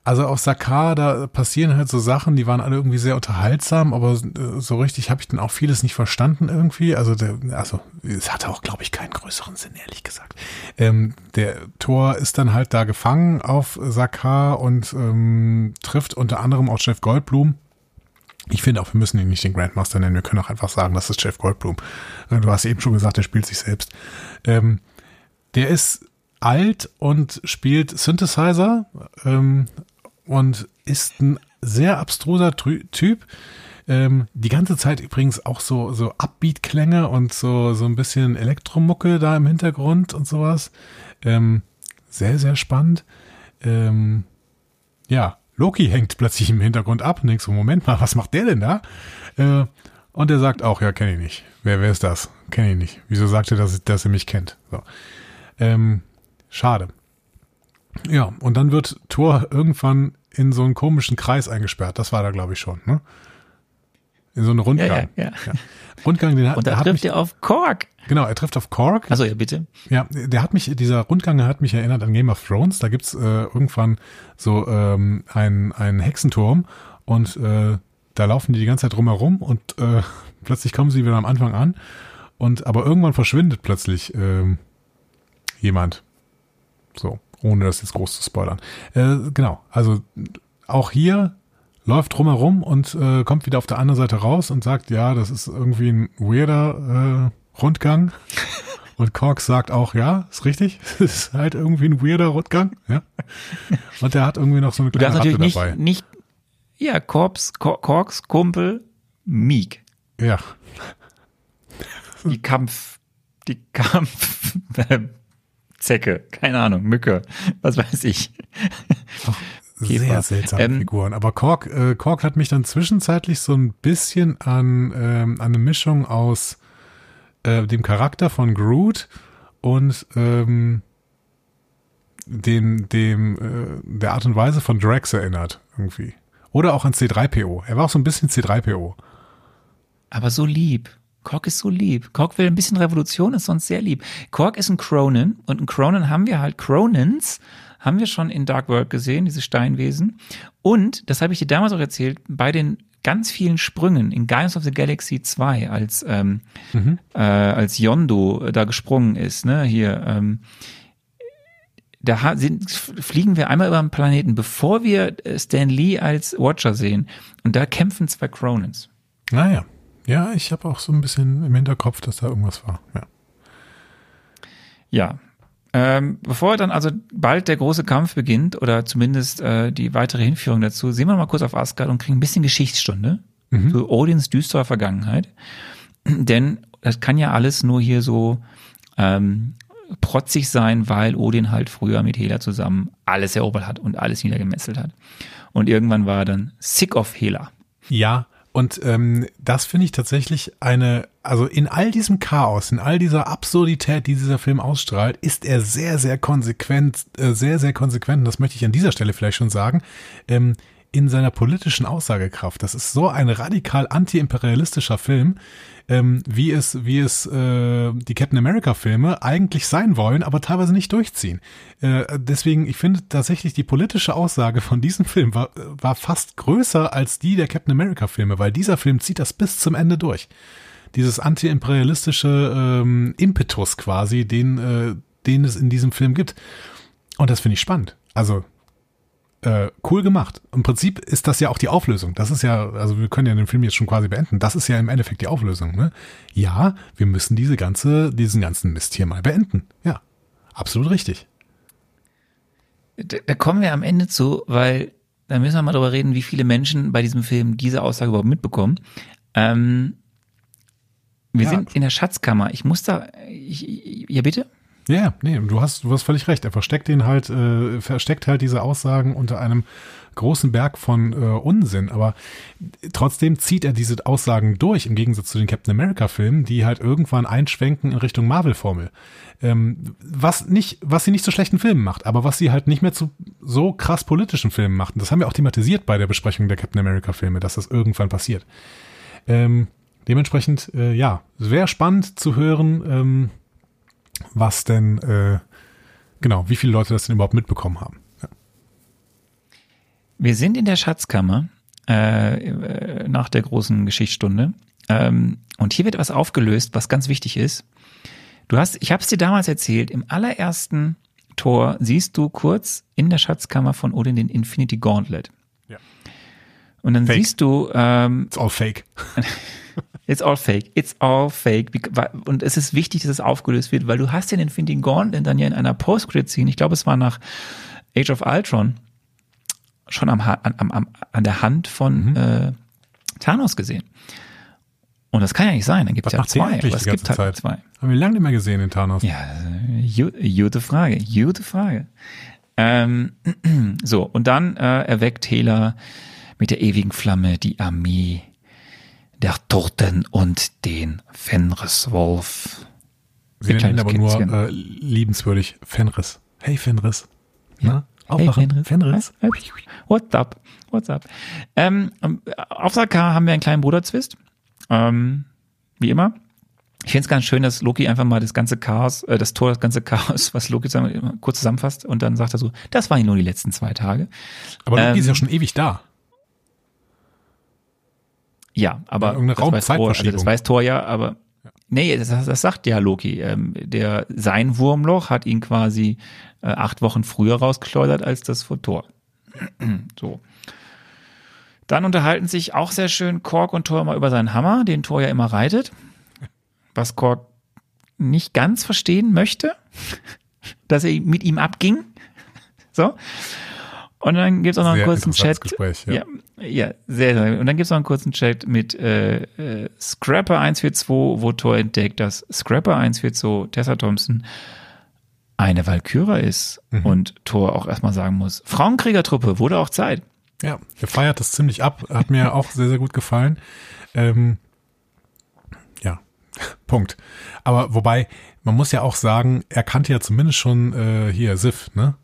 also auf Sakar, da passieren halt so Sachen, die waren alle irgendwie sehr unterhaltsam, aber äh, so richtig habe ich dann auch vieles nicht verstanden irgendwie. Also, der, also es hatte auch, glaube ich, keinen größeren Sinn, ehrlich gesagt. Ähm, der Thor ist dann halt da gefangen auf Sakar und ähm, trifft unter anderem auch Jeff Goldblum. Ich finde auch, wir müssen ihn nicht den Grandmaster nennen. Wir können auch einfach sagen, das ist Jeff Goldblum. Äh, Du hast eben schon gesagt, der spielt sich selbst. Ähm, der ist alt und spielt Synthesizer ähm, und ist ein sehr abstruser Typ. Ähm, die ganze Zeit übrigens auch so, so Upbeat-Klänge und so, so ein bisschen Elektromucke da im Hintergrund und sowas. Ähm, sehr, sehr spannend. Ähm, ja, Loki hängt plötzlich im Hintergrund ab. Denkst so, Moment mal, was macht der denn da? Äh, und er sagt auch, ja, kenne ich nicht. Wer, wer ist das? Kenne ich nicht. Wieso sagt er, dass, dass er mich kennt? So. Ähm, schade. Ja, und dann wird Thor irgendwann in so einen komischen Kreis eingesperrt. Das war da, glaube ich, schon, ne? In so einen Rundgang. Ja, ja, ja. Rundgang, den hat, Und da trifft mich, er auf Kork. genau, er trifft auf Kork. Also ja, bitte. Ja, der hat mich, dieser Rundgang hat mich erinnert an Game of Thrones. Da gibt's äh, irgendwann so ähm, einen, einen Hexenturm und äh, da laufen die die ganze Zeit drumherum und äh, plötzlich kommen sie wieder am Anfang an. Und aber irgendwann verschwindet plötzlich ähm, jemand. So, ohne das jetzt groß zu spoilern. Äh, genau, also auch hier läuft drumherum und äh, kommt wieder auf der anderen Seite raus und sagt, ja, das ist irgendwie ein weirder äh, Rundgang. Und Kork sagt auch, ja, ist richtig. Es ist halt irgendwie ein weirder Rundgang. Ja. Und der hat irgendwie noch so eine Du kleine darfst Ratte natürlich dabei. nicht, nicht, ja, Korps, Kor Korks Kumpel Meek. Ja, Die Kampf, die Kampf, Zecke, keine Ahnung, Mücke, was weiß ich. sehr seltsame Ähm, Figuren. Aber Kork, äh, Kork hat mich dann zwischenzeitlich so ein bisschen an, ähm, an eine Mischung aus äh, dem Charakter von Groot und ähm, dem, dem, äh, der Art und Weise von Drax erinnert, irgendwie. Oder auch an C3PO. Er war auch so ein bisschen C3PO. Aber so lieb. Kork ist so lieb. Kork will ein bisschen Revolution, ist sonst sehr lieb. Kork ist ein Cronin und ein Cronin haben wir halt, Cronins haben wir schon in Dark World gesehen, diese Steinwesen. Und, das habe ich dir damals auch erzählt, bei den ganz vielen Sprüngen in Guardians of the Galaxy 2, als, ähm, äh, als Yondo da gesprungen ist, ne, hier, ähm, da sind, fliegen wir einmal über den Planeten, bevor wir äh, Stan Lee als Watcher sehen. Und da kämpfen zwei Cronins. Naja. Ja, ich habe auch so ein bisschen im Hinterkopf, dass da irgendwas war. Ja. Ja. Ähm, bevor dann also bald der große Kampf beginnt oder zumindest äh, die weitere Hinführung dazu, sehen wir mal kurz auf Asgard und kriegen ein bisschen Geschichtsstunde zu Odins düsterer Vergangenheit. Denn das kann ja alles nur hier so ähm, protzig sein, weil Odin halt früher mit Hela zusammen alles erobert hat und alles niedergemesselt hat. Und irgendwann war er dann sick of Hela. Ja, und ähm, das finde ich tatsächlich eine, also in all diesem Chaos, in all dieser Absurdität, die dieser Film ausstrahlt, ist er sehr, sehr konsequent, äh, sehr, sehr konsequent, und das möchte ich an dieser Stelle vielleicht schon sagen, ähm, in seiner politischen Aussagekraft. Das ist so ein radikal anti-imperialistischer Film, ähm, wie es, wie es äh, die Captain America Filme eigentlich sein wollen, aber teilweise nicht durchziehen. Äh, deswegen, ich finde tatsächlich die politische Aussage von diesem Film war, war fast größer als die der Captain America Filme, weil dieser Film zieht das bis zum Ende durch. Dieses anti-imperialistische ähm, Impetus quasi, den, äh, den es in diesem Film gibt. Und das finde ich spannend. Also äh, cool gemacht. Im Prinzip ist das ja auch die Auflösung. Das ist ja, also wir können ja den Film jetzt schon quasi beenden. Das ist ja im Endeffekt die Auflösung. Ne? Ja, wir müssen diese ganze, diesen ganzen Mist hier mal beenden. Ja, absolut richtig. Da, da kommen wir am Ende zu, weil da müssen wir mal drüber reden, wie viele Menschen bei diesem Film diese Aussage überhaupt mitbekommen. Ähm, wir Ja. sind in der Schatzkammer. Ich muss da, ich, ja bitte? Ja, nee, du hast, du hast völlig recht. Er versteckt den halt, äh, versteckt halt diese Aussagen unter einem großen Berg von äh, Unsinn. Aber trotzdem zieht er diese Aussagen durch, im Gegensatz zu den Captain America-Filmen, die halt irgendwann einschwenken in Richtung Marvel-Formel. Ähm, was nicht, was sie nicht zu schlechten Filmen macht, aber was sie halt nicht mehr zu so krass politischen Filmen macht. Und das haben wir auch thematisiert bei der Besprechung der Captain America-Filme, dass das irgendwann passiert. Ähm, dementsprechend, äh, ja, wäre spannend zu hören, ähm, was denn, äh, genau, wie viele Leute das denn überhaupt mitbekommen haben. Ja. Wir sind in der Schatzkammer äh, äh, nach der großen Geschichtsstunde. Ähm, und hier wird was aufgelöst, was ganz wichtig ist. Du hast, ich habe es dir damals erzählt, im allerersten Tor siehst du kurz in der Schatzkammer von Odin den Infinity Gauntlet. Ja. Und dann Fake. siehst du, ähm, It's all fake. It's all fake. It's all fake. Und es ist wichtig, dass es aufgelöst wird, weil du hast den Infinity Gauntlet dann ja in einer Post-Credit-Scene, ich glaube, es war nach Age of Ultron, schon am, an, am, an der Hand von Mhm. äh, Thanos gesehen. Und das kann ja nicht sein. Dann gibt es ja zwei. Aber es gibt halt Zeit? zwei. Haben wir lange nicht mehr gesehen in Thanos. Ja, gute Frage, gute Frage. Ähm, so, und dann äh, erweckt Hela mit der ewigen Flamme die Armee der Toten und den Fenriswolf. Sie nennen ihn aber nur äh, liebenswürdig Fenris. Hey Fenris. Na, Hey, aufwachen. Fenris. Hi. What's up? What's up? Ähm, auf Sakaar haben wir einen kleinen Bruderzwist. Ähm, wie immer. Ich finde es ganz schön, dass Loki einfach mal das ganze Chaos, äh, das Tor, das ganze Chaos, was Loki kurz zusammenfasst und dann sagt er so, das waren nur die letzten zwei Tage. Aber Loki Ähm, ist ja schon ewig da. Ja, aber Ja, das weiß Thor, also das weiß Thor ja, aber nee, das, das sagt ja Loki. Ähm, der sein Wurmloch hat ihn quasi äh, acht Wochen früher rausgeschleudert als das von Thor. so. Dann unterhalten sich auch sehr schön Kork und Thor mal über seinen Hammer, den Thor ja immer reitet, was Kork nicht ganz verstehen möchte, dass er mit ihm abging. So. Und dann gibt's auch noch einen Sehr kurzen Chat. Gespräch, ja. ja, ja, sehr, sehr. Und dann gibt's noch einen kurzen Chat mit äh, äh, Scrapper 142, wo Thor entdeckt, dass Scrapper 142, Tessa Thompson, eine Valkyra ist. Mhm. Und Thor auch erstmal sagen muss, Frauenkriegertruppe, wurde auch Zeit. Ja, er feiert das ziemlich ab. Hat mir auch sehr, sehr gut gefallen. Ähm, ja, Punkt. Aber wobei, man muss ja auch sagen, er kannte ja zumindest schon äh, hier Sif, ne?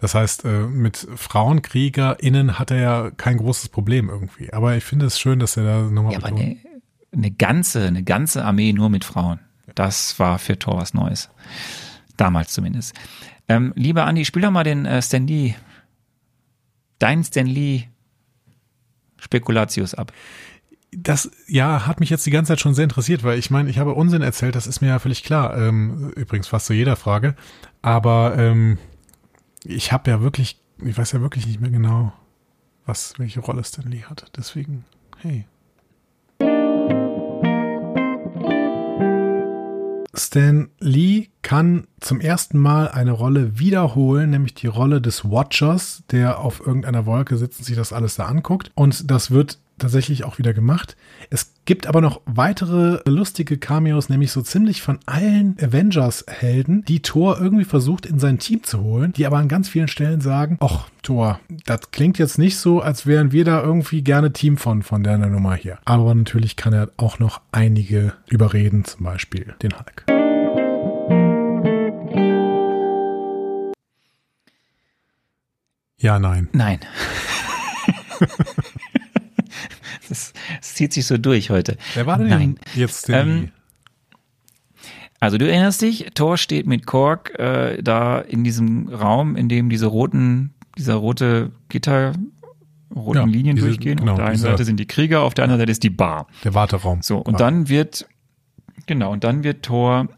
Das heißt, äh, mit FrauenkriegerInnen hat er ja kein großes Problem irgendwie. Aber ich finde es schön, dass er da nochmal Ja, aber nee, eine ganze, eine ganze Armee nur mit Frauen. Das war für Thor was Neues. Damals zumindest. Ähm, lieber Andi, spiel doch mal den äh, Stan Lee, dein Stan Lee Spekulatius ab. Das, ja, hat mich jetzt die ganze Zeit schon sehr interessiert, weil ich meine, ich habe Unsinn erzählt, das ist mir ja völlig klar. Ähm, übrigens fast zu jeder Frage. Aber ähm, ich habe ja wirklich, ich weiß ja wirklich nicht mehr genau, was, welche Rolle Stan Lee hat. Deswegen, hey. Stan Lee kann zum ersten Mal eine Rolle wiederholen, nämlich die Rolle des Watchers, der auf irgendeiner Wolke sitzt und sich das alles da anguckt. Und das wird tatsächlich auch wieder gemacht. Es gibt aber noch weitere lustige Cameos, nämlich so ziemlich von allen Avengers-Helden, die Thor irgendwie versucht in sein Team zu holen, die aber an ganz vielen Stellen sagen, ach Thor, das klingt jetzt nicht so, als wären wir da irgendwie gerne Team von, von der Nummer hier. Aber natürlich kann er auch noch einige überreden, zum Beispiel den Hulk. Ja, nein. Nein. das, das zieht sich so durch heute. Wer war denn Nein. jetzt Ähm? Also du erinnerst dich, Thor steht mit Kork äh, da in diesem Raum, in dem diese roten, dieser rote Gitter, roten Ja, Linien diese- durchgehen. genau, auf der einen Seite sind die Krieger, auf der anderen Seite ist die Bar. Der Warteraum. So, und Ah. dann wird, genau, und dann wird Thor,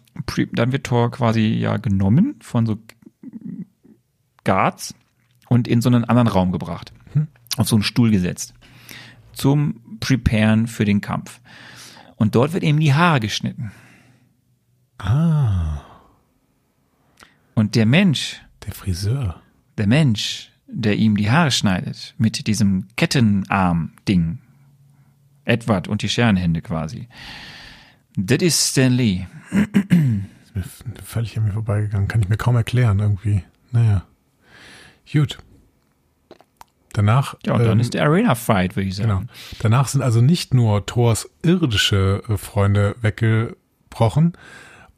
dann wird Thor quasi ja genommen von so Guards und in so einen anderen Raum gebracht. Auf so einen Stuhl gesetzt. Zum Preparen für den Kampf. Und dort wird ihm die Haare geschnitten. Ah, Und der Mensch, der Friseur. der Mensch, der ihm die Haare schneidet, mit diesem Kettenarm-Ding, Edward und die Scherenhände quasi, das ist Stan Lee. Ist mir f- völlig an mir vorbeigegangen. Kann ich mir kaum erklären irgendwie. Naja. Gut. Danach. Ja, und dann ähm, ist der Arena-Fight, würde ich sagen. Genau. Danach sind also nicht nur Thors irdische äh, Freunde weggebrochen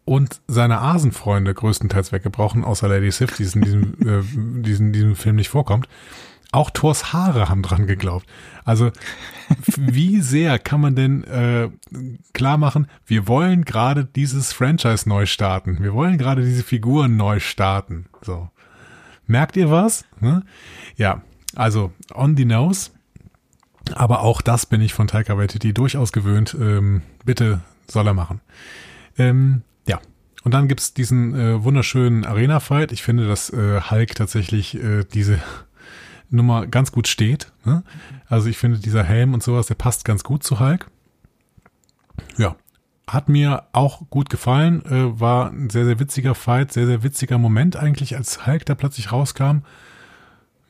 und seine Asenfreunde größtenteils weggebrochen, außer Lady Sif, die in diesem, äh, diesen, diesem Film nicht vorkommt. Auch Thors Haare haben dran geglaubt. Also wie sehr kann man denn äh, klar machen, wir wollen gerade dieses Franchise neu starten. Wir wollen gerade diese Figuren neu starten. So. Merkt ihr was? Ne? Ja, also on the nose. Aber auch das bin ich von Taika Waititi durchaus gewöhnt. Ähm, bitte soll er machen. Ähm, ja. Und dann gibt's diesen äh, wunderschönen Arena-Fight. Ich finde, dass äh, Hulk tatsächlich äh, diese Nummer ganz gut steht. Ne? Also ich finde, dieser Helm und sowas, der passt ganz gut zu Hulk. Ja. Hat mir auch gut gefallen. Äh, war ein sehr, sehr witziger Fight, sehr, sehr witziger Moment eigentlich, als Hulk da plötzlich rauskam.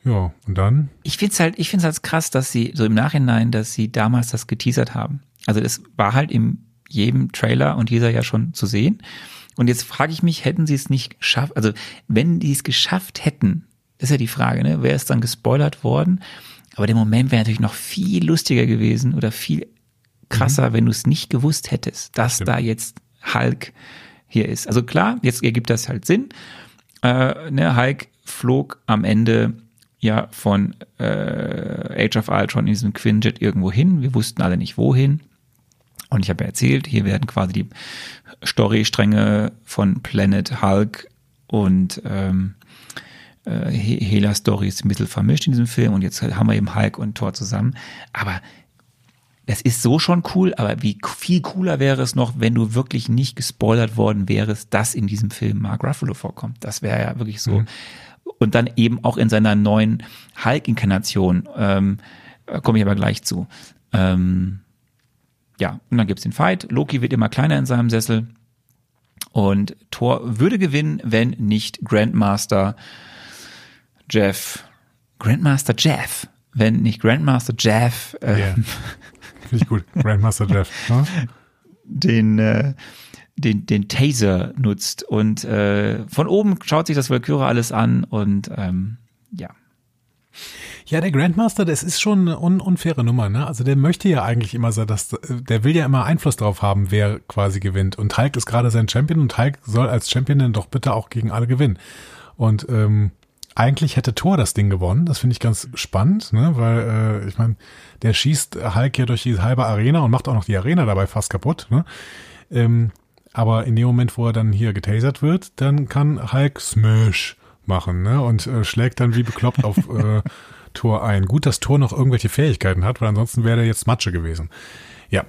Ja, und dann Ich find's halt, ich find's halt krass, dass sie so im Nachhinein, dass sie damals das geteasert haben. Also das war halt in jedem Trailer und dieser ja schon zu sehen. Und jetzt frage ich mich, hätten sie es nicht geschafft, also wenn die es geschafft hätten, ist ja die Frage, ne, wäre es dann gespoilert worden? Aber der Moment wäre natürlich noch viel lustiger gewesen oder viel krasser, wenn du es nicht gewusst hättest, dass da jetzt Hulk hier ist. Also klar, jetzt ergibt das halt Sinn. Äh, ne, Hulk flog am Ende ja von äh, Age of Ultron in diesem Quinjet irgendwo hin. Wir wussten alle nicht wohin. Und ich habe ja erzählt, hier werden quasi die Storystränge von Planet Hulk und ähm, äh, He- Hela-Stories ein bisschen vermischt in diesem Film. Und jetzt haben wir eben Hulk und Thor zusammen. Aber das ist so schon cool, aber wie viel cooler wäre es noch, wenn du wirklich nicht gespoilert worden wärst, dass in diesem Film Mark Ruffalo vorkommt. Das wäre ja wirklich so. Und dann eben auch in seiner neuen Hulk-Inkarnation, ähm, äh, komme ich aber gleich zu. Ähm, ja, und dann gibt's den Fight. Loki wird immer kleiner in seinem Sessel. Und Thor würde gewinnen, wenn nicht Grandmaster Jeff, Grandmaster Jeff, wenn nicht Grandmaster Jeff äh, Ja. Finde ich gut. Grandmaster Jeff. Ne? den, äh, den, den Taser nutzt. Und äh, von oben schaut sich das Valkyrie alles an und ähm, ja. Ja, der Grandmaster, das ist schon eine un unfaire Nummer, ne? Also der möchte ja eigentlich immer so, dass der will ja immer Einfluss drauf haben, wer quasi gewinnt. Und Hulk ist gerade sein Champion und Hulk soll als Champion dann doch bitte auch gegen alle gewinnen. Und ähm, eigentlich hätte Thor das Ding gewonnen. Das finde ich ganz spannend, ne? weil äh, ich meine, der schießt Hulk hier durch die halbe Arena und macht auch noch die Arena dabei fast kaputt. Ne? Ähm, aber in dem Moment, wo er dann hier getasert wird, dann kann Hulk Smash machen ne? und äh, schlägt dann wie bekloppt auf äh, Thor ein. Gut, dass Thor noch irgendwelche Fähigkeiten hat, weil ansonsten wäre er jetzt Matsche gewesen. Ja,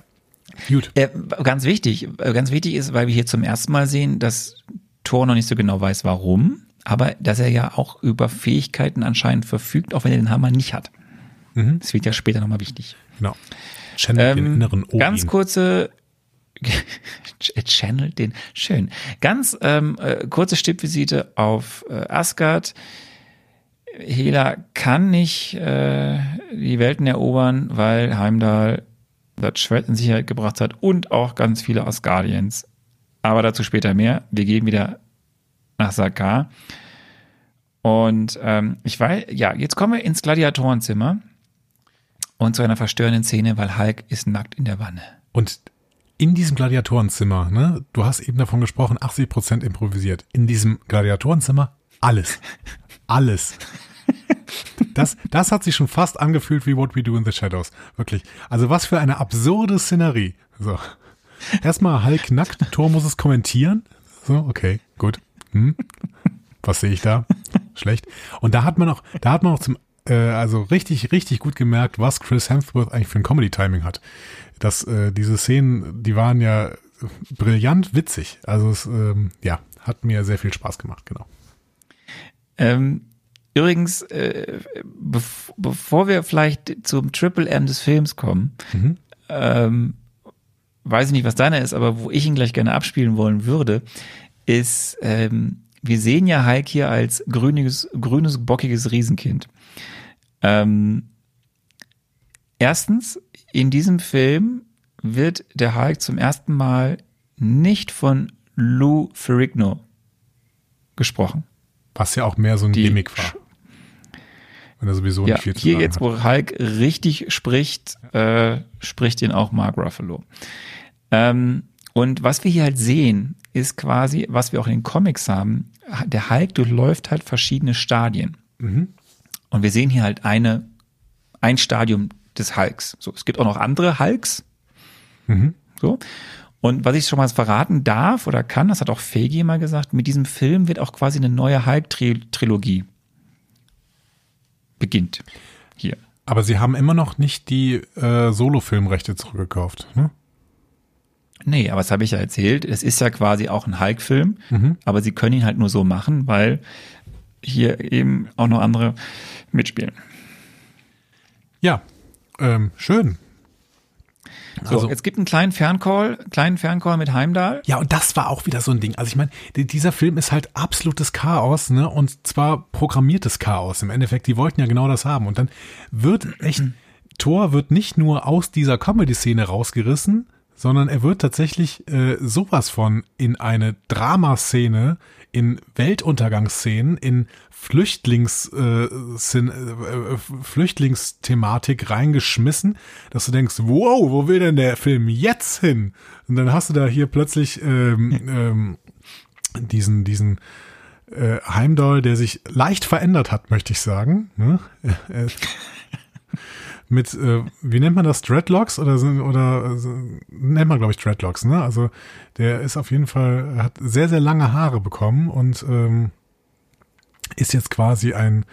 gut. Äh, ganz wichtig, äh, ganz wichtig ist, weil wir hier zum ersten Mal sehen, dass Thor noch nicht so genau weiß, warum, aber dass er ja auch über Fähigkeiten anscheinend verfügt, auch wenn er den Hammer nicht hat. Mhm. Das wird ja später nochmal wichtig. Genau. Channel den Ähm, inneren Odin. ganz kurze Channel den schön. Ganz ähm, äh, kurze Stippvisite auf äh, Asgard. Hela kann nicht äh, die Welten erobern, weil Heimdall das Schwert in Sicherheit gebracht hat und auch ganz viele Asgardians. Aber dazu später mehr. Wir gehen wieder nach Sakar. Und ähm, ich weiß, ja, jetzt kommen wir ins Gladiatorenzimmer und zu einer verstörenden Szene, weil Hulk ist nackt in der Wanne. Und in diesem Gladiatorenzimmer, ne, du hast eben davon gesprochen, 80 Prozent improvisiert. In diesem Gladiatorenzimmer alles. Alles. Das, das hat sich schon fast angefühlt wie What We Do in the Shadows. Wirklich. Also was für eine absurde Szenerie. So. Erstmal Hulk nackt, Thor muss es kommentieren. So, okay, gut. Hm. Was sehe ich da? Schlecht. Und da hat man auch, da hat man auch zum, äh, also richtig, richtig gut gemerkt, was Chris Hemsworth eigentlich für ein Comedy-Timing hat. Das, äh, diese Szenen, die waren ja brillant witzig. Also es, ähm, ja, hat mir sehr viel Spaß gemacht, genau. Ähm, übrigens, äh, bev bevor wir vielleicht zum Triple M des Films kommen, Mhm. ähm, weiß ich nicht, was deiner ist, aber wo ich ihn gleich gerne abspielen wollen würde, ist, ähm, wir sehen ja Hulk hier als grüniges, grünes, bockiges Riesenkind. Ähm, erstens, in diesem Film wird der Hulk zum ersten Mal nicht von Lou Ferrigno gesprochen. Was ja auch mehr so ein Die Gimmick war. Wenn er sowieso Ja, nicht viel zu hier jetzt, hat. wo Hulk richtig spricht, äh, spricht ihn auch Mark Ruffalo. Ähm, und was wir hier halt sehen, ist quasi, was wir auch in den Comics haben, der Hulk durchläuft halt verschiedene Stadien. Mhm. Und wir sehen hier halt eine, ein Stadium des Hulks. So, es gibt auch noch andere Hulks. Mhm. So. Und was ich schon mal verraten darf oder kann, das hat auch Feige mal gesagt, mit diesem Film wird auch quasi eine neue Hulk-Trilogie beginnt. Hier. Aber sie haben immer noch nicht die äh, Solo-Filmrechte zurückgekauft. Ne? Nee, aber das habe ich ja erzählt. Es ist ja quasi auch ein Hulk-Film, Mhm. aber sie können ihn halt nur so machen, weil hier eben auch noch andere mitspielen. Ja, ähm, schön. So, Also- jetzt gibt einen kleinen Ferncall, kleinen Ferncall mit Heimdall. Ja, und das war auch wieder so ein Ding. Also ich meine, die- dieser Film ist halt absolutes Chaos, ne? Und zwar programmiertes Chaos. Im Endeffekt, die wollten ja genau das haben. Und dann wird echt, Thor wird nicht nur aus dieser Comedy-Szene rausgerissen, sondern er wird tatsächlich äh, sowas von in eine Dramaszene, in Weltuntergangsszenen, in Flüchtlings, äh, äh, Flüchtlingsthematik reingeschmissen, dass du denkst, wow, wo will denn der Film jetzt hin? Und dann hast du da hier plötzlich ähm, ähm, diesen, diesen äh, Heimdall, der sich leicht verändert hat, möchte ich sagen. Ne? Mit, äh, wie nennt man das, Dreadlocks oder sind- oder äh, nennt man glaube ich Dreadlocks, ne? Also der ist auf jeden Fall hat sehr sehr lange Haare bekommen und ähm, ist jetzt quasi ein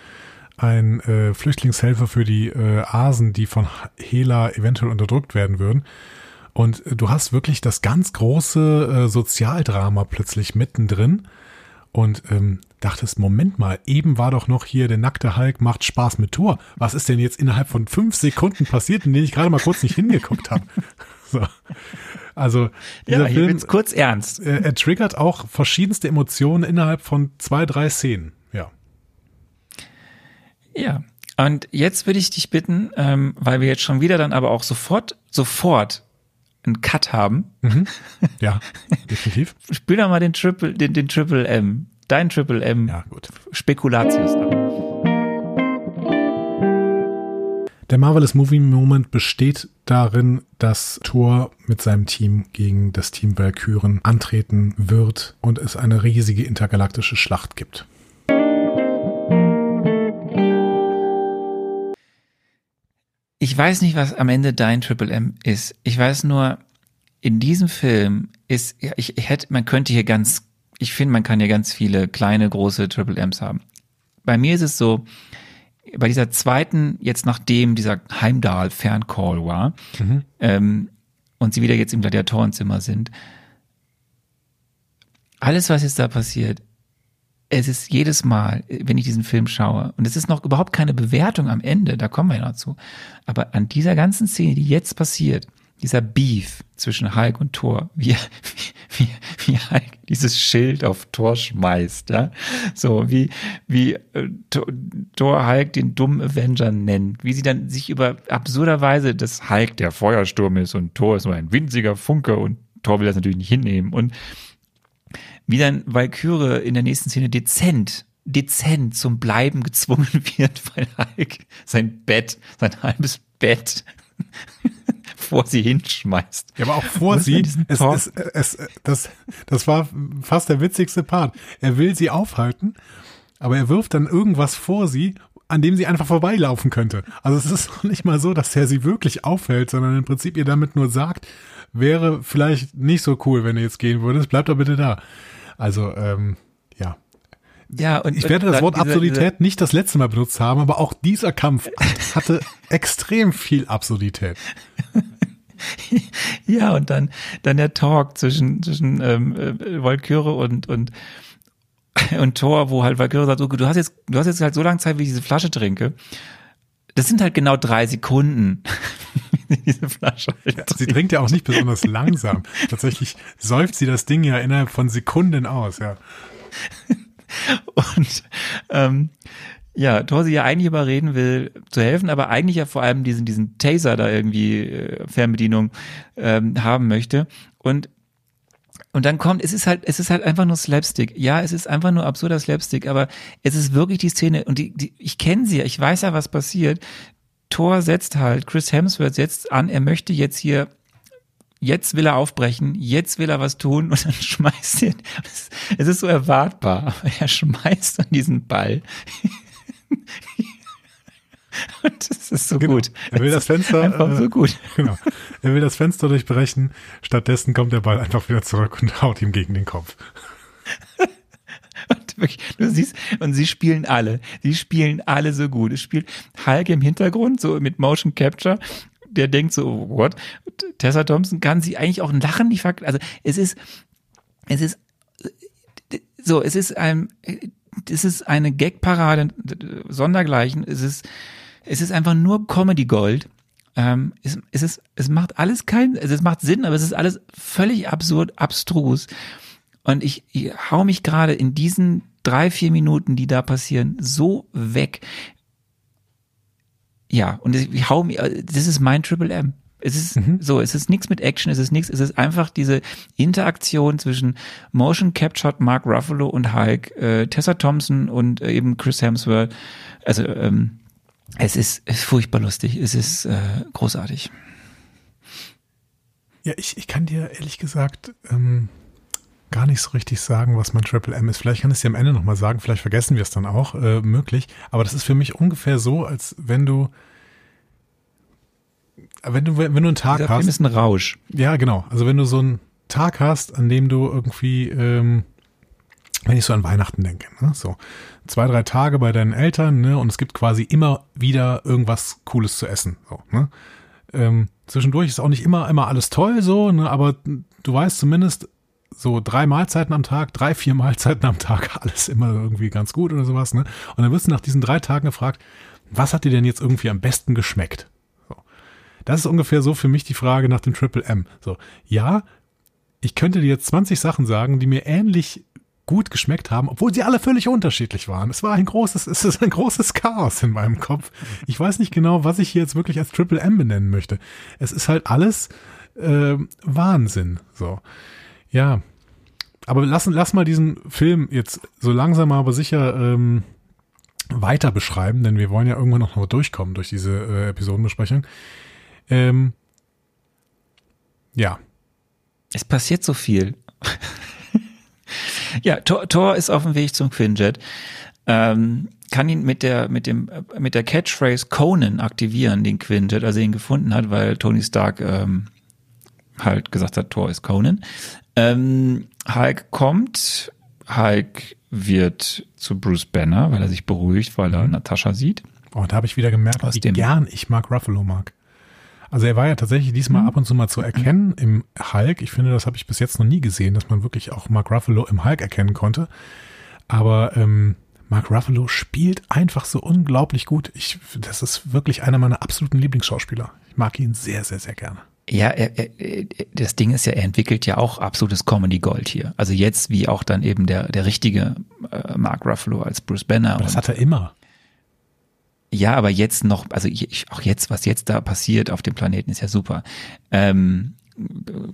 ein äh, Flüchtlingshelfer für die äh, Asen, die von Hela eventuell unterdrückt werden würden. Und äh, du hast wirklich das ganz große äh, Sozialdrama plötzlich mittendrin und ähm, dachtest, Moment mal, eben war doch noch hier der nackte Hulk macht Spaß mit Thor. Was ist denn jetzt innerhalb von fünf Sekunden passiert, in denen ich gerade mal kurz nicht hingeguckt habe? So. Also dieser Ja, hier Film, kurz ernst. äh, er triggert auch verschiedenste Emotionen innerhalb von zwei, drei Szenen. Ja. Ja. Und jetzt würde ich dich bitten, ähm, weil wir jetzt schon wieder dann aber auch sofort, sofort einen Cut haben, Ja, definitiv. spiel doch mal den Triple, den, den Triple M, dein Triple M Ja, gut. Spekulatius. Der Marvelous Movie Moment besteht darin, dass Thor mit seinem Team gegen das Team Valkyren antreten wird und es eine riesige intergalaktische Schlacht gibt. Ich weiß nicht, was am Ende dein Triple M ist. Ich weiß nur, in diesem Film ist, ja, ich, ich hätte, man könnte hier ganz, ich finde, man kann hier ganz viele kleine, große Triple M's haben. Bei mir ist es so, bei dieser zweiten, jetzt nachdem dieser Heimdall-Ferncall war, ähm, und sie wieder jetzt im Gladiatorenzimmer sind, alles, was jetzt da passiert, es ist jedes Mal, wenn ich diesen Film schaue, und es ist noch überhaupt keine Bewertung am Ende, da kommen wir ja noch zu, aber an dieser ganzen Szene, die jetzt passiert, dieser Beef zwischen Hulk und Thor, wie, wie, wie Hulk dieses Schild auf Thor schmeißt, ja, so wie, wie äh, Thor- Hulk den dummen Avenger nennt, wie sie dann sich über absurderweise, dass Hulk der Feuersturm ist und Thor ist nur ein winziger Funke und Thor will das natürlich nicht hinnehmen und wie dann Valkyrie in der nächsten Szene dezent, dezent zum Bleiben gezwungen wird, weil Hulk sein Bett, sein halbes Bett vor sie hinschmeißt. Ja, aber auch vor Was sie, es, Talk? es, es, das, das war fast der witzigste Part. Er will sie aufhalten, aber er wirft dann irgendwas vor sie, an dem sie einfach vorbeilaufen könnte. Also es ist noch nicht mal so, dass er sie wirklich aufhält, sondern im Prinzip ihr damit nur sagt, wäre vielleicht nicht so cool, wenn du jetzt gehen würdest, bleib doch bitte da. Also, ähm, ja. Ja, und Ich werde das und Wort dieser- Absurdität nicht das letzte Mal benutzt haben, aber auch dieser Kampf hatte extrem viel Absurdität. Ja, und dann, dann der Talk zwischen, zwischen ähm, äh, Valkyrie und, und, und Thor, wo halt Valkyrie sagt, okay, du hast jetzt, du hast jetzt halt so lange Zeit, wie ich diese Flasche trinke. Das sind halt genau drei Sekunden. diese Flasche. halt Sie trinkt ja auch nicht besonders langsam. Tatsächlich säuft sie das Ding ja innerhalb von Sekunden aus, ja. Und ähm, ja, Thor sie ja eigentlich überreden will, zu helfen, aber eigentlich ja vor allem diesen, diesen Taser da irgendwie, äh, Fernbedienung, ähm, haben möchte. Und und dann kommt, es ist halt, es ist halt einfach nur Slapstick. Ja, es ist einfach nur absurder Slapstick, aber es ist wirklich die Szene, und die, die ich kenne sie ja, ich weiß ja, was passiert. Thor setzt halt, Chris Hemsworth setzt an, er möchte jetzt hier jetzt will er aufbrechen, jetzt will er was tun und dann schmeißt er, es- ist so erwartbar, aber er schmeißt dann diesen Ball. Und das ist so gut. Er will das Fenster, Einfach äh, so gut. Genau. Er will das Fenster durchbrechen. Stattdessen kommt der Ball einfach wieder zurück und haut ihm gegen den Kopf. Und wirklich, du siehst, und sie spielen alle. Sie spielen alle so gut. Es spielt Hulk im Hintergrund, so mit Motion Capture. Der denkt so, what? Tessa Thompson kann sie eigentlich auch ein Lachen nicht verk Also es ist, es ist, so, es ist ein, es ist eine Gagparade sondergleichen. Es ist, es ist einfach nur Comedy Gold. Ähm, es, es ist, es macht alles keinen, also es macht Sinn, aber es ist alles völlig absurd, abstrus. Und ich, ich hau mich gerade in diesen drei, vier Minuten, die da passieren, so weg. Ja, und ich hau mich, das ist mein Triple M. Es ist so, es ist nichts mit Action, es ist nichts, es ist einfach diese Interaktion zwischen Motion Captured Mark Ruffalo und Hulk, äh, Tessa Thompson und äh, eben Chris Hemsworth. Also ähm, es ist, es ist furchtbar lustig, es ist äh, großartig. Ja, ich, ich kann dir ehrlich gesagt ähm, gar nicht so richtig sagen, was mein Triple M ist. Vielleicht kann ich es dir am Ende nochmal sagen, vielleicht vergessen wir es dann auch, äh, möglich. Aber das ist für mich ungefähr so, als wenn du, wenn du, wenn du einen Tag Dieser hast. Film ist ein Rausch. Ja, genau. Also wenn du so einen Tag hast, an dem du irgendwie, ähm, wenn ich so an Weihnachten denke, ne, so zwei, drei Tage bei deinen Eltern, ne, und es gibt quasi immer wieder irgendwas Cooles zu essen, so, ne. Ähm, zwischendurch ist auch nicht immer, immer alles toll, so, ne, aber du weißt zumindest so drei Mahlzeiten am Tag, drei, vier Mahlzeiten am Tag, alles immer irgendwie ganz gut oder sowas, ne. Und dann wirst du nach diesen drei Tagen gefragt, was hat dir denn jetzt irgendwie am besten geschmeckt? So. Das ist ungefähr so für mich die Frage nach dem Triple M. So, ja, ich könnte dir jetzt 20 Sachen sagen, die mir ähnlich gut geschmeckt haben, obwohl sie alle völlig unterschiedlich waren. Es war ein großes, es ist ein großes Chaos in meinem Kopf. Ich weiß nicht genau, was ich hier jetzt wirklich als Triple M benennen möchte. Es ist halt alles äh, Wahnsinn. So, ja. Aber lass, lass mal diesen Film jetzt so langsam aber sicher ähm, weiter beschreiben, denn wir wollen ja irgendwann noch mal durchkommen durch diese äh, Episodenbesprechung. Ähm, ja, Es passiert so viel. ja, Thor, Thor ist auf dem Weg zum Quinjet. Ähm, kann ihn mit der, mit dem, äh, mit der Catchphrase Conan aktivieren, den Quintet, als er ihn gefunden hat, weil Tony Stark ähm, halt gesagt hat, Thor ist Conan. Ähm, Hulk kommt, Hulk wird zu Bruce Banner, weil er sich beruhigt, weil er Natascha sieht. Oh, da habe ich wieder gemerkt, Aus wie dem- gern ich Mark Ruffalo mag. Also er war ja tatsächlich diesmal ab und zu mal zu erkennen im Hulk. Ich finde, das habe ich bis jetzt noch nie gesehen, dass man wirklich auch Mark Ruffalo im Hulk erkennen konnte. Aber ähm, Mark Ruffalo spielt einfach so unglaublich gut. Ich, das ist wirklich einer meiner absoluten Lieblingsschauspieler. Ich mag ihn sehr, sehr, sehr gerne. Ja, er, er, er- das Ding ist ja, er entwickelt ja auch absolutes Comedy Gold hier. Also jetzt wie auch dann eben der, der richtige äh, Mark Ruffalo als Bruce Banner. Aber das hat er immer. Ja, aber jetzt noch, also ich, auch jetzt, was jetzt da passiert auf dem Planeten, ist ja super. Ähm,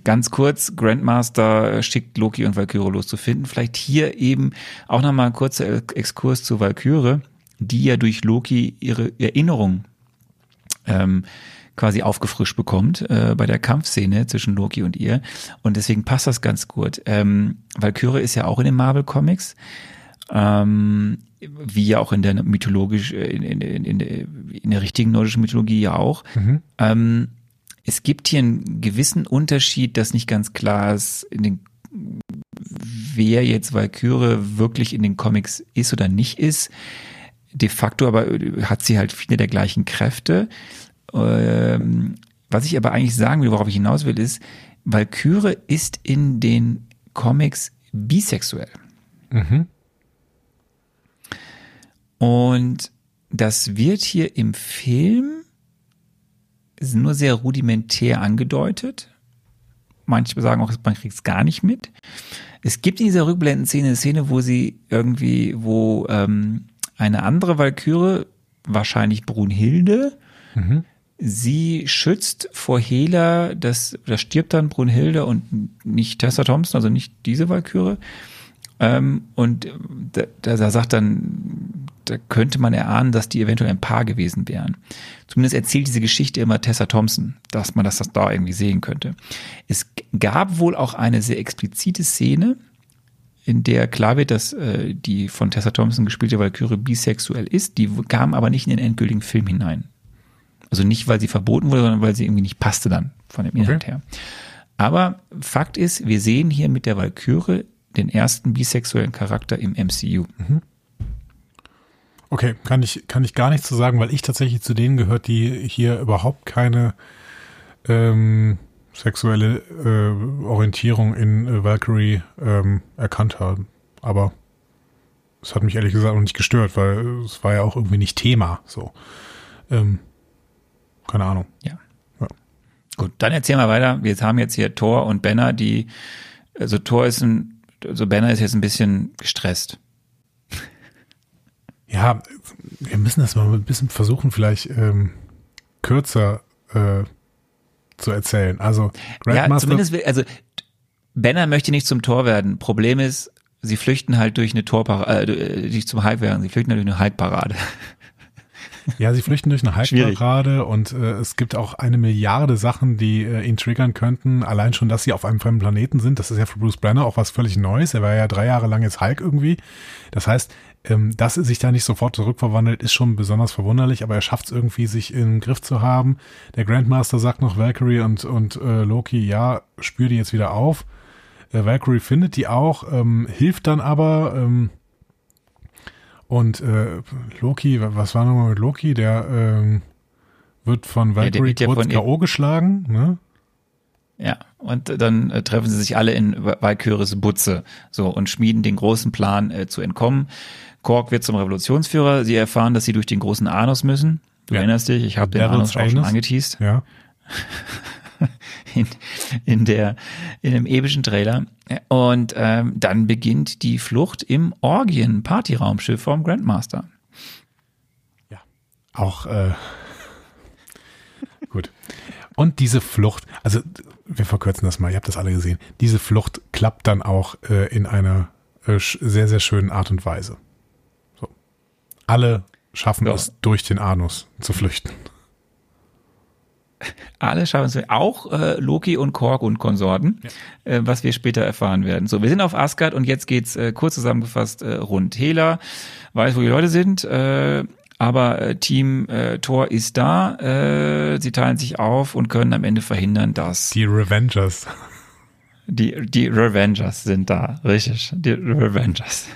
ganz kurz, Grandmaster schickt Loki und Valkyrie loszufinden. Vielleicht hier eben auch nochmal ein kurzer Exkurs zu Valkyrie, die ja durch Loki ihre Erinnerung ähm, quasi aufgefrischt bekommt äh, bei der Kampfszene zwischen Loki und ihr. Und deswegen passt das ganz gut. Ähm, Valkyrie ist ja auch in den Marvel Comics ähm, wie ja auch in der mythologisch, äh, in, in, in, in, der- richtigen nordischen Mythologie ja auch. Ähm, es gibt hier einen gewissen Unterschied, dass nicht ganz klar ist, in den, wer jetzt Valkyrie wirklich in den Comics ist oder nicht ist. De facto aber hat sie halt viele der gleichen Kräfte. Ähm, was ich aber eigentlich sagen will, worauf ich hinaus will, ist, Valkyrie ist in den Comics bisexuell. Und das wird hier im Film nur sehr rudimentär angedeutet. Manche sagen auch, man kriegt es gar nicht mit. Es gibt in dieser Rückblendenszene eine Szene, wo sie irgendwie, wo ähm, eine andere Valkyrie, wahrscheinlich Brunhilde, sie schützt vor Hela, das, da stirbt dann Brunhilde und nicht Tessa Thompson, also nicht diese Valkyrie. Ähm, und da, da sagt dann, da könnte man erahnen, dass die eventuell ein Paar gewesen wären. Zumindest erzählt diese Geschichte immer Tessa Thompson, dass man das, das da irgendwie sehen könnte. Es gab wohl auch eine sehr explizite Szene, in der klar wird, dass äh, die von Tessa Thompson gespielte Valkyrie bisexuell ist. Die kam aber nicht in den endgültigen Film hinein. Also nicht, weil sie verboten wurde, sondern weil sie irgendwie nicht passte dann von dem Inhalt Okay. her. Aber Fakt ist, wir sehen hier mit der Valkyrie den ersten bisexuellen Charakter im MCU. Okay, kann ich, kann ich gar nichts zu sagen, weil ich tatsächlich zu denen gehört, die hier überhaupt keine ähm, sexuelle äh, Orientierung in äh, Valkyrie ähm, erkannt haben. Aber es hat mich ehrlich gesagt auch nicht gestört, weil es war ja auch irgendwie nicht Thema. So, ähm, keine Ahnung. Ja. Ja. Gut, dann erzählen wir weiter. Wir haben jetzt hier Thor und Banner, die, also Thor ist ein, also Banner ist jetzt ein bisschen gestresst. Ja, wir müssen das mal ein bisschen versuchen, vielleicht ähm, kürzer äh, zu erzählen. Also Ja, Grandmaster, zumindest, will, also Banner möchte nicht zum Tor werden. Problem ist, sie flüchten halt durch eine Torparade, äh, nicht zum Hype werden, sie flüchten halt durch eine Hype-Parade. Ja, sie flüchten durch eine. Hype-Parade und äh, es gibt auch eine Milliarde Sachen, die äh, ihn triggern könnten. Allein schon, dass sie auf einem fremden Planeten sind. Das ist ja für Bruce Banner auch was völlig Neues. Er war ja drei Jahre lang jetzt Hulk irgendwie. Das heißt, ähm, dass er sich da nicht sofort zurückverwandelt, ist schon besonders verwunderlich, aber er schafft es irgendwie, sich im Griff zu haben. Der Grandmaster sagt noch Valkyrie und, und äh, Loki, ja, spür die jetzt wieder auf. Äh, Valkyrie findet die auch, ähm, hilft dann aber, ähm, und äh, Loki, was war nochmal mit Loki? Der ähm, wird von Valkyrie ja kurz von ihr- K.O. geschlagen, ne? Ja, und dann äh, treffen sie sich alle in Valkyries Butze so und schmieden den großen Plan äh, zu entkommen. Kork wird zum Revolutionsführer. Sie erfahren, dass sie durch den großen Anus müssen. Du Ja. erinnerst dich, ich habe den Anus auch schon angeteased Ja. in, in der in dem epischen Trailer. Und ähm, dann beginnt die Flucht im Orgien-Partyraumschiff vom Grandmaster. Ja. Auch äh, gut. Und diese Flucht, also wir verkürzen das mal, ihr habt das alle gesehen. Diese Flucht klappt dann auch äh, in einer äh, sehr, sehr schönen Art und Weise. So. Alle schaffen Ja. es, durch den Anus zu flüchten. Alle schaffen es, auch äh, Loki und Korg und Konsorten, äh, was wir später erfahren werden. So, wir sind auf Asgard und jetzt geht's äh, kurz zusammengefasst äh, rund. Hela weiß, wo die Leute sind, äh, aber äh, Team äh, Thor ist da. Äh, sie teilen sich auf und können am Ende verhindern, dass Die Revengers. die, die Revengers sind da. Richtig, die Revengers.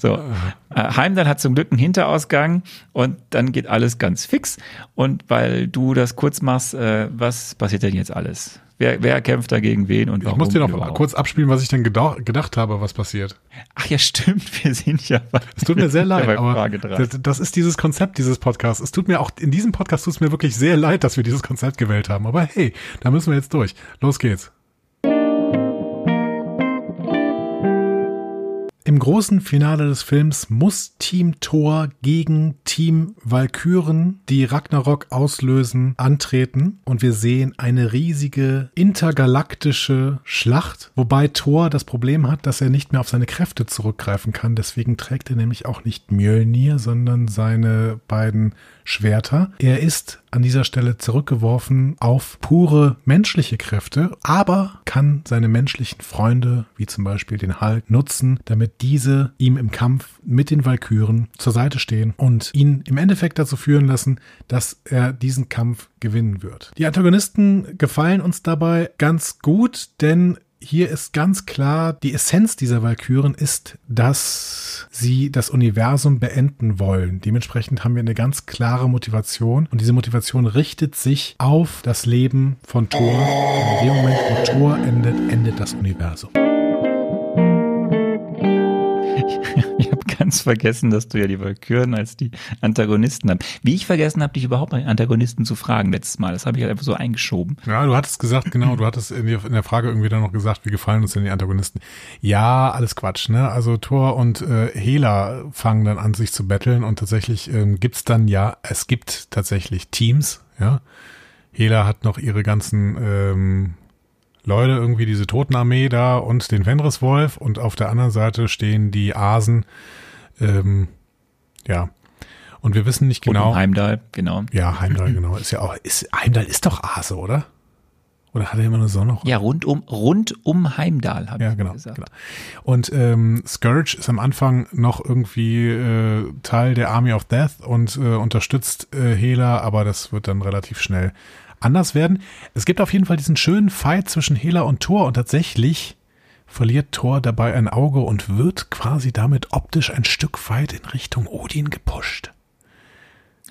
So, äh, Heimdall hat zum Glück einen Hinterausgang und dann geht alles ganz fix. Und weil du das kurz machst, äh, was passiert denn jetzt alles? Wer, wer kämpft da gegen wen und Ich warum? muss dir noch überhaupt? kurz abspielen, was ich denn gedacht habe, was passiert. Ach ja, stimmt, wir sind ja bei, Es tut mir sehr leid, aber Frage drei. das, das ist dieses Konzept dieses Podcasts. Es tut mir auch, in diesem Podcast tut es mir wirklich sehr leid, dass wir dieses Konzept gewählt haben. Aber hey, da müssen wir jetzt durch. Los geht's. Im großen Finale des Films muss Team Thor gegen Team Valkyren, die Ragnarok auslösen, antreten und wir sehen eine riesige intergalaktische Schlacht, wobei Thor das Problem hat, dass er nicht mehr auf seine Kräfte zurückgreifen kann. Deswegen trägt er nämlich auch nicht Mjölnir, sondern seine beiden Schwerter. Er ist an dieser Stelle zurückgeworfen auf pure menschliche Kräfte, aber kann seine menschlichen Freunde, wie zum Beispiel den Hulk, nutzen, damit diese ihm im Kampf mit den Valkyren zur Seite stehen und ihn im Endeffekt dazu führen lassen, dass er diesen Kampf gewinnen wird. Die Antagonisten gefallen uns dabei ganz gut, denn hier ist ganz klar, die Essenz dieser Valkyren ist, dass sie das Universum beenden wollen. Dementsprechend haben wir eine ganz klare Motivation und diese Motivation richtet sich auf das Leben von Thor. In dem Moment, wo Thor endet, endet das Universum. Ganz vergessen, dass du ja die Valkyren als die Antagonisten hast. Wie ich vergessen habe, dich überhaupt bei Antagonisten zu fragen letztes Mal. Das habe ich halt einfach so eingeschoben. Ja, du hattest gesagt, genau, du hattest in der, Frage irgendwie dann noch gesagt, wie gefallen uns denn die Antagonisten? Ja, alles Quatsch, ne? Also Thor und äh, Hela fangen dann an, sich zu betteln und tatsächlich ähm, gibt's dann ja, es gibt tatsächlich Teams, ja. Hela hat noch ihre ganzen ähm, Leute, irgendwie diese Totenarmee da und den Fenriswolf und auf der anderen Seite stehen die Asen, ähm, ja. Und wir wissen nicht Und genau. um Heimdall, genau. Ja, Heimdall, genau. Ist ja auch, ist, Heimdall ist doch Ase, oder? Oder hat er immer eine Sonne? Ja, rund um, rund um Heimdall, habe Ja, ich genau, gesagt. genau. Und ähm, Scourge ist am Anfang noch irgendwie äh, Teil der Army of Death und äh, unterstützt äh, Hela, aber das wird dann relativ schnell anders werden. Es gibt auf jeden Fall diesen schönen Fight zwischen Hela und Thor und tatsächlich verliert Thor dabei ein Auge und wird quasi damit optisch ein Stück weit in Richtung Odin gepusht.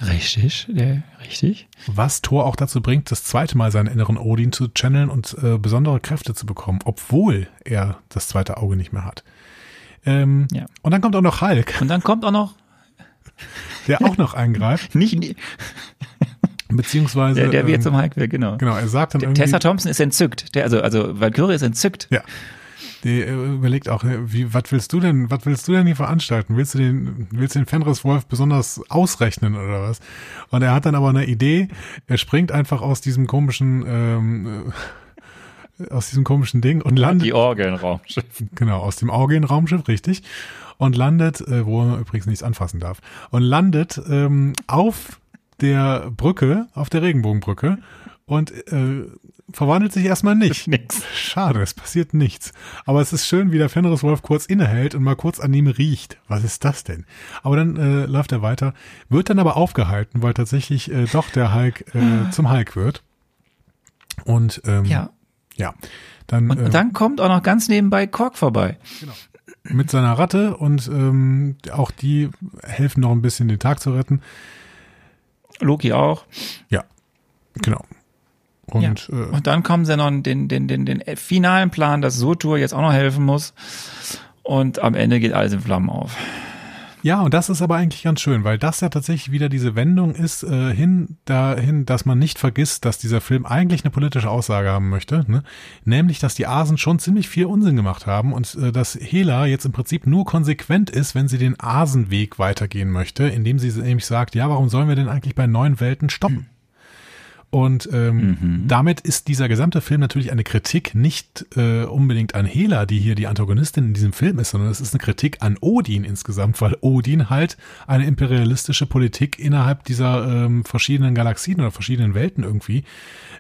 Richtig, ja, richtig. Was Thor auch dazu bringt, das zweite Mal seinen inneren Odin zu channeln und äh, besondere Kräfte zu bekommen, obwohl er das zweite Auge nicht mehr hat. Ähm, Ja. Und dann kommt auch noch Hulk, Und dann kommt auch noch, der auch noch eingreift, nicht, beziehungsweise der, der wird ähm, zum Hulk, genau. genau, er sagt dann irgendwie, Tessa Thompson ist entzückt. Der, also, also Valkyrie ist entzückt. ja, die äh, überlegt auch, äh, wie, was willst du denn, was willst du denn hier veranstalten? Willst du den, willst du den Fenriswolf besonders ausrechnen oder was? Und er hat dann aber eine Idee, er springt einfach aus diesem komischen, ähm, äh, aus diesem komischen Ding und landet Die Orgelraumschiff. Genau, aus dem Orgien-Raumschiff, richtig. Und landet, äh, wo er übrigens nichts anfassen darf, und landet ähm, auf der Brücke, auf der Regenbogenbrücke und äh, verwandelt sich erstmal nicht. Nix. Schade, es passiert nichts. Aber es ist schön, wie der Fenriswolf kurz innehält und mal kurz an ihm riecht. Was ist das denn? Aber dann äh, läuft er weiter, wird dann aber aufgehalten, weil tatsächlich äh, doch der Hulk äh, zum Hulk wird. Und ähm, Ja. ja, dann, Und äh, dann kommt auch noch ganz nebenbei Kork vorbei. mit seiner Ratte und ähm, auch die helfen noch ein bisschen den Tag zu retten. Loki auch. Ja, genau. Und ja. äh, und dann kommen sie noch den, den, den, den finalen Plan, dass Sotur jetzt auch noch helfen muss. Und am Ende geht alles in Flammen auf. ja, und das ist aber eigentlich ganz schön, weil das ja tatsächlich wieder diese Wendung ist äh, hin dahin, dass man nicht vergisst, dass dieser Film eigentlich eine politische Aussage haben möchte, ne? nämlich, dass die Asen schon ziemlich viel Unsinn gemacht haben und äh, dass Hela jetzt im Prinzip nur konsequent ist, wenn sie den Asenweg weitergehen möchte, indem sie nämlich sagt, ja, warum sollen wir denn eigentlich bei neuen Welten stoppen? Und ähm, damit ist dieser gesamte Film natürlich eine Kritik nicht äh, unbedingt an Hela, die hier die Antagonistin in diesem Film ist, sondern es ist eine Kritik an Odin insgesamt, weil Odin halt eine imperialistische Politik innerhalb dieser ähm, verschiedenen Galaxien oder verschiedenen Welten irgendwie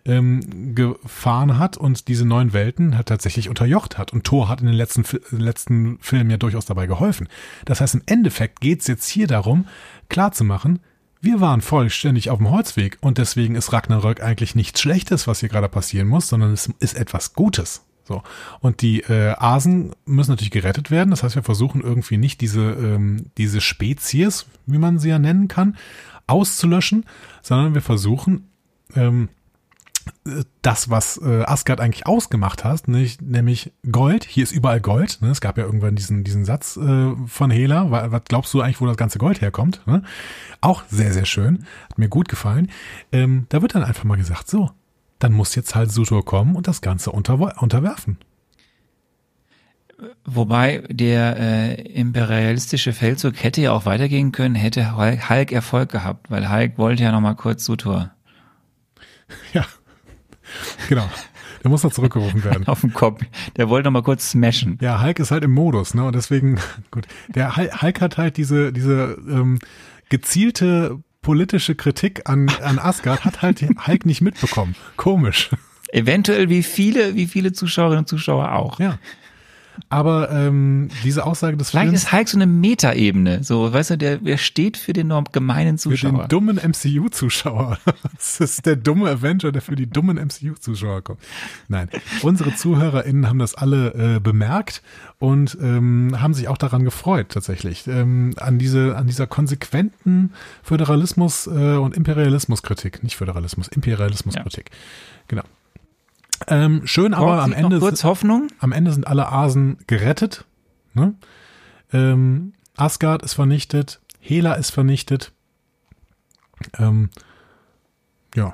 ähm, gefahren hat und diese neuen Welten hat tatsächlich unterjocht hat. Und Thor hat in den letzten, letzten Filmen ja durchaus dabei geholfen. Das heißt, im Endeffekt geht es jetzt hier darum, klarzumachen, wir waren vollständig auf dem Holzweg und deswegen ist Ragnarök eigentlich nichts Schlechtes, was hier gerade passieren muss, sondern es ist etwas Gutes. So. Und die äh, Asen müssen natürlich gerettet werden. Das heißt, wir versuchen irgendwie nicht diese, ähm, diese Spezies, wie man sie ja nennen kann, auszulöschen, sondern wir versuchen ähm, das, was äh, Asgard eigentlich ausgemacht hat, nicht, nämlich Gold. Hier ist überall Gold. Ne? Es gab ja irgendwann diesen, diesen Satz äh, von Hela. Wa- Was glaubst du eigentlich, wo das ganze Gold herkommt? Ne? Auch sehr, sehr schön. Hat mir gut gefallen. Ähm, da wird dann einfach mal gesagt, so, dann muss jetzt halt Sutor kommen und das Ganze unterwo- unterwerfen. Wobei der äh, imperialistische Feldzug hätte ja auch weitergehen können, hätte Hulk, Hulk Erfolg gehabt, weil Hulk wollte ja noch mal kurz Sutor Ja, genau. Der muss noch zurückgerufen werden. auf den Kopf. Der wollte noch mal kurz smashen. Ja, Hulk ist halt im Modus, ne? Und deswegen, gut. Der Hul- Hulk hat halt diese, diese ähm, gezielte politische Kritik an, an Asgard, hat halt Hulk nicht mitbekommen. Komisch. Eventuell wie viele, wie viele Zuschauerinnen und Zuschauer auch. Ja. Aber ähm, diese Aussage des Vielleicht Films ist Hulk so eine Metaebene. So, weißt du, der, der steht für den norm gemeinen für den Zuschauer. dummen MCU-Zuschauer. Das ist der dumme Avenger, der für die dummen MCU-Zuschauer kommt. Nein, unsere ZuhörerInnen haben das alle äh, bemerkt und ähm, haben sich auch daran gefreut, tatsächlich. Ähm, an, diese, an dieser konsequenten Föderalismus- äh, und Imperialismuskritik. Nicht Föderalismus, Imperialismuskritik. Genau. Ähm, schön, aber Hulk am Ende, kurz Hoffnung. am Ende sind alle Asen gerettet. Ne? Ähm, Asgard ist vernichtet, Hela ist vernichtet. Ähm, ja.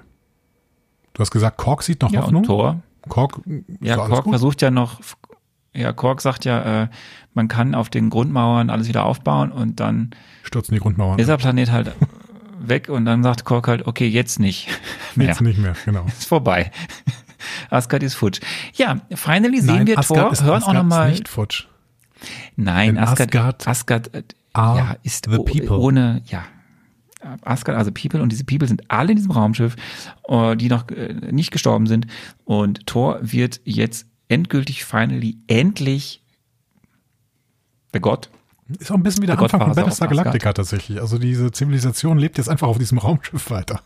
Du hast gesagt, Kork sieht noch Ja, Hoffnung. und Thor. Kork, Ja, Kork gut. versucht ja noch, ja, Kork sagt ja, äh, man kann auf den Grundmauern alles wieder aufbauen und dann Stürzen die Grundmauern. ist der Planet halt weg und dann sagt Kork halt, okay, jetzt nicht mehr. Jetzt nicht mehr, genau. Ist vorbei. Asgard ist futsch. Ja, finally sehen Nein, wir Asgard Thor, ist, hören Asgard auch nochmal. ist nicht futsch. Nein, Asgard, Asgard Asgard, äh, ja, ist the o- people. ohne, ja. Asgard, also People, und diese People sind alle in diesem Raumschiff, äh, die noch äh, nicht gestorben sind. Und Thor wird jetzt endgültig, finally, endlich der Gott. Ist auch ein bisschen wie der Der Gott Anfang von Battlestar. Galactica tatsächlich. Also diese Zivilisation lebt jetzt einfach auf diesem Raumschiff weiter.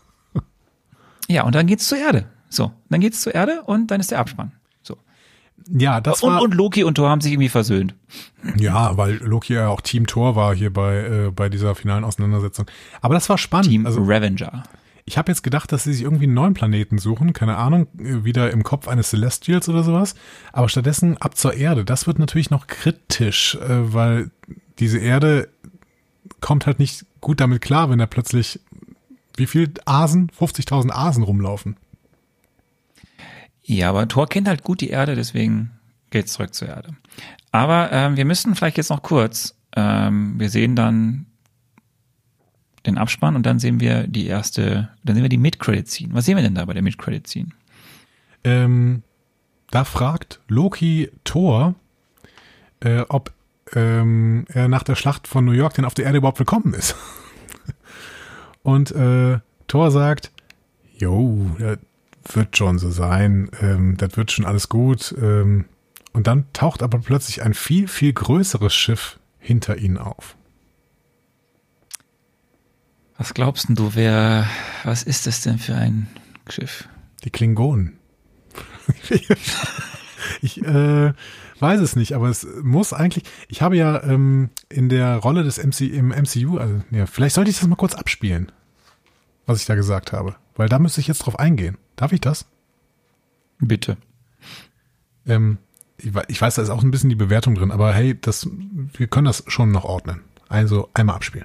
Ja, und dann geht's zur Erde. So, dann geht's zur Erde und dann ist der Abspann. So. Ja, das Und, war, und Loki und Thor haben sich irgendwie versöhnt. ja, weil Loki ja auch Team Thor war hier bei, äh, bei dieser finalen Auseinandersetzung. Aber das war spannend. Team also Revenger. Ich habe jetzt gedacht, dass sie sich irgendwie einen neuen Planeten suchen, keine Ahnung, äh, wieder im Kopf eines Celestials oder sowas. Aber stattdessen ab zur Erde. Das wird natürlich noch kritisch, äh, weil diese Erde kommt halt nicht gut damit klar, wenn da plötzlich wie viel Asen, 50.000 Asen rumlaufen. Ja, aber Thor kennt halt gut die Erde, deswegen geht's zurück zur Erde. Aber ähm, wir müssen vielleicht jetzt noch kurz, ähm, wir sehen dann den Abspann und dann sehen wir die erste, dann sehen wir die Mid-Credit-Scene. Was sehen wir denn da bei der Mid-Credit-Scene? Ähm, da fragt Loki Thor, äh, ob ähm, er nach der Schlacht von New York denn auf der Erde überhaupt willkommen ist. Und äh, Thor sagt, jo, das wird schon so sein, ähm, das wird schon alles gut. Ähm, und dann taucht aber plötzlich ein viel, viel größeres Schiff hinter ihnen auf. Was glaubst denn du, wer, was ist das denn für ein Schiff? Die Klingonen. ich äh, weiß es nicht, aber es muss eigentlich. Ich habe ja ähm, in der Rolle des MC im MCU, also ja, vielleicht sollte ich das mal kurz abspielen, was ich da gesagt habe, weil da müsste ich jetzt drauf eingehen. Darf ich das? Bitte. Ähm, ich, ich weiß, da ist auch ein bisschen die Bewertung drin, aber hey, das, wir können das schon noch ordnen. Also einmal abspielen.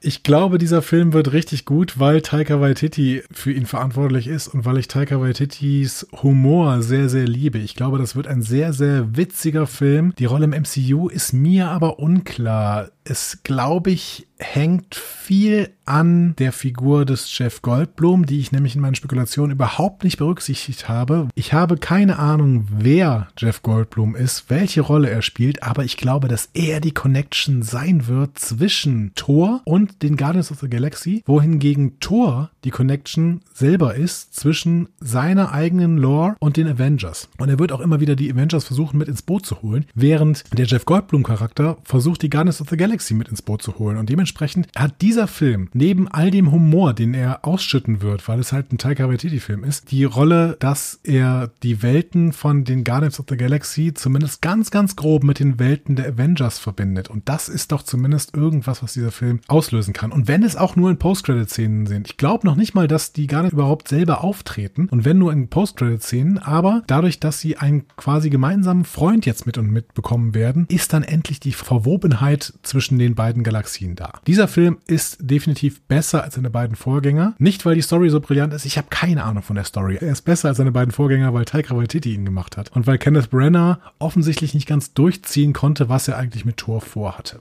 Ich glaube, dieser Film wird richtig gut, weil Taika Waititi für ihn verantwortlich ist und weil ich Taika Waititis Humor sehr, sehr liebe. Ich glaube, das wird ein sehr, sehr witziger Film. Die Rolle im MCU ist mir aber unklar. Es, glaube ich, hängt viel an der Figur des Jeff Goldblum, die ich nämlich in meinen Spekulationen überhaupt nicht berücksichtigt habe. Ich habe keine Ahnung, wer Jeff Goldblum ist, welche Rolle er spielt, aber ich glaube, dass er die Connection sein wird zwischen Thor und den Guardians of the Galaxy, wohingegen Thor die Connection selber ist zwischen seiner eigenen Lore und den Avengers. Und er wird auch immer wieder die Avengers versuchen mit ins Boot zu holen, während der Jeff Goldblum Charakter versucht, die Guardians of the Galaxy mit ins Boot zu holen. Und dementsprechend hat dieser Film neben all dem Humor, den er ausschütten wird, weil es halt ein Taika Waititi Film ist, die Rolle, dass er die Welten von den Guardians of the Galaxy zumindest ganz, ganz grob mit den Welten der Avengers verbindet. Und das ist doch zumindest irgendwas, was dieser Film auslösen kann. Und wenn es auch nur in Post-Credit-Szenen sind, ich glaube noch nicht mal, dass die Guardians überhaupt selber auftreten. Und wenn nur in Post-Credit-Szenen, aber dadurch, dass sie einen quasi gemeinsamen Freund jetzt mit und mit bekommen werden, ist dann endlich die Verwobenheit zwischen den beiden Galaxien da. Dieser Film ist definitiv besser als seine beiden Vorgänger. Nicht, weil die Story so brillant ist, ich habe keine Ahnung von der Story. Er ist besser als seine beiden Vorgänger, weil Taika Waititi ihn gemacht hat. Und weil Kenneth Brenner offensichtlich nicht ganz durchziehen konnte, was er eigentlich mit Thor vorhatte.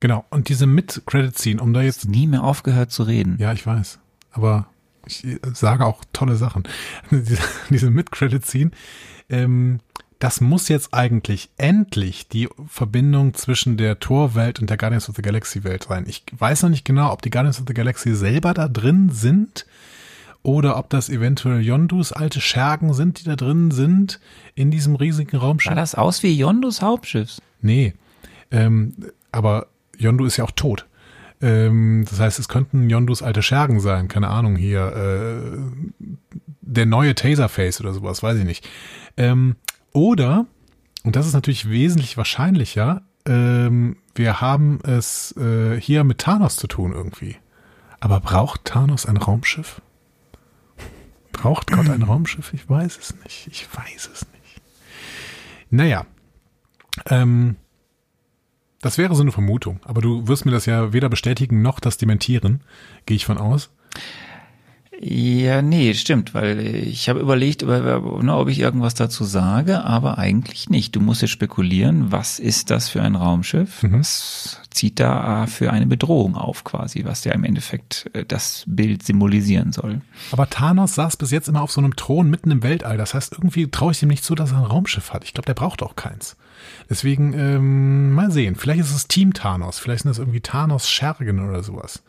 Genau, und diese Mid-Credit-Scene, um da jetzt Nie mehr aufgehört zu reden. ja, ich weiß. Aber ich sage auch tolle Sachen. Diese, diese Mid-Credit-Scene, ähm, das muss jetzt eigentlich endlich die Verbindung zwischen der Tor-Welt und der Guardians of the Galaxy-Welt sein. Ich weiß noch nicht genau, ob die Guardians of the Galaxy selber da drin sind oder ob das eventuell Yondus alte Schergen sind, die da drin sind in diesem riesigen Raumschiff. Sah das aus wie Yondus Hauptschiff? Nee. Ähm, aber Yondu ist ja auch tot. Ähm, das heißt, es könnten Yondus alte Schergen sein. Keine Ahnung, hier äh, der neue Taserface oder sowas, weiß ich nicht. Ähm, oder, und das ist natürlich wesentlich wahrscheinlicher, ähm, wir haben es äh, hier mit Thanos zu tun irgendwie. Aber braucht Thanos ein Raumschiff? Braucht Gott ein Raumschiff? Ich weiß es nicht. Ich weiß es nicht. Naja. Ähm, das wäre so eine Vermutung, aber du wirst mir das ja weder bestätigen noch das dementieren, gehe ich von aus. Ja, nee, stimmt, weil ich habe überlegt, über- ne, ob ich irgendwas dazu sage, aber eigentlich nicht. Du musst jetzt spekulieren, was ist das für ein Raumschiff? Was zieht da für eine Bedrohung auf quasi, was ja im Endeffekt äh, das Bild symbolisieren soll. Aber Thanos saß bis jetzt immer auf so einem Thron mitten im Weltall. Das heißt, irgendwie traue ich ihm nicht zu, dass er ein Raumschiff hat. Ich glaube, der braucht auch keins. Deswegen, ähm, mal sehen. Vielleicht ist es Team Thanos. Vielleicht sind das irgendwie Thanos Schergen oder sowas.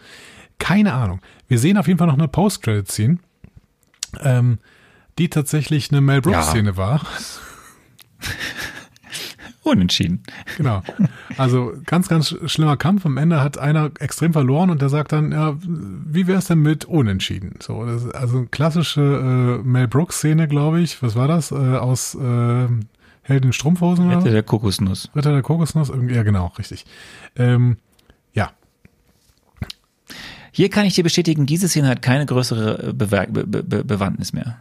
Keine Ahnung. Wir sehen auf jeden Fall noch eine Post-Credit-Scene, ähm, die tatsächlich eine Mel Brooks-Szene war. Unentschieden. Genau. Also ganz, ganz schlimmer Kampf. Am Ende hat einer extrem verloren und der sagt dann, ja, wie wär's denn mit Unentschieden? So, das ist also eine klassische äh, Mel Brooks-Szene, glaube ich. Was war das? Äh, aus äh, Helden Strumpfhosen oder? Was? der Kokosnuss. Ritter der Kokosnuss? Irgendwie, ja, genau, richtig. Ähm, ja, Hier kann ich dir bestätigen, diese Szene hat keine größere äh, Bewer Be Be Be Bewandtnis mehr.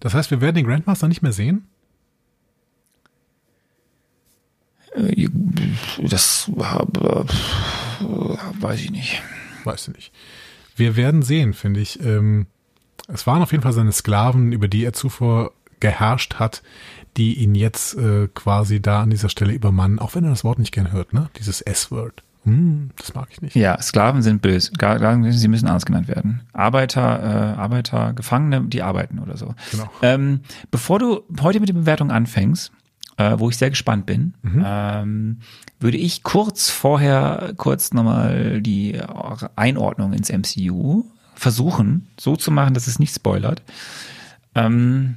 das heißt, wir werden den Grandmaster nicht mehr sehen? Äh, Das äh, weiß ich nicht. Weißt du nicht. Wir werden sehen, finde ich. Ähm, es waren auf jeden Fall seine Sklaven, über die er zuvor geherrscht hat, die ihn jetzt quasi da an dieser Stelle übermannen, auch wenn er das Wort nicht gern hört, ne? Dieses S-Word. Hm, das mag ich nicht. Ja, Sklaven sind böse. Sie müssen anders genannt werden. Arbeiter, äh, Arbeiter, Gefangene, die arbeiten oder so. Genau. Ähm, bevor du heute mit der Bewertung anfängst, äh, wo ich sehr gespannt bin, ähm, würde ich kurz vorher kurz nochmal die Einordnung ins MCU versuchen, so zu machen, dass es nicht spoilert. Ähm,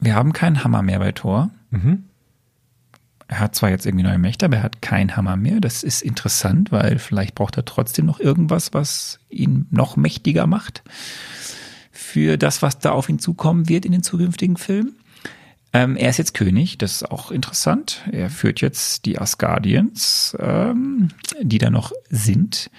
wir haben keinen Hammer mehr bei Thor. Er hat zwar jetzt irgendwie neue Mächte, aber er hat keinen Hammer mehr. Das ist interessant, weil vielleicht braucht er trotzdem noch irgendwas, was ihn noch mächtiger macht für das, was da auf ihn zukommen wird in den zukünftigen Filmen. Ähm, er ist jetzt König, das ist auch interessant. Er führt jetzt die Asgardians, ähm, die da noch sind.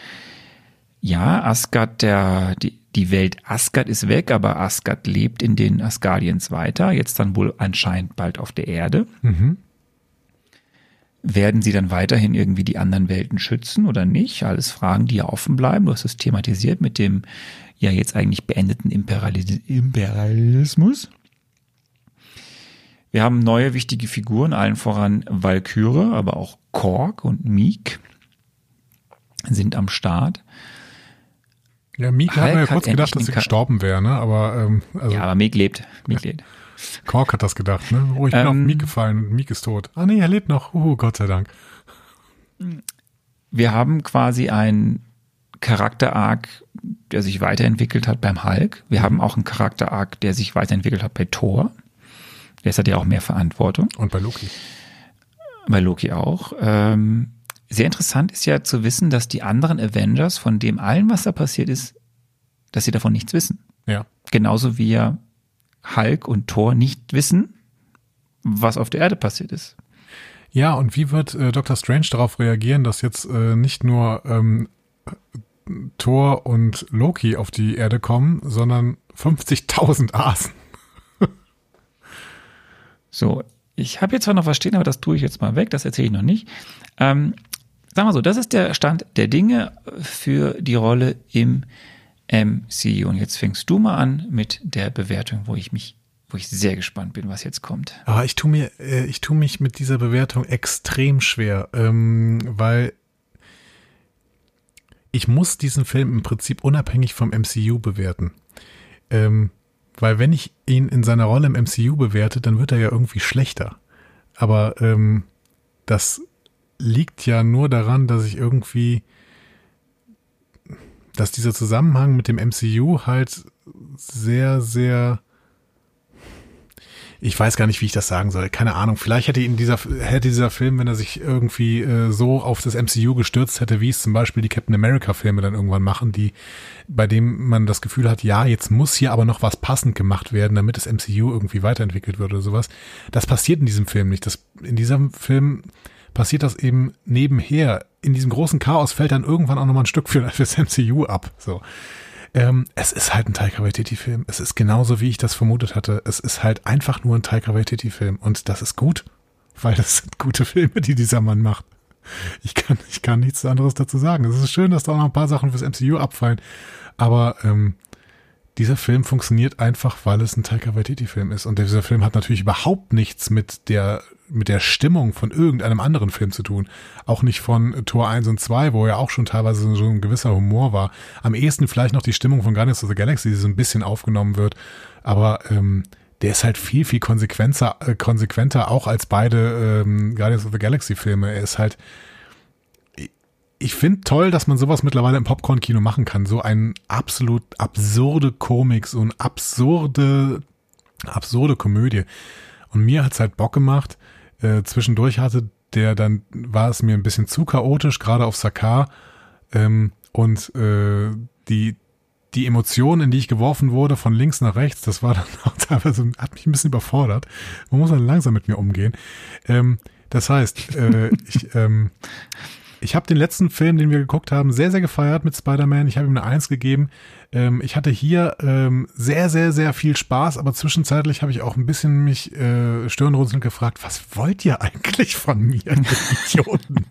Ja, Asgard, der, die, die Welt Asgard ist weg, aber Asgard lebt in den Asgardians weiter, jetzt dann wohl anscheinend bald auf der Erde. Werden sie dann weiterhin irgendwie die anderen Welten schützen oder nicht? Alles Fragen, die ja offen bleiben. Du hast es thematisiert mit dem ja jetzt eigentlich beendeten Imperialis- Imperialismus. Wir haben neue wichtige Figuren, allen voran Valkyrie, aber auch Korg und Meek sind am Start. Ja, Meek hat mir ja kurz gedacht, dass sie gestorben wäre, ne? Aber ähm, also Ja, aber Meek lebt. Meek lebt. Kork hat das gedacht, ne? Oh, ich bin auf Ähm, Meek gefallen und Meek ist tot. Ah nee, er lebt noch. Oh, Gott sei Dank. Wir haben quasi einen Charakter-Arc, der sich weiterentwickelt hat beim Hulk. Wir haben auch einen Charakter-Arc, der sich weiterentwickelt hat bei Thor. Der hat ja auch mehr Verantwortung. Und bei Loki. bei Loki auch. Ähm, sehr interessant ist ja zu wissen, dass die anderen Avengers, von dem allen, was da passiert ist, dass sie davon nichts wissen. Ja. Genauso wie ja Hulk und Thor nicht wissen, was auf der Erde passiert ist. Ja, und wie wird äh, Doctor Strange darauf reagieren, dass jetzt äh, nicht nur ähm, Thor und Loki auf die Erde kommen, sondern 50.000 Asen? So, ich habe jetzt zwar noch was stehen, aber das tue ich jetzt mal weg, das erzähle ich noch nicht. Ähm, sagen wir so, das ist der Stand der Dinge für die Rolle im MCU. Und jetzt fängst du mal an mit der Bewertung, wo ich mich, wo ich sehr gespannt bin, was jetzt kommt. Aber ich tu mir, äh, ich tu mich mit dieser Bewertung extrem schwer, ähm, weil ich muss diesen Film im Prinzip unabhängig vom MCU bewerten. Ähm, weil wenn ich ihn in seiner Rolle im MCU bewerte, dann wird er ja irgendwie schlechter. Aber ähm, das liegt ja nur daran, dass ich irgendwie, dass dieser Zusammenhang mit dem MCU halt sehr, sehr ich weiß gar nicht, wie ich das sagen soll. Keine Ahnung. Vielleicht hätte ihn dieser, hätte dieser Film, wenn er sich irgendwie äh, so auf das MCU gestürzt hätte, wie es zum Beispiel die Captain America Filme dann irgendwann machen, die, bei dem man das Gefühl hat, ja, jetzt muss hier aber noch was passend gemacht werden, damit das MCU irgendwie weiterentwickelt wird oder sowas. Das passiert in diesem Film nicht. Das, in diesem Film passiert das eben nebenher. In diesem großen Chaos fällt dann irgendwann auch nochmal ein Stück für, das MCU ab. So. Ähm, es ist halt ein Taika Waititi-Film. Es ist genauso, wie ich das vermutet hatte. Es ist halt einfach nur ein Taika Waititi-Film. Und das ist gut, weil das sind gute Filme, die dieser Mann macht. Ich kann, ich kann nichts anderes dazu sagen. Es ist schön, dass da auch noch ein paar Sachen fürs MCU abfallen. Aber ähm, dieser Film funktioniert einfach, weil es ein Taika Waititi-Film ist. Und dieser Film hat natürlich überhaupt nichts mit der, mit der Stimmung von irgendeinem anderen Film zu tun. Auch nicht von Tor 1 und 2, wo ja auch schon teilweise so ein gewisser Humor war. Am ehesten vielleicht noch die Stimmung von Guardians of the Galaxy, die so ein bisschen aufgenommen wird. Aber ähm, der ist halt viel, viel konsequenter, äh, konsequenter auch als beide ähm, Guardians of the Galaxy Filme. Er ist halt, ich finde toll, dass man sowas mittlerweile im Popcorn-Kino machen kann. So ein absolut absurde Komik, so ein absurde, absurde Komödie. Und mir hat's halt Bock gemacht. Äh, zwischendurch hatte der dann, war es mir ein bisschen zu chaotisch, gerade auf Sakar. Ähm, und äh, die, die Emotionen, in die ich geworfen wurde, von links nach rechts, das war dann auch teilweise, hat mich ein bisschen überfordert. Man muss dann langsam mit mir umgehen. Ähm, das heißt, äh, ich, ähm, ich habe den letzten Film, den wir geguckt haben, sehr, sehr gefeiert mit Spider-Man. Ich habe ihm eine Eins gegeben. Ähm, ich hatte hier ähm, sehr, sehr, sehr viel Spaß, aber zwischenzeitlich habe ich auch ein bisschen mich äh, stirnrunzelnd gefragt, was wollt ihr eigentlich von mir, Idioten?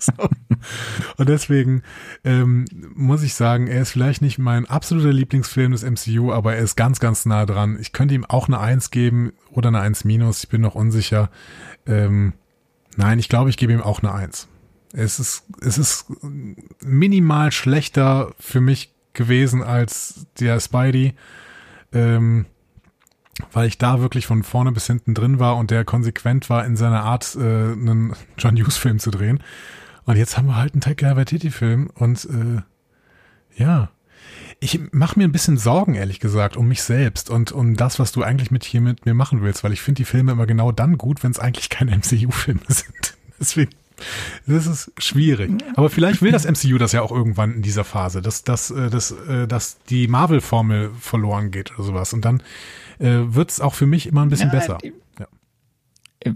Und deswegen ähm, muss ich sagen, er ist vielleicht nicht mein absoluter Lieblingsfilm des MCU, aber er ist ganz, ganz nah dran. Ich könnte ihm auch eine Eins geben oder eine Eins minus. Ich bin noch unsicher. Ähm, nein, ich glaube, ich gebe ihm auch eine Eins. Es ist, es ist minimal schlechter für mich gewesen als der Spidey, ähm, weil ich da wirklich von vorne bis hinten drin war und der konsequent war in seiner Art, äh, einen John Hughes Film zu drehen. Und jetzt haben wir halt einen Taika Waititi Film und äh, ja, ich mache mir ein bisschen Sorgen, ehrlich gesagt, um mich selbst und um das, was du eigentlich mit hier mit mir machen willst, weil ich finde die Filme immer genau dann gut, wenn es eigentlich keine MCU-Filme sind. Deswegen das ist schwierig. Aber vielleicht will das MCU das ja auch irgendwann in dieser Phase, dass, dass, äh, dass, äh, dass die Marvel-Formel verloren geht oder sowas. Und dann äh, wird es auch für mich immer ein bisschen Ja, besser. die- Ja.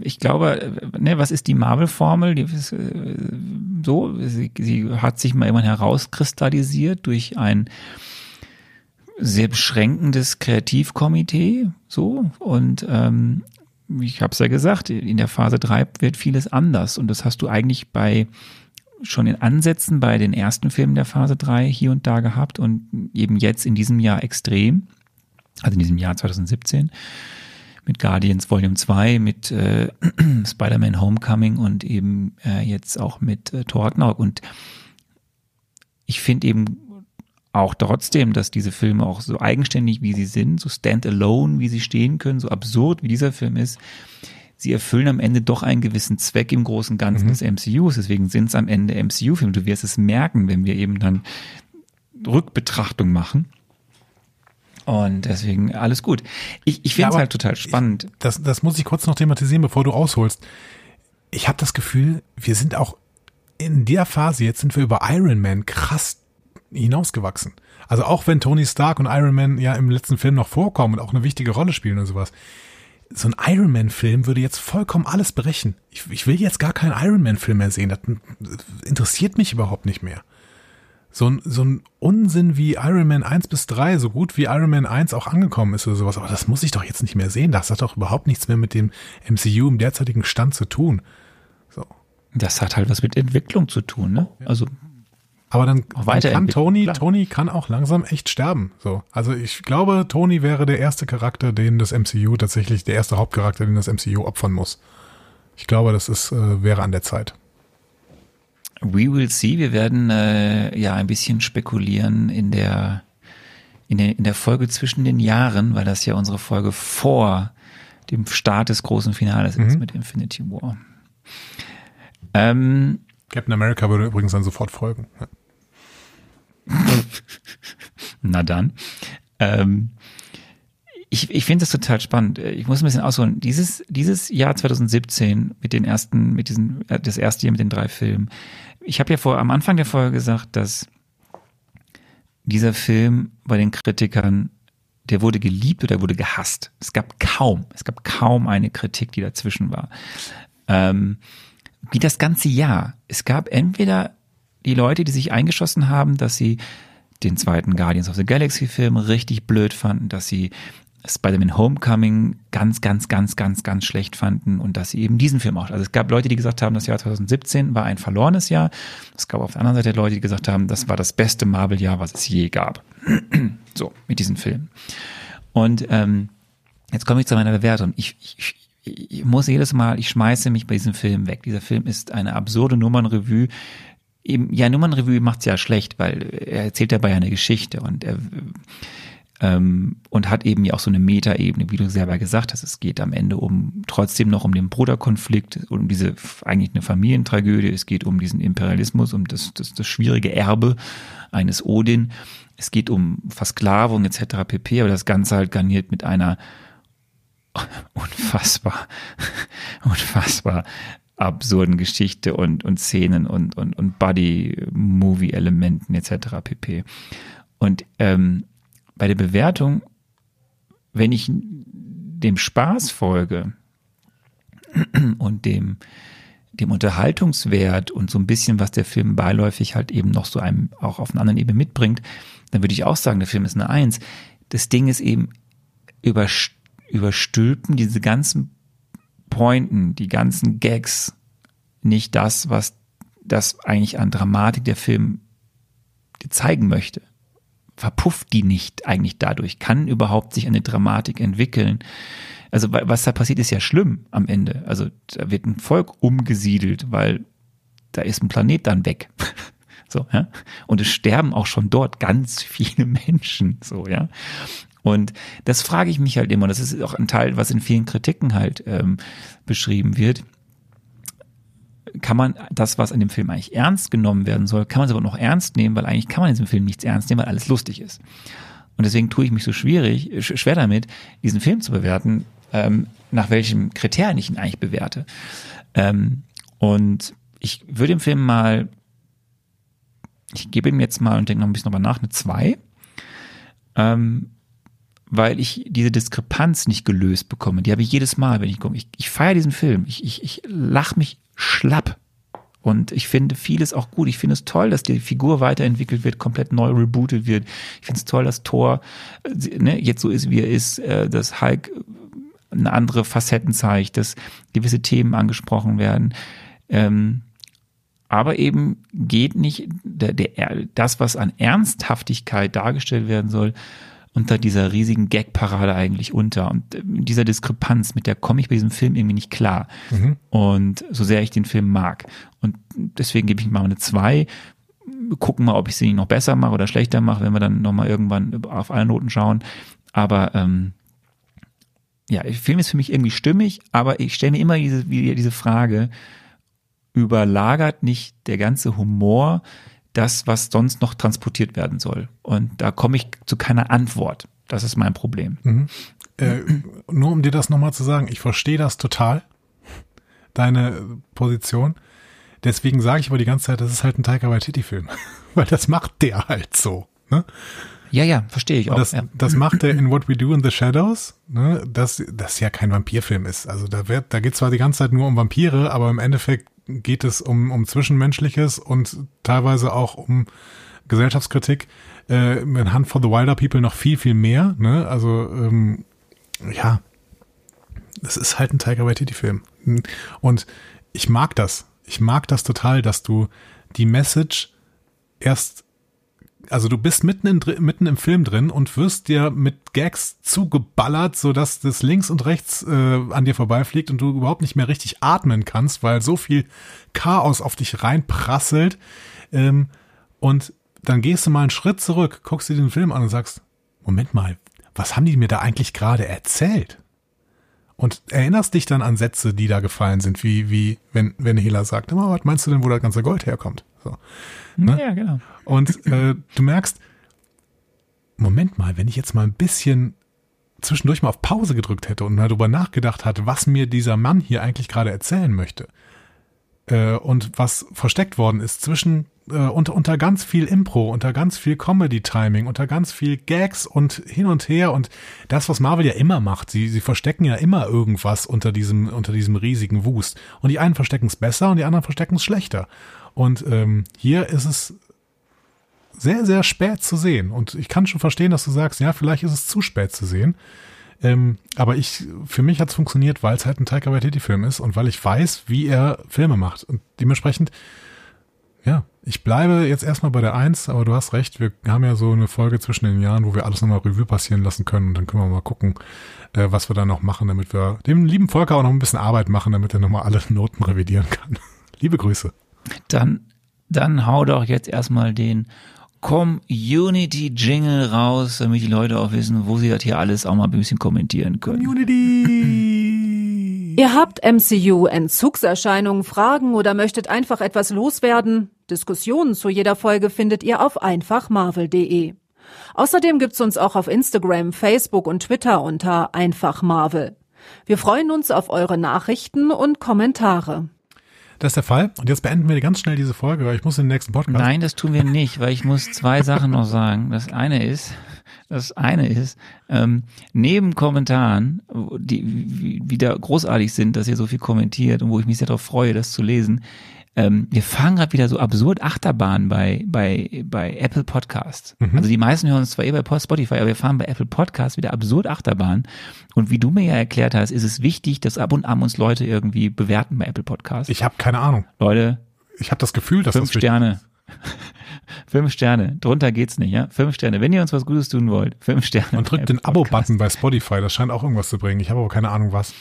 ich glaube, ne, was ist die Marvel-Formel? Die ist, äh, so, sie, sie hat sich mal irgendwann herauskristallisiert durch ein sehr beschränkendes Kreativkomitee, so und ähm, ich habe es ja gesagt, in der Phase 3 wird vieles anders und das hast du eigentlich bei schon in Ansätzen bei den ersten Filmen der Phase 3 hier und da gehabt und eben jetzt in diesem Jahr extrem, also in diesem Jahr 2017 mit Guardians Volume 2, mit äh, Spider-Man Homecoming und eben äh, jetzt auch mit äh, Thor Ragnarok. Und ich finde eben auch trotzdem, dass diese Filme auch so eigenständig wie sie sind, so standalone wie sie stehen können, so absurd wie dieser Film ist, sie erfüllen am Ende doch einen gewissen Zweck im großen Ganzen des MCUs. Deswegen sind es am Ende MCU-Filme. Du wirst es merken, wenn wir eben dann Rückbetrachtung machen. Und deswegen alles gut. Ich, ich finde Ja, es aber halt total spannend. Das, das muss ich kurz noch thematisieren, bevor du ausholst. Ich habe das Gefühl, wir sind auch in der Phase, jetzt sind wir über Iron Man krass hinausgewachsen. Also auch wenn Tony Stark und Iron Man ja im letzten Film noch vorkommen und auch eine wichtige Rolle spielen und sowas. So ein Iron Man-Film würde jetzt vollkommen alles brechen. Ich, ich will jetzt gar keinen Iron Man-Film mehr sehen. Das interessiert mich überhaupt nicht mehr. So ein, so ein Unsinn wie Iron Man 1 bis 3, so gut wie Iron Man 1 auch angekommen ist oder sowas, aber das muss ich doch jetzt nicht mehr sehen. Das hat doch überhaupt nichts mehr mit dem MCU im derzeitigen Stand zu tun. So. Das hat halt was mit Entwicklung zu tun, ne? Also Aber dann, dann kann Tony, klar. Tony kann auch langsam echt sterben. So. Also ich glaube, Tony wäre der erste Charakter, den das MCU tatsächlich, der erste Hauptcharakter, den das MCU opfern muss. Ich glaube, das ist, äh, wäre an der Zeit. We will see. Wir werden äh, ja ein bisschen spekulieren in der, in der in der Folge zwischen den Jahren, weil das ja unsere Folge vor dem Start des großen Finales ist mit Infinity War. Ähm, Captain America würde übrigens dann sofort folgen. Ja. na dann. Ähm, ich ich finde das total spannend. Ich muss ein bisschen ausholen. Dieses, dieses Jahr 2017 mit den ersten, mit diesen, äh, das erste Jahr mit den drei Filmen. Ich habe ja vor, am Anfang der Folge gesagt, dass dieser Film bei den Kritikern, der wurde geliebt oder wurde gehasst. Es gab kaum, es gab kaum eine Kritik, die dazwischen war. Ähm, wie das ganze Jahr. Es gab entweder die Leute, die sich eingeschossen haben, dass sie den zweiten Guardians of the Galaxy Film richtig blöd fanden, dass sie Spider-Man Homecoming ganz, ganz, ganz, ganz, ganz schlecht fanden und dass sie eben diesen Film auch. Also es gab Leute, die gesagt haben, das Jahr 2017 war ein verlorenes Jahr. Es gab auf der anderen Seite Leute, die gesagt haben, das war das beste Marvel-Jahr, was es je gab. so, mit diesen Filmen. Und ähm, jetzt komme ich zu meiner Bewertung. Ich, ich, ich muss jedes Mal, ich schmeiße mich bei diesem Film weg. Dieser Film ist eine absurde Nummernrevue. Eben, ja, Nummernrevue macht's ja schlecht, weil er erzählt dabei eine Geschichte und er ähm, und hat eben ja auch so eine Metaebene, wie du selber gesagt hast. Es geht am Ende um trotzdem noch um den Bruderkonflikt, um diese eigentlich eine Familientragödie. Es geht um diesen Imperialismus, um das, das, das schwierige Erbe eines Odin. Es geht um Versklavung etc. pp. Aber das Ganze halt garniert mit einer unfassbar, unfassbar absurden Geschichte und, und Szenen und, und, und Buddy-Movie-Elementen etc. pp. Und ähm, bei der Bewertung, wenn ich dem Spaß folge und dem, dem Unterhaltungswert und so ein bisschen, was der Film beiläufig halt eben noch so einem auch auf einer anderen Ebene mitbringt, dann würde ich auch sagen, der Film ist eine Eins. Das Ding ist eben über, überstülpen diese ganzen Pointen, die ganzen Gags, nicht das, was das eigentlich an Dramatik der Film zeigen möchte verpufft die nicht eigentlich dadurch? Kann überhaupt sich eine Dramatik entwickeln? Also was da passiert, ist ja schlimm am Ende. Also da wird ein Volk umgesiedelt, weil da ist ein Planet dann weg. So, ja. Und es sterben auch schon dort ganz viele Menschen. So, ja. Und das frage ich mich halt immer. Das ist auch ein Teil, was in vielen Kritiken halt ähm, beschrieben wird kann man das, was in dem Film eigentlich ernst genommen werden soll, kann man es aber noch ernst nehmen, weil eigentlich kann man in diesem Film nichts ernst nehmen, weil alles lustig ist. Und deswegen tue ich mich so schwierig, schwer damit, diesen Film zu bewerten, ähm, nach welchen Kriterien ich ihn eigentlich bewerte. Ähm, und ich würde dem Film mal, ich gebe ihm jetzt mal und denke noch ein bisschen drüber nach, eine 2. Ähm, weil ich diese Diskrepanz nicht gelöst bekomme. Die habe ich jedes Mal, wenn ich komme. Ich, ich feiere diesen Film. Ich, ich, ich lach mich schlapp. Und ich finde vieles auch gut. Ich finde es toll, dass die Figur weiterentwickelt wird, komplett neu rebootet wird. Ich finde es toll, dass Thor äh, ne, jetzt so ist, wie er ist, äh, dass Hulk eine andere Facetten zeigt, dass gewisse Themen angesprochen werden. Ähm, aber eben geht nicht der, der, das, was an Ernsthaftigkeit dargestellt werden soll, unter dieser riesigen Gag-Parade eigentlich unter. Und in dieser Diskrepanz, mit der komme ich bei diesem Film irgendwie nicht klar. Und so sehr ich den Film mag. Und deswegen gebe ich mal eine 2. Wir gucken mal, ob ich sie noch besser mache oder schlechter mache, wenn wir dann nochmal irgendwann auf alle Noten schauen. Aber ähm, ja, der Film ist für mich irgendwie stimmig, aber ich stelle mir immer diese, diese Frage, überlagert nicht der ganze Humor das, was sonst noch transportiert werden soll? Und da komme ich zu keiner Antwort. Das ist mein Problem. Äh, nur um dir das nochmal zu sagen, ich verstehe das total, deine Position. Deswegen sage ich aber die ganze Zeit, das ist halt ein Taika Waititi-Film. Weil das macht der halt so. Ne? Ja, ja, verstehe ich auch. das, ja. das macht er in What We Do in the Shadows, ne, dass das ja kein Vampirfilm ist. Also da wird, da geht zwar die ganze Zeit nur um Vampire, aber im Endeffekt geht es um, um Zwischenmenschliches und teilweise auch um Gesellschaftskritik. Äh, in Hunt for the Wilder People noch viel, viel mehr. Ne? Also ähm, ja, es ist halt ein Tiger Waititi-Film. Und ich mag das. Ich mag das total, dass du die Message erst also du bist mitten, in, mitten im Film drin und wirst dir mit Gags zugeballert, sodass das links und rechts äh, an dir vorbeifliegt und du überhaupt nicht mehr richtig atmen kannst, weil so viel Chaos auf dich reinprasselt. Ähm, und dann gehst du mal einen Schritt zurück, guckst dir den Film an und sagst, Moment mal, was haben die mir da eigentlich gerade erzählt? Und erinnerst dich dann an Sätze, die da gefallen sind, wie, wie wenn, wenn Hela sagt, "Aber was meinst du denn, wo das ganze Gold herkommt? So. ne? Ja, genau. Und äh, du merkst, Moment mal, wenn ich jetzt mal ein bisschen zwischendurch mal auf Pause gedrückt hätte und mal darüber nachgedacht hatte, was mir dieser Mann hier eigentlich gerade erzählen möchte äh, und was versteckt worden ist zwischen äh, unter, unter ganz viel Impro, unter ganz viel Comedy-Timing, unter ganz viel Gags und hin und her und das, was Marvel ja immer macht, sie, sie verstecken ja immer irgendwas unter diesem, unter diesem riesigen Wust. Und die einen verstecken es besser und die anderen verstecken es schlechter. Und ähm, hier ist es sehr, sehr spät zu sehen. Und ich kann schon verstehen, dass du sagst, ja, vielleicht ist es zu spät zu sehen. Ähm, aber ich, für mich hat es funktioniert, weil es halt ein Taika Waititi-Film ist und weil ich weiß, wie er Filme macht. Und dementsprechend, ja, ich bleibe jetzt erstmal bei der Eins, aber du hast recht, wir haben ja so eine Folge zwischen den Jahren, wo wir alles nochmal Revue passieren lassen können und dann können wir mal gucken, äh, was wir da noch machen, damit wir dem lieben Volker auch noch ein bisschen Arbeit machen, damit er nochmal alle Noten revidieren kann. Liebe Grüße. Dann, dann hau doch jetzt erstmal den Community-Jingle raus, damit die Leute auch wissen, wo sie das hier alles auch mal ein bisschen kommentieren können. Community! Ihr habt MCU-Entzugserscheinungen, Fragen oder möchtet einfach etwas loswerden? Diskussionen zu jeder Folge findet ihr auf einfachmarvel.de. Außerdem gibt's uns auch auf Instagram, Facebook und Twitter unter einfachmarvel. Wir freuen uns auf eure Nachrichten und Kommentare. Das ist der Fall. Und jetzt beenden wir ganz schnell diese Folge, weil ich muss in den nächsten Podcast. Nein, das tun wir nicht, weil ich muss zwei Sachen noch sagen. Das eine ist, das eine ist, ähm, neben Kommentaren, die wie- wieder großartig sind, dass ihr so viel kommentiert und wo ich mich sehr darauf freue, das zu lesen, ähm, wir fahren gerade wieder so absurd Achterbahn bei, bei, bei Apple Podcast. Also die meisten hören uns zwar eh bei Spotify, aber wir fahren bei Apple Podcast wieder absurd Achterbahn. Und wie du mir ja erklärt hast, ist es wichtig, dass ab und an uns Leute irgendwie bewerten bei Apple Podcast. Ich habe keine Ahnung. Leute, Ich habe das Gefühl, dass Fünf das Sterne. Fünf Sterne. Drunter geht's nicht, ja? Fünf Sterne. Wenn ihr uns was Gutes tun wollt, fünf Sterne. Und drückt den Abo-Button bei Spotify. Das scheint auch irgendwas zu bringen. Ich habe aber keine Ahnung was.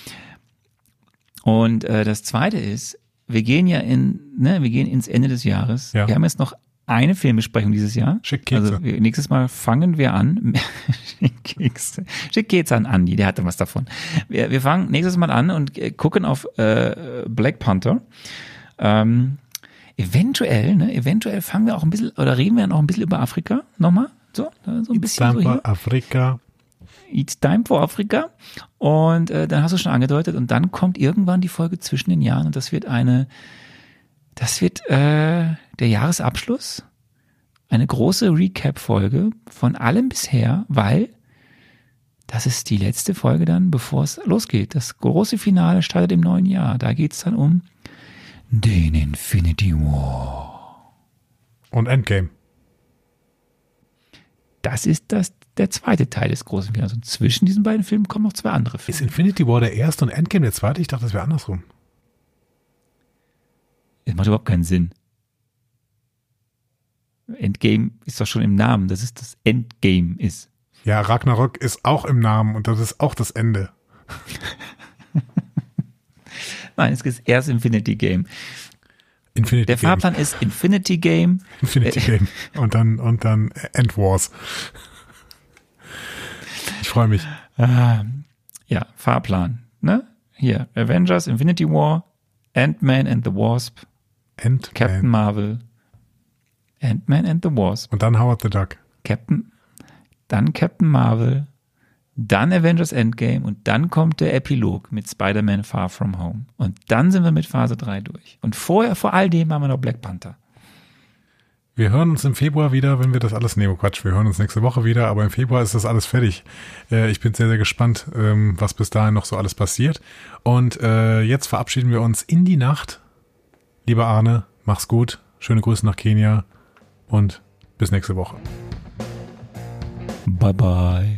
Und äh, das zweite ist, wir gehen ja in, ne, wir gehen ins Ende des Jahres. Ja. Wir haben jetzt noch eine Filmbesprechung dieses Jahr. Schick Kekse. Also nächstes Mal fangen wir an. Schick Kekse. Schick Kekse an Andi, der hatte was davon. Wir, wir fangen nächstes Mal an und äh, gucken auf äh, Black Panther. Ähm, eventuell, ne, eventuell fangen wir auch ein bisschen, oder reden wir noch ein bisschen über Afrika nochmal. So, so ein bisschen so hier. Afrika. It's Time for Africa. Und äh, dann hast du schon angedeutet, und dann kommt irgendwann die Folge zwischen den Jahren und das wird eine, das wird äh, der Jahresabschluss, eine große Recap-Folge von allem bisher, weil das ist die letzte Folge dann, bevor es losgeht. Das große Finale startet im neuen Jahr. Da geht's dann um den Infinity War. Und Endgame. Das ist das, der zweite Teil des großen Finales. Und zwischen diesen beiden Filmen kommen noch zwei andere Filme. Ist Infinity War der erste und Endgame der zweite? Ich dachte, das wäre andersrum. Das macht überhaupt keinen Sinn. Endgame ist doch schon im Namen, dass es das Endgame ist. Ja, Ragnarok ist auch im Namen und das ist auch das Ende. Nein, es ist erst Infinity Game. Infinity Der Game. Fahrplan ist Infinity Game. Infinity Game. Und dann, und dann End Wars. Ich freue mich. Ja, Fahrplan. Ne? Hier, Avengers, Infinity War, Ant-Man and the Wasp, Ant Captain Marvel, Ant-Man and the Wasp, Und dann Howard the Duck. Captain, dann Captain Marvel, dann Avengers Endgame und dann kommt der Epilog mit Spider-Man Far From Home. Und dann sind wir mit Phase 3 durch. Und vorher, vor all dem haben wir noch Black Panther. Wir hören uns im Februar wieder, wenn wir das alles, oh Quatsch, wir hören uns nächste Woche wieder, aber im Februar ist das alles fertig. Äh, ich bin sehr, sehr gespannt, ähm, was bis dahin noch so alles passiert. Und äh, jetzt verabschieden wir uns in die Nacht. Lieber Arne, mach's gut, schöne Grüße nach Kenia und bis nächste Woche. Bye bye.